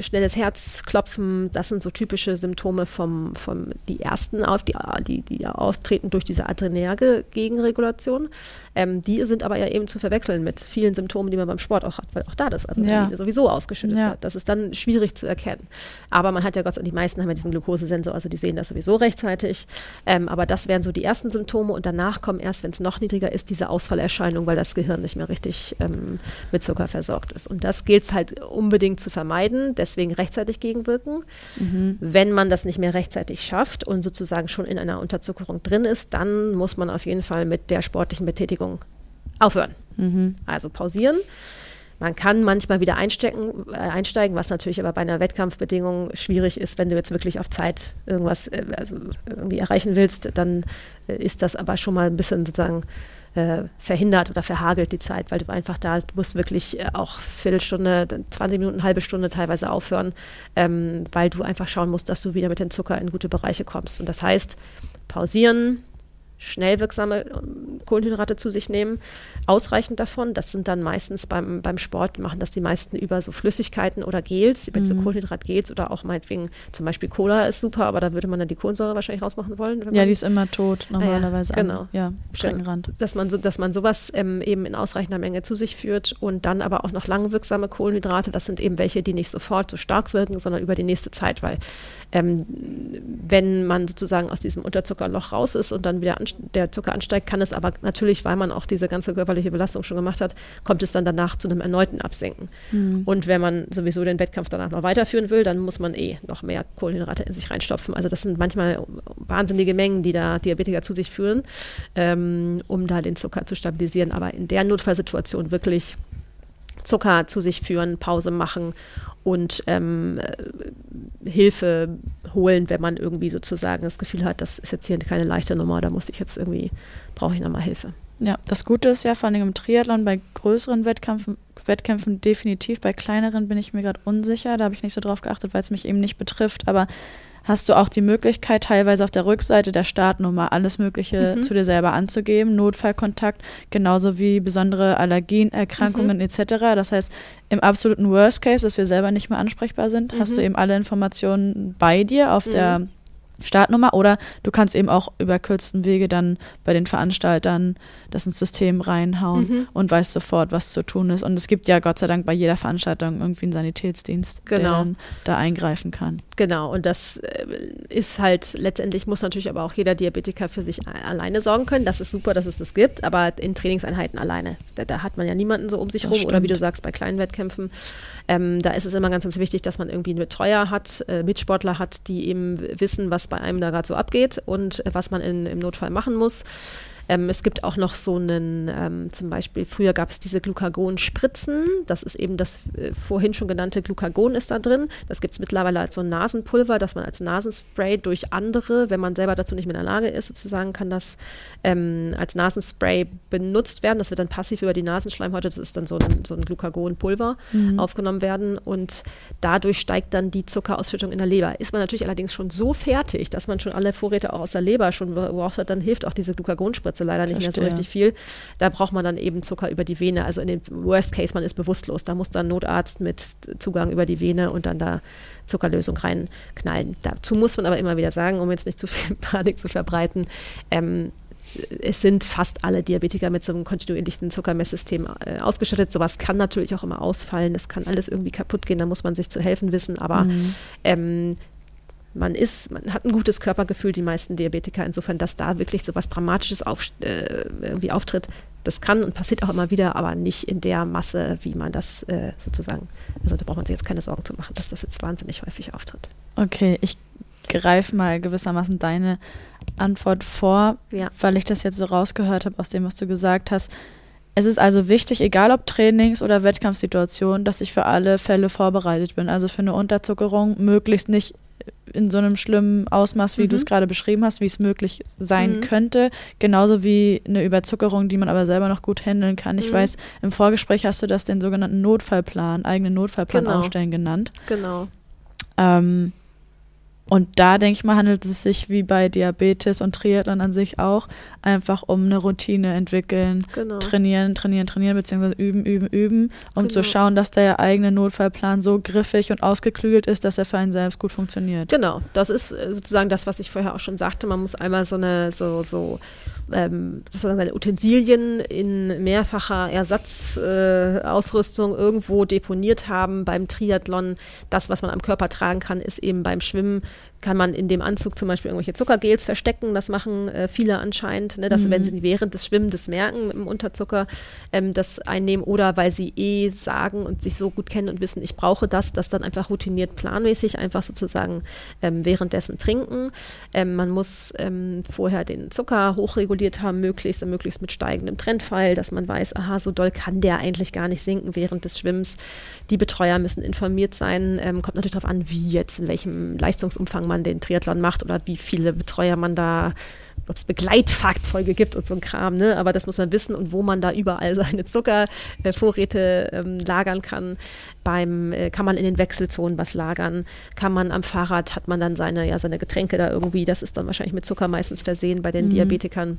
schnelles Herzklopfen. Das sind so typische Symptome vom, vom die ersten auf, die, die, die auftreten durch diese adrenerge Gegenregulation. Ähm, die sind aber ja eben zu verwechseln mit vielen Symptomen, die man beim Sport auch hat, weil auch da das Adrenalin ja. sowieso ausgeschüttet ja. wird. Das ist dann schwierig zu erkennen. Aber man hat ja Gott sei Dank, die meisten haben ja diesen Glukosesensor, also die sehen das sowieso rechtzeitig. Ähm, aber das wären so die ersten Symptome und danach kommen erst, wenn es noch niedriger ist, diese Ausfallerscheinung, weil das Gehirn nicht mehr richtig ähm, mit Zucker versorgt ist. Und das gilt es halt unbedingt zu vermeiden, deswegen rechtzeitig gegenwirken. Mhm. Wenn man das nicht mehr rechtzeitig schafft und sozusagen schon in einer Unterzuckerung drin ist, dann muss man auf jeden Fall mit der sportlichen Betätigung aufhören. Mhm. Also pausieren. Man kann manchmal wieder einstecken, äh, einsteigen, was natürlich aber bei einer Wettkampfbedingung schwierig ist, wenn du jetzt wirklich auf Zeit irgendwas äh, also irgendwie erreichen willst, dann äh, ist das aber schon mal ein bisschen sozusagen äh, verhindert oder verhagelt die Zeit, weil du einfach da, du musst wirklich äh, auch Viertelstunde, 20 Minuten, halbe Stunde teilweise aufhören, ähm, weil du einfach schauen musst, dass du wieder mit dem Zucker in gute Bereiche kommst. Und das heißt, pausieren, schnell wirksame ähm, Kohlenhydrate zu sich nehmen, ausreichend davon. Das sind dann meistens beim, beim Sport, machen das die meisten über so Flüssigkeiten oder Gels, über mhm. Kohlenhydratgels oder auch meinetwegen zum Beispiel Cola ist super, aber da würde man dann die Kohlensäure wahrscheinlich rausmachen wollen. ja, die ist immer tot normalerweise. Ah, ja, genau. An, ja, Streckenrand. Dass man, so, dass man sowas ähm, eben in ausreichender Menge zu sich führt und dann aber auch noch langwirksame Kohlenhydrate, das sind eben welche, die nicht sofort so stark wirken, sondern über die nächste Zeit, weil ähm, wenn man sozusagen aus diesem Unterzuckerloch raus ist und dann wieder der Zucker ansteigt, kann es aber natürlich, weil man auch diese ganze körperliche Belastung schon gemacht hat, kommt es dann danach zu einem erneuten Absenken. Mhm. Und wenn man sowieso den Wettkampf danach noch weiterführen will, dann muss man eh noch mehr Kohlenhydrate in sich reinstopfen. Also das sind manchmal wahnsinnige Mengen, die da Diabetiker zu sich führen, ähm, um da den Zucker zu stabilisieren. Aber in der Notfallsituation wirklich Zucker zu sich führen, Pause machen und ähm, Hilfe holen, wenn man irgendwie sozusagen das Gefühl hat, das ist jetzt hier keine leichte Nummer, da muss ich jetzt irgendwie, brauche ich nochmal Hilfe. Ja, das Gute ist ja vor allem im Triathlon bei größeren Wettkämpfen, Wettkämpfen definitiv, bei kleineren bin ich mir gerade unsicher, da habe ich nicht so drauf geachtet, weil es mich eben nicht betrifft, aber hast du auch die Möglichkeit, teilweise auf der Rückseite der Startnummer alles Mögliche mhm. zu dir selber anzugeben, Notfallkontakt, genauso wie besondere Allergien, Erkrankungen mhm. etc. Das heißt, im absoluten Worst Case, dass wir selber nicht mehr ansprechbar sind, mhm. hast du mhm. eben alle Informationen bei dir auf der mhm. Startnummer oder du kannst eben auch über kürzesten Wege dann bei den Veranstaltern das ins System reinhauen mhm. und weißt sofort, was zu tun ist. Und es gibt ja Gott sei Dank bei jeder Veranstaltung irgendwie einen Sanitätsdienst, genau. der dann da eingreifen kann. Genau, und das äh, ist halt, letztendlich muss natürlich aber auch jeder Diabetiker für sich alleine sorgen können. Das ist super, dass es das gibt, aber in Trainingseinheiten alleine. Da, da hat man ja niemanden so um sich das rum stimmt. oder wie du sagst, bei kleinen Wettkämpfen. Ähm, da ist es immer ganz, ganz wichtig, dass man irgendwie einen Betreuer hat, äh, Mitsportler hat, die eben wissen, was bei einem da gerade so abgeht und äh, was man in, im Notfall machen muss. Ähm, es gibt auch noch so einen, ähm, zum Beispiel, früher gab es diese Glucagon-Spritzen. Das ist eben das äh, vorhin schon genannte Glucagon ist da drin. Das gibt es mittlerweile als so ein Nasenpulver, das man als Nasenspray durch andere, wenn man selber dazu nicht mehr in der Lage ist, sozusagen, kann das ähm, als Nasenspray benutzt werden. Das wird dann passiv über die Nasenschleimhäute, das ist dann so ein, so ein Glucagon-Pulver, mhm. aufgenommen werden. Und dadurch steigt dann die Zuckerausschüttung in der Leber. Ist man natürlich allerdings schon so fertig, dass man schon alle Vorräte auch aus der Leber schon gebraucht hat, dann hilft auch diese Glucagon-Spritze Spritze leider nicht Verstehe. mehr so richtig viel. Da braucht man dann eben Zucker über die Vene. Also in dem Worst Case, man ist bewusstlos. Da muss dann Notarzt mit Zugang über die Vene und dann da Zuckerlösung reinknallen. Dazu muss man aber immer wieder sagen, um jetzt nicht zu viel <laughs> Panik zu verbreiten, ähm, es sind fast alle Diabetiker mit so einem kontinuierlichen Zuckermesssystem äh, ausgestattet. Sowas kann natürlich auch immer ausfallen. Es kann alles irgendwie kaputt gehen. Da muss man sich zu helfen wissen. Aber mhm. ähm, man ist, man hat ein gutes Körpergefühl, die meisten Diabetiker, insofern, dass da wirklich so was Dramatisches auf, äh, irgendwie auftritt, das kann und passiert auch immer wieder, aber nicht in der Masse, wie man das äh, sozusagen, also da braucht man sich jetzt keine Sorgen zu machen, dass das jetzt wahnsinnig häufig auftritt. Okay, ich greife mal gewissermaßen deine Antwort vor, ja. weil ich das jetzt so rausgehört habe aus dem, was du gesagt hast. Es ist also wichtig, egal ob Trainings- oder Wettkampfsituation, dass ich für alle Fälle vorbereitet bin. Also für eine Unterzuckerung möglichst nicht in so einem schlimmen Ausmaß, wie mhm. du es gerade beschrieben hast, wie es möglich sein mhm. könnte. Genauso wie eine Überzuckerung, die man aber selber noch gut handeln kann. Ich mhm. weiß, im Vorgespräch hast du das den sogenannten Notfallplan, eigenen Notfallplan genau. aufstellen genannt. Genau. Ähm, und da denke ich mal, handelt es sich wie bei Diabetes und Triathlon an sich auch einfach um eine Routine entwickeln, genau. trainieren, trainieren, trainieren, beziehungsweise üben, üben, üben, um genau. zu schauen, dass der eigene Notfallplan so griffig und ausgeklügelt ist, dass er für einen selbst gut funktioniert. Genau, das ist äh, sozusagen das, was ich vorher auch schon sagte. Man muss einmal so eine so, so ähm, sozusagen seine Utensilien in mehrfacher Ersatzausrüstung äh, irgendwo deponiert haben. Beim Triathlon, das, was man am Körper tragen kann, ist eben beim Schwimmen kann man in dem Anzug zum Beispiel irgendwelche Zuckergels verstecken. Das machen äh, viele anscheinend, ne, dass mhm. wenn sie während des Schwimmens merken mit dem Unterzucker, ähm, das einnehmen oder weil sie eh sagen und sich so gut kennen und wissen, ich brauche das, das dann einfach routiniert planmäßig einfach sozusagen ähm, währenddessen trinken. Ähm, man muss ähm, vorher den Zucker hochreguliert haben, möglichst, möglichst mit steigendem Trendfall, dass man weiß, aha, so doll kann der eigentlich gar nicht sinken während des Schwimmens. Die Betreuer müssen informiert sein, ähm, kommt natürlich darauf an, wie jetzt, in welchem Leistungsumfang man man den Triathlon macht oder wie viele Betreuer man da ob es Begleitfahrzeuge gibt und so ein Kram, ne? aber das muss man wissen und wo man da überall <laughs> seine Zuckervorräte äh, ähm, lagern kann. Beim äh, kann man in den Wechselzonen was lagern, kann man am Fahrrad hat man dann seine ja seine Getränke da irgendwie, das ist dann wahrscheinlich mit Zucker meistens versehen bei den mhm. Diabetikern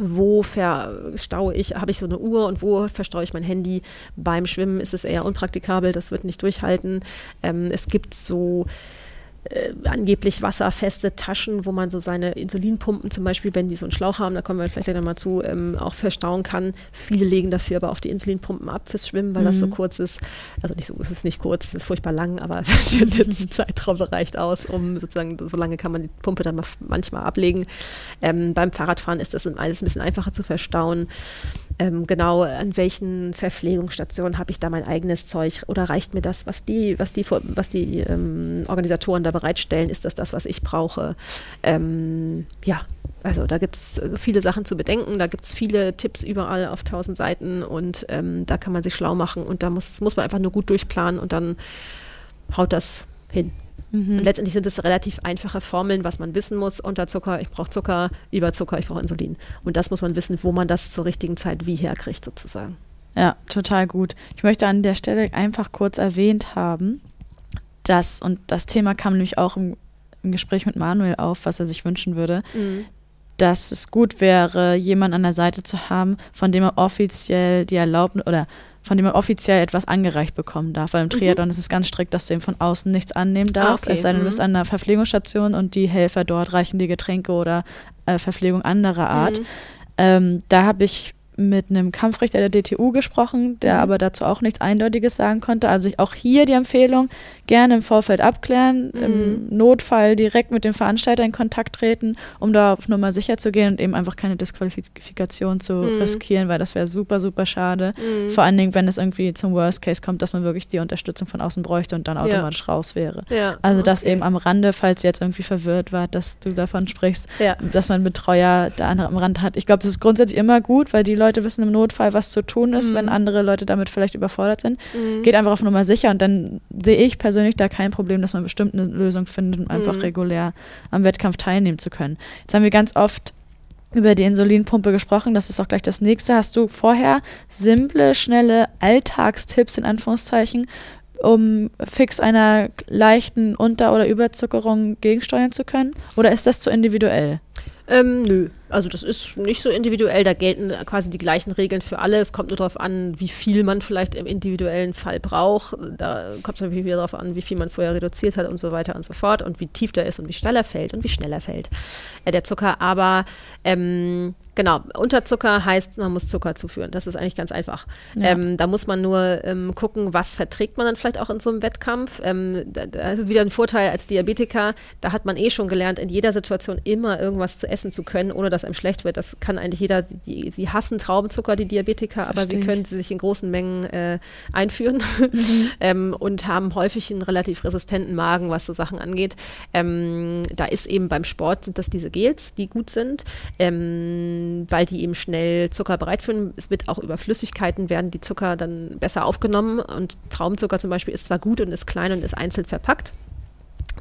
wo verstaue ich, habe ich so eine Uhr und wo verstaue ich mein Handy? Beim Schwimmen ist es eher unpraktikabel, das wird nicht durchhalten. Ähm, es gibt so äh, angeblich wasserfeste Taschen, wo man so seine Insulinpumpen zum Beispiel, wenn die so einen Schlauch haben, da kommen wir vielleicht gleich nochmal zu, ähm, auch verstauen kann. Viele legen dafür aber auch die Insulinpumpen ab fürs Schwimmen, weil mhm. das so mhm. kurz ist. Also nicht so, es ist nicht kurz, es ist furchtbar lang, aber <laughs> der Zeitraum reicht aus, um sozusagen, so lange kann man die Pumpe dann manchmal ablegen. Ähm, beim Fahrradfahren ist das alles ein bisschen einfacher zu verstauen ähm, genau an welchen Verpflegungsstationen habe ich da mein eigenes Zeug? Oder reicht mir das, was die, was die, was die ähm, Organisatoren da bereitstellen, ist das das, was ich brauche? Ähm, ja, also da gibt es äh, viele Sachen zu bedenken, da gibt es viele Tipps überall auf tausend Seiten. Und ähm, da kann man sich schlau machen. Und da muss, muss man einfach nur gut durchplanen. Und dann haut das hin. Mhm. Und letztendlich sind es relativ einfache Formeln, was man wissen muss. Unterzucker, ich brauche Zucker, Überzucker, ich brauche Insulin. Und das muss man wissen, wo man das zur richtigen Zeit wie herkriegt, sozusagen. Ja, total gut. Ich möchte an der Stelle einfach kurz erwähnt haben, dass, und das Thema kam nämlich auch im, im Gespräch mit Manuel auf, was er sich wünschen würde, mhm. dass es gut wäre, jemanden an der Seite zu haben, von dem er offiziell die Erlaubnis oder von dem man offiziell etwas angereicht bekommen darf. Weil im Mhm. Triathlon ist es ganz strikt, dass du eben von außen nichts annehmen darfst. okay. Es sei denn, du bist Mhm. an einer Verpflegungsstation und die Helfer dort reichen dir Getränke oder äh, Verpflegung anderer Art. Mhm. Ähm, da habe ich mit einem Kampfrichter der DTU gesprochen, der Mhm. aber dazu auch nichts Eindeutiges sagen konnte. Also auch hier die Empfehlung, gerne im Vorfeld abklären, Mhm. im Notfall direkt mit dem Veranstalter in Kontakt treten, um da auf Nummer sicher zu gehen und eben einfach keine Disqualifikation zu Mhm. riskieren, weil das wäre super, super schade. Mhm. Vor allen Dingen, wenn es irgendwie zum Worst Case kommt, dass man wirklich die Unterstützung von außen bräuchte und dann Ja. automatisch raus wäre. Ja, Also das okay. eben am Rande, falls ihr jetzt irgendwie verwirrt wart, dass du davon sprichst, Ja. dass man einen Betreuer da andere am Rand hat. Ich glaube, das ist grundsätzlich immer gut, weil die Leute wissen im Notfall, was zu tun ist, Mhm. wenn andere Leute damit vielleicht überfordert sind. Mhm. Geht einfach auf Nummer sicher und dann sehe ich persönlich da kein Problem, dass man bestimmt eine Lösung findet, um einfach Mhm. regulär am Wettkampf teilnehmen zu können. Jetzt haben wir ganz oft über die Insulinpumpe gesprochen, das ist auch gleich das nächste. Hast du vorher simple, schnelle Alltagstipps in Anführungszeichen, um fix einer leichten Unter- oder Überzuckerung gegensteuern zu können? Oder ist das zu individuell? Ähm, nö, also das ist nicht so individuell, da gelten quasi die gleichen Regeln für alle. Es kommt nur darauf an, wie viel man vielleicht im individuellen Fall braucht. Da kommt es natürlich wieder darauf an, wie viel man vorher reduziert hat und so weiter und so fort und wie tief der ist und wie schnell er fällt und wie schnell er fällt, äh, der Zucker. Aber ähm, genau, Unterzucker heißt, man muss Zucker zuführen. Das ist eigentlich ganz einfach. Ja. Ähm, da muss man nur ähm, gucken, was verträgt man dann vielleicht auch in so einem Wettkampf. Ähm, da, da ist wieder ein Vorteil als Diabetiker, da hat man eh schon gelernt, in jeder Situation immer irgendwas zu essen zu können, ohne dass einem schlecht wird. Das kann eigentlich jeder, die, sie hassen Traubenzucker, die Diabetiker, aber Versteh sie können sie sich in großen Mengen äh, einführen <laughs> ähm, und haben häufig einen relativ resistenten Magen, was so Sachen angeht. Ähm, da ist eben beim Sport sind das diese Gels, die gut sind, ähm, weil die eben schnell Zucker bereitführen. Es wird auch über Flüssigkeiten werden die Zucker dann besser aufgenommen und Traubenzucker zum Beispiel ist zwar gut und ist klein und ist einzeln verpackt.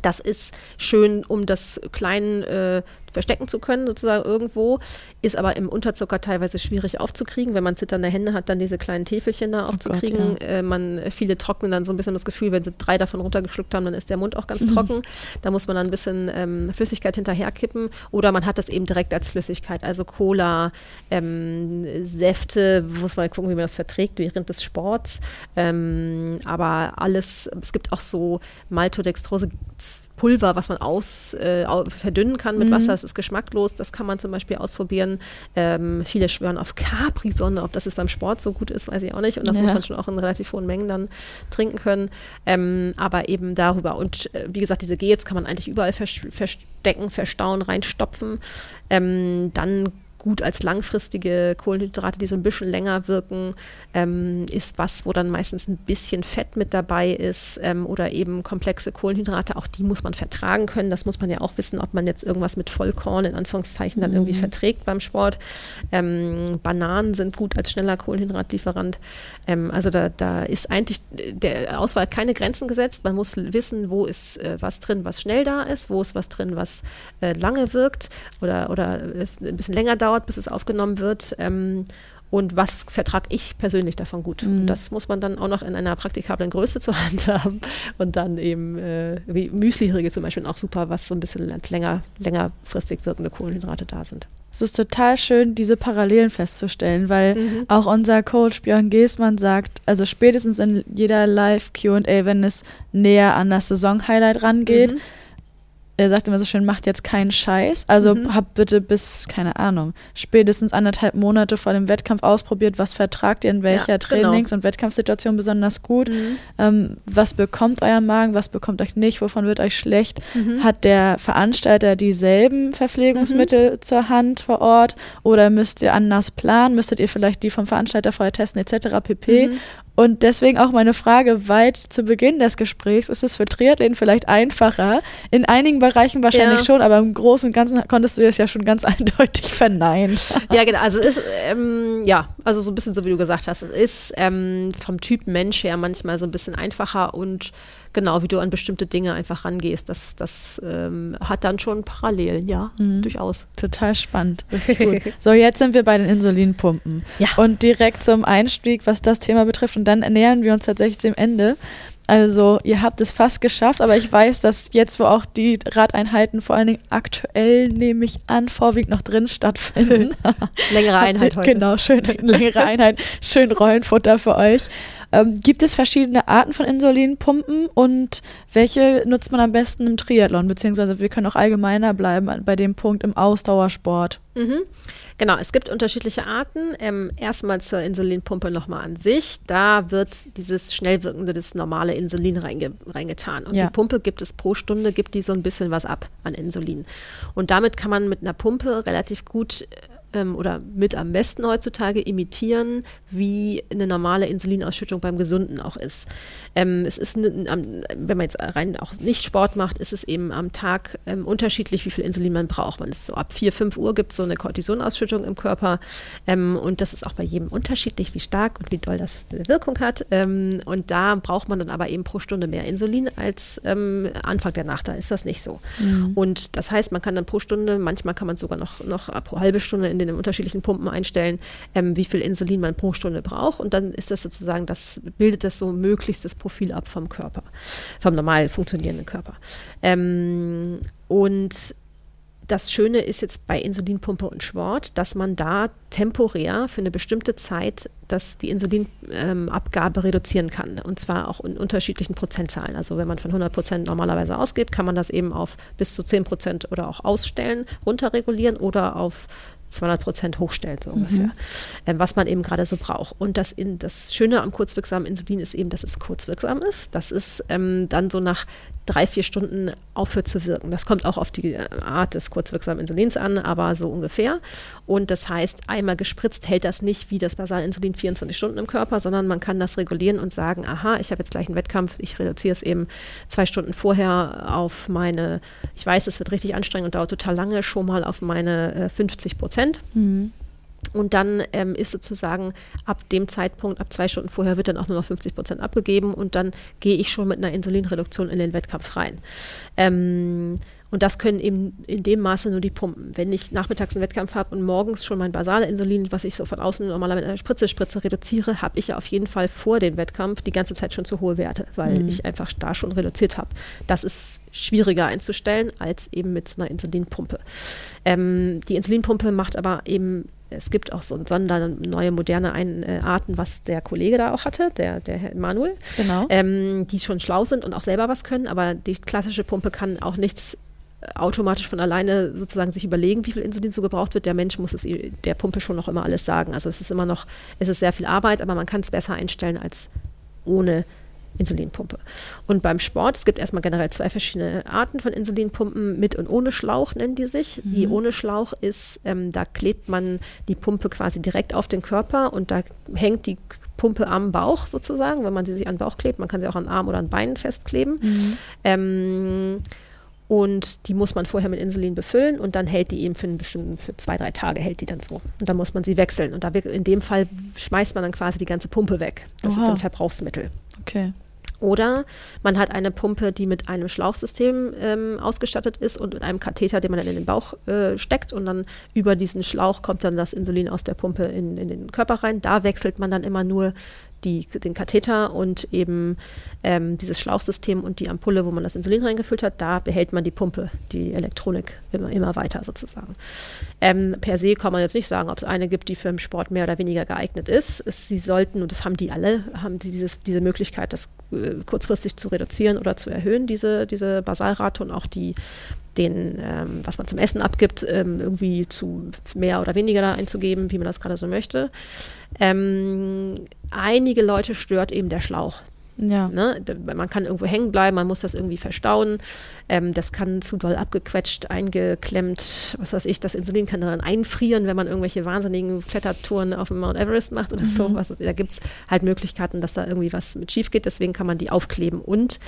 Das ist schön, um das klein äh, verstecken zu können, sozusagen irgendwo, ist aber im Unterzucker teilweise schwierig aufzukriegen. Wenn man zitternde Hände hat, dann diese kleinen Täfelchen da aufzukriegen. Gott, äh, man, viele trocknen dann so ein bisschen das Gefühl, wenn sie drei davon runtergeschluckt haben, dann ist der Mund auch ganz <laughs> trocken. Da muss man dann ein bisschen ähm, Flüssigkeit hinterherkippen oder man hat das eben direkt als Flüssigkeit, also Cola, ähm, Säfte, muss man gucken, wie man das verträgt während des Sports. Ähm, aber alles, es gibt auch so Maltodextrose. Pulver, was man aus, äh, verdünnen kann mit Mhm. Wasser, das ist geschmacklos, das kann man zum Beispiel ausprobieren. Ähm, viele schwören auf Capri-Sonne, ob das jetzt beim Sport so gut ist, weiß ich auch nicht. Und das Ja. muss man schon auch in relativ hohen Mengen dann trinken können. Ähm, aber eben darüber. Und äh, wie gesagt, diese Gels kann man eigentlich überall vers verstecken, verstauen, reinstopfen. Ähm, dann gut als langfristige Kohlenhydrate, die so ein bisschen länger wirken, ähm, ist was, wo dann meistens ein bisschen Fett mit dabei ist ähm, oder eben komplexe Kohlenhydrate. Auch die muss man vertragen können. Das muss man ja auch wissen, ob man jetzt irgendwas mit Vollkorn in Anführungszeichen dann irgendwie verträgt beim Sport. Ähm, Bananen sind gut als schneller Kohlenhydratlieferant. Ähm, also da, da ist eigentlich der Auswahl keine Grenzen gesetzt. Man muss wissen, wo ist äh, was drin, was schnell da ist, wo ist was drin, was äh, lange wirkt oder, oder ein bisschen länger dauert, bis es aufgenommen wird. Ähm, und was vertrage ich persönlich davon gut? Mhm. Das muss man dann auch noch in einer praktikablen Größe <laughs> zur Hand haben. Und dann eben, äh, wie Müsli-Riegel zum Beispiel, auch super, was so ein bisschen länger, längerfristig wirkende Kohlenhydrate da sind. Es ist total schön, diese Parallelen festzustellen, weil Mhm. auch unser Coach Björn Geßmann sagt, also spätestens in jeder Live-QA, wenn es näher an das Saison-Highlight rangeht, Mhm. Er sagt immer so schön, macht jetzt keinen Scheiß. Also Mhm. habt bitte bis, keine Ahnung, spätestens anderthalb Monate vor dem Wettkampf ausprobiert, was vertragt ihr in welcher Ja, genau. Trainings- und Wettkampfsituation besonders gut. Mhm. Ähm, was bekommt euer Magen, was bekommt euch nicht, wovon wird euch schlecht? Mhm. Hat der Veranstalter dieselben Verpflegungsmittel zur Hand vor Ort oder müsst ihr anders planen? Müsstet ihr vielleicht die vom Veranstalter vorher testen etc. pp. Und deswegen auch meine Frage weit zu Beginn des Gesprächs, ist es für Triathleten vielleicht einfacher? In einigen Bereichen wahrscheinlich Ja. schon, aber im Großen und Ganzen konntest du es ja schon ganz <laughs> eindeutig verneinen. Ja, genau. Also es ist, ähm, ja, also so ein bisschen so wie du gesagt hast, es ist ähm, vom Typ Mensch her manchmal so ein bisschen einfacher und genau, wie du an bestimmte Dinge einfach rangehst, das, das ähm, hat dann schon Parallelen, ja, Mhm. durchaus. Total spannend. <laughs> So, jetzt sind wir bei den Insulinpumpen. Ja. Und direkt zum Einstieg, was das Thema betrifft, und dann nähern wir uns tatsächlich dem Ende. Also ihr habt es fast geschafft, aber ich weiß, dass jetzt, wo auch die Radeinheiten vor allen Dingen aktuell, nehme ich an, vorwiegend noch drin stattfinden. <laughs> längere <laughs> Einheit heute. Genau, schön, längere Einheit, schön Rollenfutter für euch. Ähm, gibt es verschiedene Arten von Insulinpumpen und welche nutzt man am besten im Triathlon? Beziehungsweise wir können auch allgemeiner bleiben bei dem Punkt im Ausdauersport. Mhm. Genau, es gibt unterschiedliche Arten. Ähm, erstmal zur Insulinpumpe nochmal an sich. Da wird dieses schnell wirkende, das normale Insulin reinge reingetan. Und ja. die Pumpe gibt es pro Stunde, gibt die so ein bisschen was ab an Insulin. Und damit kann man mit einer Pumpe relativ gut ähm, oder mit am besten heutzutage imitieren, wie eine normale Insulinausschüttung beim Gesunden auch ist. Ähm, es ist, wenn man jetzt rein auch nicht Sport macht, ist es eben am Tag ähm, unterschiedlich, wie viel Insulin man braucht. Man ist so ab 4, 5 Uhr gibt es so eine Cortisonausschüttung im Körper ähm, und das ist auch bei jedem unterschiedlich, wie stark und wie doll das eine Wirkung hat. Ähm, und da braucht man dann aber eben pro Stunde mehr Insulin als ähm, Anfang der Nacht. Da ist das nicht so. Mhm. Und das heißt, man kann dann pro Stunde, manchmal kann man sogar noch, noch pro halbe Stunde in den unterschiedlichen Pumpen einstellen, ähm, wie viel Insulin man pro Stunde braucht. Und dann ist das sozusagen, das bildet das so möglichstes Profil ab vom Körper, vom normal funktionierenden Körper. Ähm, und das Schöne ist jetzt bei Insulinpumpe und Sport, dass man da temporär für eine bestimmte Zeit dass die Insulinabgabe ähm, reduzieren kann. Und zwar auch in unterschiedlichen Prozentzahlen. Also wenn man von 100 Prozent normalerweise ausgeht, kann man das eben auf bis zu 10 Prozent oder auch ausstellen, runterregulieren oder auf 200 Prozent hochstellen, so ungefähr, mhm. ähm, was man eben gerade so braucht. Und das, in, das Schöne am kurzwirksamen Insulin ist eben, dass es kurzwirksam ist. Das ist ähm, dann so nach drei, vier Stunden aufhört zu wirken. Das kommt auch auf die äh, Art des kurzwirksamen Insulins an, aber so ungefähr. Und das heißt, einmal gespritzt hält das nicht wie das Basalinsulin 24 Stunden im Körper, sondern man kann das regulieren und sagen, aha, ich habe jetzt gleich einen Wettkampf, ich reduziere es eben zwei Stunden vorher auf meine, ich weiß, es wird richtig anstrengend und dauert total lange, schon mal auf meine äh, 50 Prozent. Mhm. Und dann ähm, ist sozusagen ab dem Zeitpunkt, ab zwei Stunden vorher, wird dann auch nur noch 50 Prozent abgegeben und dann gehe ich schon mit einer Insulinreduktion in den Wettkampf rein. Ähm, und das können eben in dem Maße nur die Pumpen. Wenn ich nachmittags einen Wettkampf habe und morgens schon mein basale Insulin, was ich so von außen normalerweise mit einer Spritze spritze, reduziere, habe ich ja auf jeden Fall vor dem Wettkampf die ganze Zeit schon zu hohe Werte, weil mhm. ich einfach da schon reduziert habe. Das ist schwieriger einzustellen als eben mit so einer Insulinpumpe. Ähm, die Insulinpumpe macht aber eben es gibt auch so Sonder, neue moderne Ein äh, Arten, was der Kollege da auch hatte, der, der Herr Manuel, genau. ähm, die schon schlau sind und auch selber was können, aber die klassische Pumpe kann auch nichts äh, automatisch von alleine sozusagen sich überlegen, wie viel Insulin so gebraucht wird. Der Mensch muss es der Pumpe schon noch immer alles sagen. Also es ist immer noch, es ist sehr viel Arbeit, aber man kann es besser einstellen als ohne Insulinpumpe. Und beim Sport, es gibt erstmal generell zwei verschiedene Arten von Insulinpumpen, mit und ohne Schlauch nennen die sich. Mhm. Die ohne Schlauch ist, ähm, da klebt man die Pumpe quasi direkt auf den Körper und da hängt die Pumpe am Bauch sozusagen, wenn man sie sich an den Bauch klebt. Man kann sie auch an Arm oder an Beinen festkleben. Mhm. Ähm, und die muss man vorher mit Insulin befüllen und dann hält die eben für einen bestimmten, für zwei, drei Tage hält die dann so. Und dann muss man sie wechseln. Und da in dem Fall schmeißt man dann quasi die ganze Pumpe weg. Das Oha. ist ein Verbrauchsmittel. Okay. Oder man hat eine Pumpe, die mit einem Schlauchsystem ähm, ausgestattet ist und mit einem Katheter, den man dann in den Bauch äh, steckt und dann über diesen Schlauch kommt dann das Insulin aus der Pumpe in, in den Körper rein. Da wechselt man dann immer nur die, den Katheter und eben ähm, dieses Schlauchsystem und die Ampulle, wo man das Insulin reingefüllt hat, da behält man die Pumpe, die Elektronik immer, immer weiter sozusagen. Ähm, per se kann man jetzt nicht sagen, ob es eine gibt, die für den Sport mehr oder weniger geeignet ist. Es, sie sollten, und das haben die alle, haben die dieses, diese Möglichkeit, das äh, kurzfristig zu reduzieren oder zu erhöhen, diese, diese Basalrate und auch die den, ähm, was man zum Essen abgibt, ähm, irgendwie zu mehr oder weniger da einzugeben, wie man das gerade so möchte. Ähm, einige Leute stört eben der Schlauch. Ja. Ne? Man kann irgendwo hängen bleiben, man muss das irgendwie verstauen. Ähm, das kann zu doll abgequetscht, eingeklemmt, was weiß ich, das Insulin kann dann einfrieren, wenn man irgendwelche wahnsinnigen Klettertouren auf dem Mount Everest macht oder mhm. so. Was, da gibt es halt Möglichkeiten, dass da irgendwie was mit schief geht, deswegen kann man die aufkleben. Und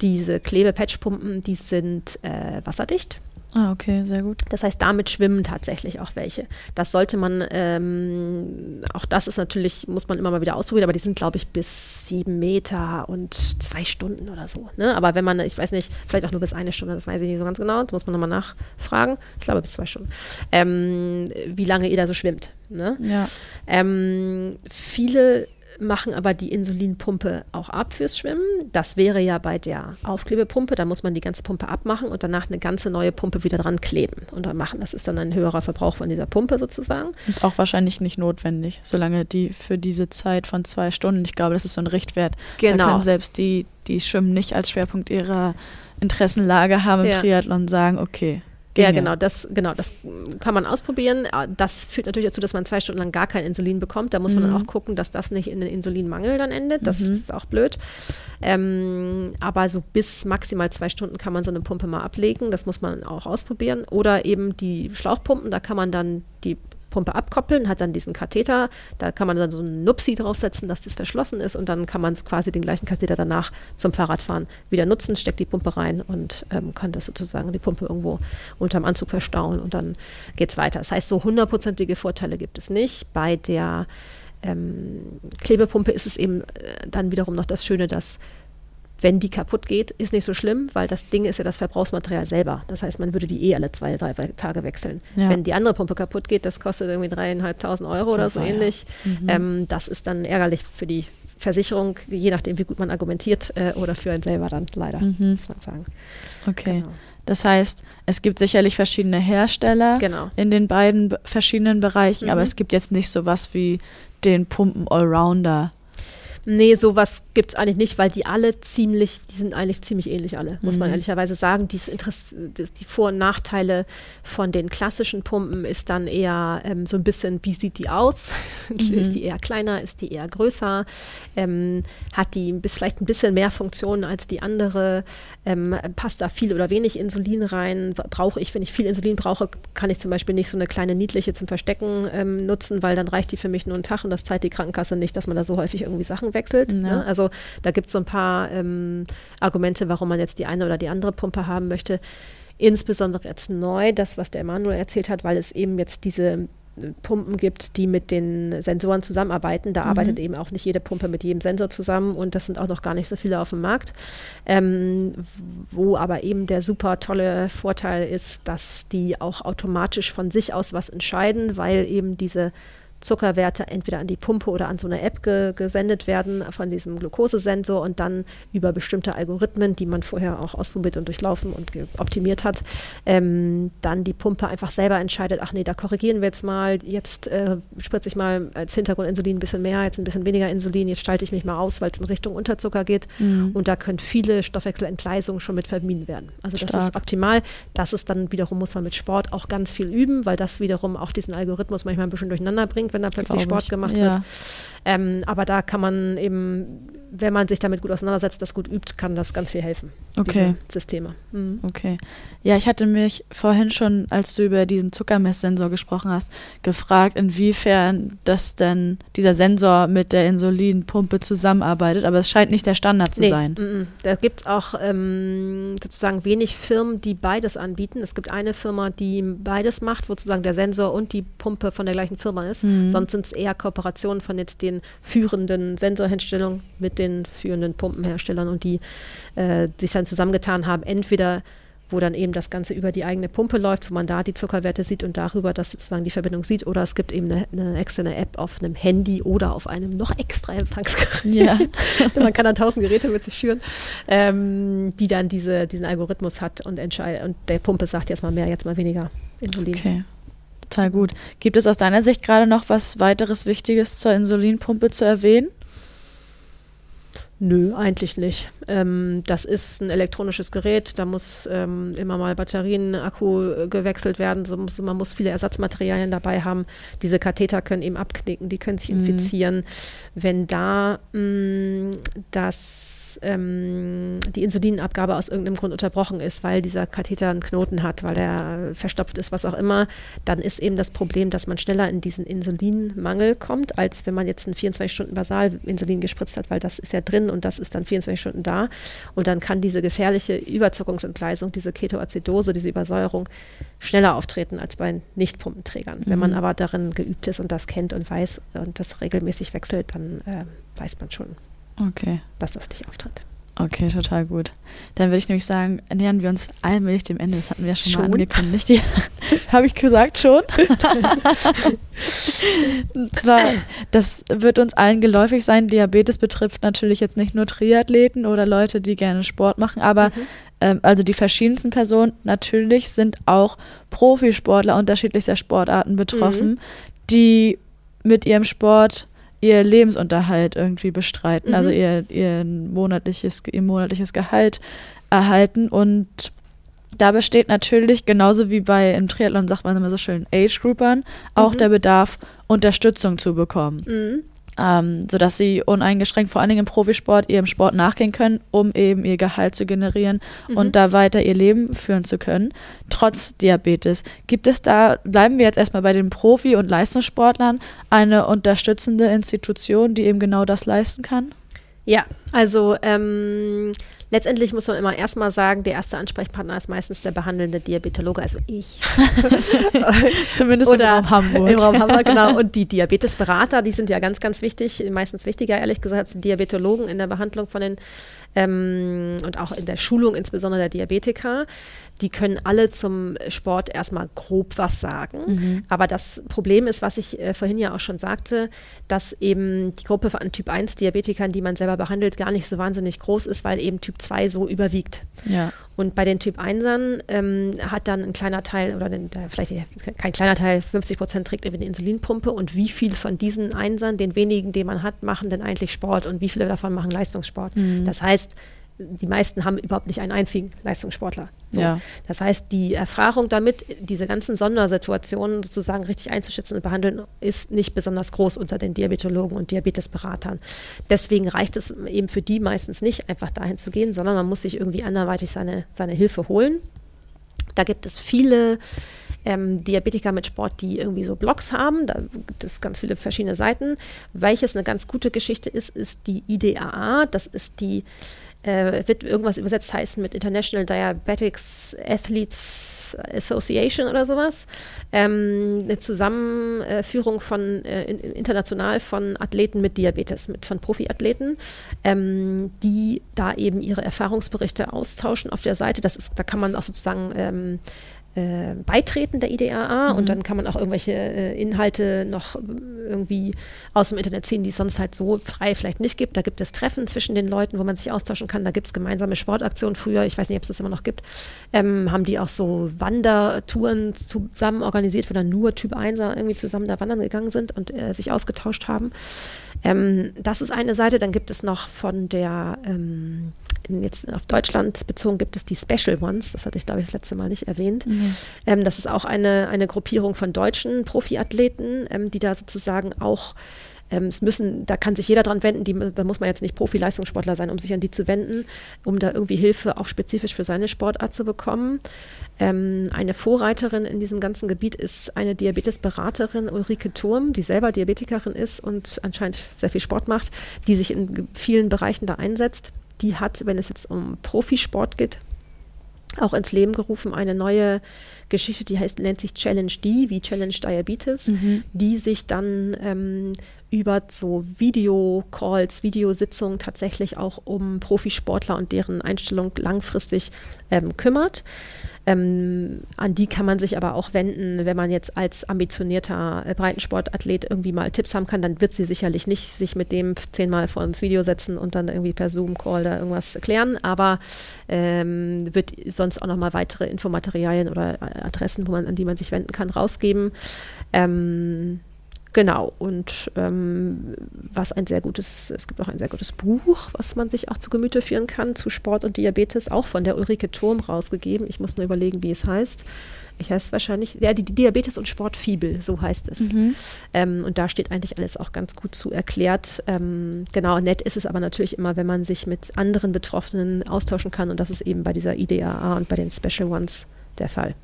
diese Klebe-Patchpumpen, die sind äh, wasserdicht. Ah, okay, sehr gut. Das heißt, damit schwimmen tatsächlich auch welche. Das sollte man, ähm, auch das ist natürlich, muss man immer mal wieder ausprobieren, aber die sind, glaube ich, bis sieben Meter und zwei Stunden oder so. Ne? Aber wenn man, ich weiß nicht, vielleicht auch nur bis eine Stunde, das weiß ich nicht so ganz genau, das muss man nochmal nachfragen. Ich glaube, bis zwei Stunden. Ähm, wie lange ihr da so schwimmt. Ne? Ja. Ähm, viele machen aber die Insulinpumpe auch ab fürs Schwimmen. Das wäre ja bei der Aufklebepumpe, da muss man die ganze Pumpe abmachen und danach eine ganze neue Pumpe wieder dran kleben und dann machen. Das ist dann ein höherer Verbrauch von dieser Pumpe sozusagen. Und auch wahrscheinlich nicht notwendig, solange die für diese Zeit von zwei Stunden, ich glaube, das ist so ein Richtwert. Genau. Da können selbst die, die Schwimmen nicht als Schwerpunkt ihrer Interessenlage haben im ja. Triathlon sagen, okay, ja, genau, das, genau, das kann man ausprobieren. Ah, das führt natürlich dazu, dass man zwei Stunden lang gar kein Insulin bekommt. Da muss man dann mhm. auch gucken, dass das nicht in den Insulinmangel dann endet. Das mhm. ist auch blöd. Ähm, aber so bis maximal zwei Stunden kann man so eine Pumpe mal ablegen. Das muss man auch ausprobieren. Oder eben die Schlauchpumpen, da kann man dann die Pumpe abkoppeln, hat dann diesen Katheter, da kann man dann so einen Nupsi draufsetzen, dass das verschlossen ist und dann kann man quasi den gleichen Katheter danach zum Fahrradfahren wieder nutzen, steckt die Pumpe rein und ähm, kann das sozusagen die Pumpe irgendwo unterm Anzug verstauen und dann geht es weiter. Das heißt, so hundertprozentige Vorteile gibt es nicht. Bei der ähm, Klebepumpe ist es eben äh, dann wiederum noch das Schöne, dass wenn die kaputt geht, ist nicht so schlimm, weil das Ding ist ja das Verbrauchsmaterial selber. Das heißt, man würde die eh alle zwei, drei Tage wechseln. Ja. Wenn die andere Pumpe kaputt geht, das kostet irgendwie dreieinhalbtausend Euro oder so ähnlich. Mhm. Ähm, das ist dann ärgerlich für die Versicherung, je nachdem, wie gut man argumentiert, äh, oder für einen selber dann leider, mhm. muss man sagen. Okay. Genau. Das heißt, es gibt sicherlich verschiedene Hersteller genau. in den beiden verschiedenen Bereichen, mhm. aber es gibt jetzt nicht so was wie den Pumpen Allrounder. Nee, sowas gibt es eigentlich nicht, weil die alle ziemlich, die sind eigentlich ziemlich ähnlich alle, muss mhm. man ehrlicherweise sagen. Dies das, die Vor- und Nachteile von den klassischen Pumpen ist dann eher ähm, so ein bisschen, wie sieht die aus? <laughs> Mhm. ist die eher kleiner, ist die eher größer? Ähm, hat die bis, vielleicht ein bisschen mehr Funktionen als die andere? Ähm, passt da viel oder wenig Insulin rein? Brauche ich, wenn ich viel Insulin brauche, kann ich zum Beispiel nicht so eine kleine niedliche zum Verstecken ähm, nutzen, weil dann reicht die für mich nur einen Tag und das zahlt die Krankenkasse nicht, dass man da so häufig irgendwie Sachen wechselt. Ja. Ne? Also da gibt es so ein paar ähm, Argumente, warum man jetzt die eine oder die andere Pumpe haben möchte. Insbesondere jetzt neu, das, was der Emanuel erzählt hat, weil es eben jetzt diese Pumpen gibt, die mit den Sensoren zusammenarbeiten. Da mhm. arbeitet eben auch nicht jede Pumpe mit jedem Sensor zusammen und das sind auch noch gar nicht so viele auf dem Markt. Ähm, wo aber eben der super tolle Vorteil ist, dass die auch automatisch von sich aus was entscheiden, weil eben diese Zuckerwerte entweder an die Pumpe oder an so eine App ge gesendet werden von diesem Glukosesensor und dann über bestimmte Algorithmen, die man vorher auch ausprobiert und durchlaufen und optimiert hat, ähm, dann die Pumpe einfach selber entscheidet, ach nee, da korrigieren wir jetzt mal, jetzt äh, spritze ich mal als Hintergrundinsulin ein bisschen mehr, jetzt ein bisschen weniger Insulin, jetzt schalte ich mich mal aus, weil es in Richtung Unterzucker geht mhm. und da können viele Stoffwechselentgleisungen schon mit vermieden werden. Also das Stark. ist optimal. Das ist dann wiederum, muss man mit Sport auch ganz viel üben, weil das wiederum auch diesen Algorithmus manchmal ein bisschen durcheinander bringt bringt, wenn da plötzlich Sport ich. gemacht ja. wird. Ähm, aber da kann man eben, wenn man sich damit gut auseinandersetzt, das gut übt, kann das ganz viel helfen. Okay. Systeme. Mhm. Okay. Ja, ich hatte mich vorhin schon, als du über diesen Zuckermesssensor gesprochen hast, gefragt, inwiefern das denn dieser Sensor mit der Insulinpumpe zusammenarbeitet, aber es scheint nicht der Standard zu nee, sein. M -m. Da gibt es auch ähm, sozusagen wenig Firmen, die beides anbieten. Es gibt eine Firma, die beides macht, wo sozusagen der Sensor und die Pumpe von der gleichen Firma ist. Mhm. Sonst sind es eher Kooperationen von jetzt den führenden Sensorherstellungen mit den führenden Pumpenherstellern und die äh, sich dann zusammengetan haben, entweder wo dann eben das Ganze über die eigene Pumpe läuft, wo man da die Zuckerwerte sieht und darüber das sozusagen die Verbindung sieht. Oder es gibt eben eine, eine externe App auf einem Handy oder auf einem noch extra Empfangsgerät. Ja. <laughs> man kann dann tausend Geräte mit sich führen, ähm, die dann diese, diesen Algorithmus hat und entscheidet und der Pumpe sagt jetzt mal mehr, jetzt mal weniger Insulin. Okay. Total gut. Gibt es aus deiner Sicht gerade noch was weiteres Wichtiges zur Insulinpumpe zu erwähnen? Nö, eigentlich nicht. Ähm, das ist ein elektronisches Gerät, da muss ähm, immer mal Batterien, Akku äh, gewechselt werden. So muss, man muss viele Ersatzmaterialien dabei haben. Diese Katheter können eben abknicken, die können sich mhm. infizieren. Mhm. Wenn da mh, mm, ähm, die Insulinabgabe aus irgendeinem Grund unterbrochen ist, weil dieser Katheter einen Knoten hat, weil er verstopft ist, was auch immer, dann ist eben das Problem, dass man schneller in diesen Insulinmangel kommt, als wenn man jetzt ein 24 Stunden Basalinsulin gespritzt hat, weil das ist ja drin und das ist dann 24 Stunden da. Und dann kann diese gefährliche Überzuckungsentgleisung, diese Ketoazidose, diese Übersäuerung schneller auftreten als bei Nichtpumpenträgern. Mhm. Wenn man mhm. aber darin geübt ist und das kennt und weiß und das regelmäßig wechselt, dann äh, weiß man schon, Okay. Dass das nicht auftritt. Okay, total gut. Dann würde ich nämlich sagen, nähern wir uns allmählich dem Ende. Das hatten wir ja schon, Schon? mal angekündigt. <laughs> Ja, Habe ich gesagt schon? <laughs> Und zwar, das wird uns allen geläufig sein. Diabetes betrifft natürlich jetzt nicht nur Triathleten oder Leute, die gerne Sport machen, aber ähm, also die verschiedensten Personen natürlich sind auch Profisportler unterschiedlichster Sportarten betroffen, die mit ihrem Sport ihr Lebensunterhalt irgendwie bestreiten, Mhm. also ihr, ihr, monatliches, ihr monatliches Gehalt erhalten und da besteht natürlich, genauso wie bei im Triathlon sagt man immer so schön, Age-Groupern, auch Mhm. der Bedarf, Unterstützung zu bekommen Mhm. Ähm, sodass sie uneingeschränkt, vor allen Dingen im Profisport, ihrem Sport nachgehen können, um eben ihr Gehalt zu generieren Mhm. und da weiter ihr Leben führen zu können, trotz Diabetes. Gibt es da, bleiben wir jetzt erstmal bei den Profi- und Leistungssportlern, eine unterstützende Institution, die eben genau das leisten kann? Ja, also ähm, letztendlich muss man immer erstmal sagen, der erste Ansprechpartner ist meistens der behandelnde Diabetologe, also ich. <laughs> Zumindest Oder im Raum Hamburg. Im Raum Hamburg, genau. Und die Diabetesberater, die sind ja ganz, ganz wichtig, meistens wichtiger, ehrlich gesagt, als die Diabetologen in der Behandlung von den ähm, und auch in der Schulung, insbesondere der Diabetiker. Die können alle zum Sport erstmal grob was sagen. Aber das Problem ist, was ich äh, vorhin ja auch schon sagte, dass eben die Gruppe an Typ 1 Diabetikern, die man selber behandelt, gar nicht so wahnsinnig groß ist, weil eben Typ 2 so überwiegt. Ja. Und bei den Typ 1ern ähm, hat dann ein kleiner Teil, oder den, äh, vielleicht kein kleiner Teil, 50 Prozent trägt irgendwie eine Insulinpumpe. Und wie viel von diesen Einsern, den wenigen, die man hat, machen denn eigentlich Sport und wie viele davon machen Leistungssport? Das heißt, die meisten haben überhaupt nicht einen einzigen Leistungssportler. So. Ja. Das heißt, die Erfahrung damit, diese ganzen Sondersituationen sozusagen richtig einzuschätzen und behandeln, ist nicht besonders groß unter den Diabetologen und Diabetesberatern. Deswegen reicht es eben für die meistens nicht, einfach dahin zu gehen, sondern man muss sich irgendwie anderweitig seine, seine Hilfe holen. Da gibt es viele ähm, Diabetiker mit Sport, die irgendwie so Blogs haben. Da gibt es ganz viele verschiedene Seiten. Welches eine ganz gute Geschichte ist, ist die IDAA. Das ist die, äh, wird irgendwas übersetzt heißen mit International Diabetics Athletes Association oder sowas. Ähm, eine Zusammenführung von äh, in, international von Athleten mit Diabetes, mit von Profiathleten, ähm, die da eben ihre Erfahrungsberichte austauschen auf der Seite. Das ist, da kann man auch sozusagen ähm, äh, beitreten der IDAA und dann kann man auch irgendwelche äh, Inhalte noch äh, irgendwie aus dem Internet ziehen, die es sonst halt so frei vielleicht nicht gibt. Da gibt es Treffen zwischen den Leuten, wo man sich austauschen kann. Da gibt es gemeinsame Sportaktionen. Früher, ich weiß nicht, ob es das immer noch gibt, ähm, haben die auch so Wandertouren zusammen organisiert, wo dann nur Typ 1er irgendwie zusammen da wandern gegangen sind und äh, sich ausgetauscht haben. Ähm, das ist eine Seite. Dann gibt es noch von der, ähm, in- jetzt auf Deutschland bezogen, gibt es die Special Ones. Das hatte ich, glaube ich, das letzte Mal nicht erwähnt. Ähm, das ist auch eine, eine Gruppierung von deutschen Profiathleten, ähm, die da sozusagen auch ähm, es müssen, da kann sich jeder dran wenden, die, da muss man jetzt nicht Profi-Leistungssportler sein, um sich an die zu wenden, um da irgendwie Hilfe auch spezifisch für seine Sportart zu bekommen. Ähm, eine Vorreiterin in diesem ganzen Gebiet ist eine Diabetesberaterin Ulrike Turm, die selber Diabetikerin ist und anscheinend sehr viel Sport macht, die sich in vielen Bereichen da einsetzt. Die hat, wenn es jetzt um Profisport geht, auch ins Leben gerufen, eine neue Geschichte, die heißt, nennt sich Challenge D, wie Challenge Diabetes, die sich dann ähm, über so Videocalls, Videositzungen tatsächlich auch um Profisportler und deren Einstellung langfristig ähm, kümmert. Ähm, an die kann man sich aber auch wenden, wenn man jetzt als ambitionierter äh, Breitensportathlet irgendwie mal Tipps haben kann, dann wird sie sicherlich nicht sich mit dem zehnmal vor ins Video setzen und dann irgendwie per Zoom-Call da irgendwas erklären, aber ähm, wird sonst auch nochmal weitere Infomaterialien oder äh, Adressen, wo man, an die man sich wenden kann, rausgeben. Ähm, Genau, und ähm, was ein sehr gutes, es gibt auch ein sehr gutes Buch, was man sich auch zu Gemüte führen kann, zu Sport und Diabetes, auch von der Ulrike Turm rausgegeben. Ich muss nur überlegen, wie es heißt. Ich heißt wahrscheinlich, ja, die, die Diabetes und Sportfibel, so heißt es. Ähm, und da steht eigentlich alles auch ganz gut zu erklärt. Ähm, genau, nett ist es aber natürlich immer, wenn man sich mit anderen Betroffenen austauschen kann. Und das ist eben bei dieser IDAA und bei den Special Ones der Fall.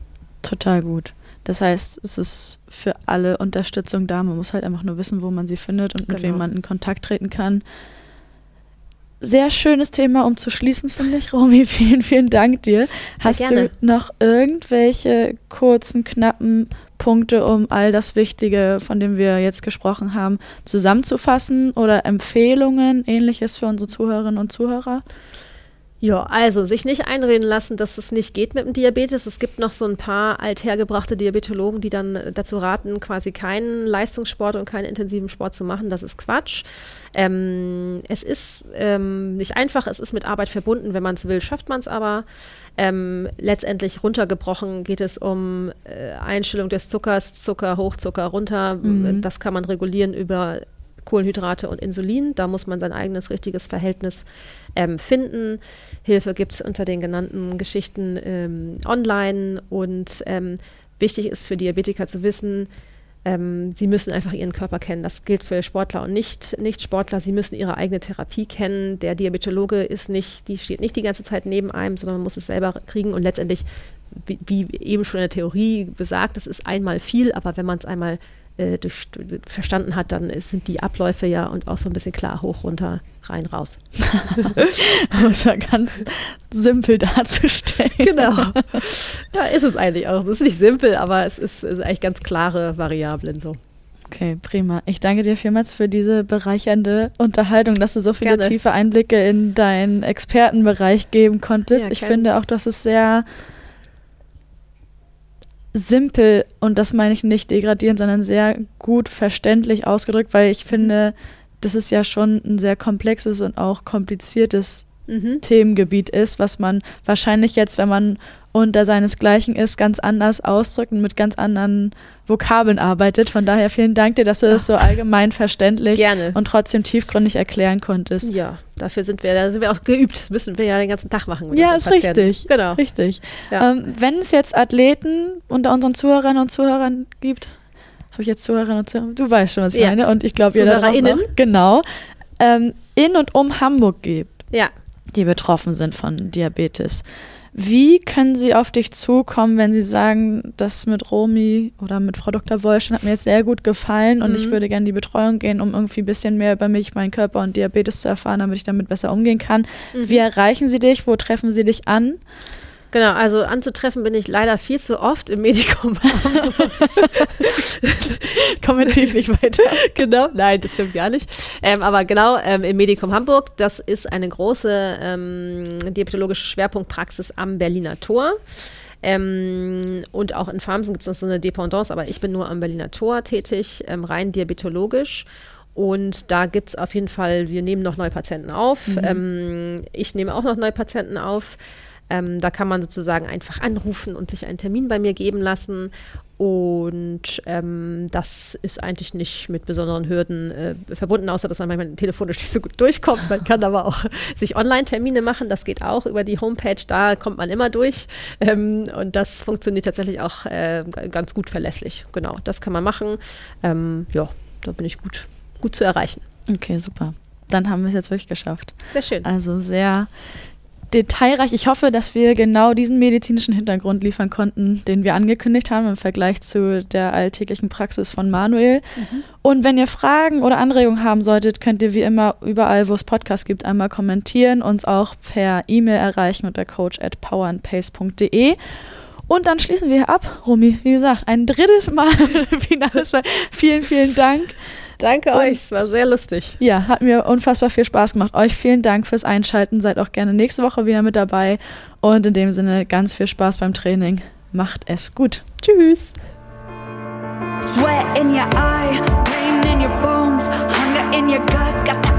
Total gut. Das heißt, es ist für alle Unterstützung da. Man muss halt einfach nur wissen, wo man sie findet und mit Genau. wem man in Kontakt treten kann. Sehr schönes Thema, um zu schließen, finde ich. Romy, <laughs> vielen, vielen Dank dir. Hast du noch irgendwelche kurzen, knappen Punkte, um all das Wichtige, von dem wir jetzt gesprochen haben, zusammenzufassen oder Empfehlungen, ähnliches für unsere Zuhörerinnen und Zuhörer? Ja, also sich nicht einreden lassen, dass es nicht geht mit dem Diabetes. Es gibt noch so ein paar althergebrachte Diabetologen, die dann dazu raten, quasi keinen Leistungssport und keinen intensiven Sport zu machen. Das ist Quatsch. Ähm, es ist ähm, nicht einfach, es ist mit Arbeit verbunden. Wenn man es will, schafft man es aber. Ähm, letztendlich runtergebrochen geht es um äh, Einstellung des Zuckers, Zucker hoch, Zucker runter. Mhm. Das kann man regulieren über Kohlenhydrate und Insulin. Da muss man sein eigenes richtiges Verhältnis ähm, finden. Hilfe gibt es unter den genannten Geschichten ähm, online und ähm, wichtig ist für Diabetiker zu wissen, ähm, sie müssen einfach ihren Körper kennen. Das gilt für Sportler und nicht, nicht Sportler. Sie müssen ihre eigene Therapie kennen. Der Diabetologe ist nicht, die steht nicht die ganze Zeit neben einem, sondern man muss es selber kriegen und letztendlich, wie, wie eben schon in der Theorie besagt, es ist einmal viel, aber wenn man es einmal äh, durch, verstanden hat, dann sind die Abläufe ja und auch so ein bisschen klar hoch, runter, rein, raus. <laughs> um es ja ganz simpel darzustellen. Genau. Ja, ist es eigentlich auch. Es ist nicht simpel, aber es ist, ist eigentlich ganz klare Variablen so. Okay, prima. Ich danke dir vielmals für diese bereichernde Unterhaltung, dass du so viele Gerne. tiefe Einblicke in deinen Expertenbereich geben konntest. Ja, ich finde auch, dass es sehr simpel und das meine ich nicht degradierend, sondern sehr gut verständlich ausgedrückt, weil ich finde, das ist ja schon ein sehr komplexes und auch kompliziertes Mhm. Themengebiet ist, was man wahrscheinlich jetzt, wenn man unter seinesgleichen ist, ganz anders ausdrückt und mit ganz anderen Vokabeln arbeitet. Von daher vielen Dank dir, dass du das so allgemein verständlich Gerne. und trotzdem tiefgründig erklären konntest. Ja, dafür sind wir, da sind wir auch geübt. Das müssen wir ja den ganzen Tag machen. Ja, ist Patienten. richtig. Genau. Richtig. Ja. Ähm, wenn es jetzt Athleten unter unseren Zuhörerinnen und Zuhörern gibt, habe ich jetzt Zuhörerinnen und Zuhörer? Du weißt schon, was ich Ja. meine. Und ich glaube, ihr da. Genau. Ähm, in und um Hamburg gibt, Ja. die betroffen sind von Diabetes. Wie können sie auf dich zukommen, wenn sie sagen, das mit Romy oder mit Frau Dr. Wollstein hat mir jetzt sehr gut gefallen und Mhm. ich würde gerne in die Betreuung gehen, um irgendwie ein bisschen mehr über mich, meinen Körper und Diabetes zu erfahren, damit ich damit besser umgehen kann. Mhm. Wie erreichen sie dich? Wo treffen sie dich an? Genau, also anzutreffen bin ich leider viel zu oft im Medikum. <laughs> Kommentiere ich nicht weiter. genau, nein, das stimmt gar nicht. Ähm, aber genau, ähm, im Medikum Hamburg, das ist eine große ähm, diabetologische Schwerpunktpraxis am Berliner Tor. Ähm, und auch in Farmsen gibt es noch so eine Dependance, aber ich bin nur am Berliner Tor tätig, ähm, rein diabetologisch. Und da gibt es auf jeden Fall, wir nehmen noch neue Patienten auf. Ähm, ich nehme auch noch neue Patienten auf. Ähm, da kann man sozusagen einfach anrufen und sich einen Termin bei mir geben lassen. Und ähm, das ist eigentlich nicht mit besonderen Hürden äh, verbunden, außer dass man manchmal telefonisch nicht so gut durchkommt. Man kann aber auch <laughs> sich Online-Termine machen. Das geht auch über die Homepage. Da kommt man immer durch. Ähm, und das funktioniert tatsächlich auch äh, ganz gut verlässlich. Genau, das kann man machen. Ähm, ja, da bin ich gut, gut zu erreichen. Okay, super. Dann haben wir es jetzt wirklich geschafft. Sehr schön. Also sehr detailreich. Ich hoffe, dass wir genau diesen medizinischen Hintergrund liefern konnten, den wir angekündigt haben im Vergleich zu der alltäglichen Praxis von Manuel. Und wenn ihr Fragen oder Anregungen haben solltet, könnt ihr wie immer überall, wo es Podcasts gibt, einmal kommentieren, uns auch per E-Mail erreichen unter coach at powerandpace.de. Und dann schließen wir ab. Romy, wie gesagt, ein drittes Mal finales Mal. Vielen, vielen Dank. Danke Und- euch, es war sehr lustig. Ja, hat mir unfassbar viel Spaß gemacht. Euch vielen Dank fürs Einschalten. Seid auch gerne nächste Woche wieder mit dabei. Und in dem Sinne ganz viel Spaß beim Training. Macht es gut. Tschüss. Sweat in your eye, pain in your bones, hunger in your gut, got that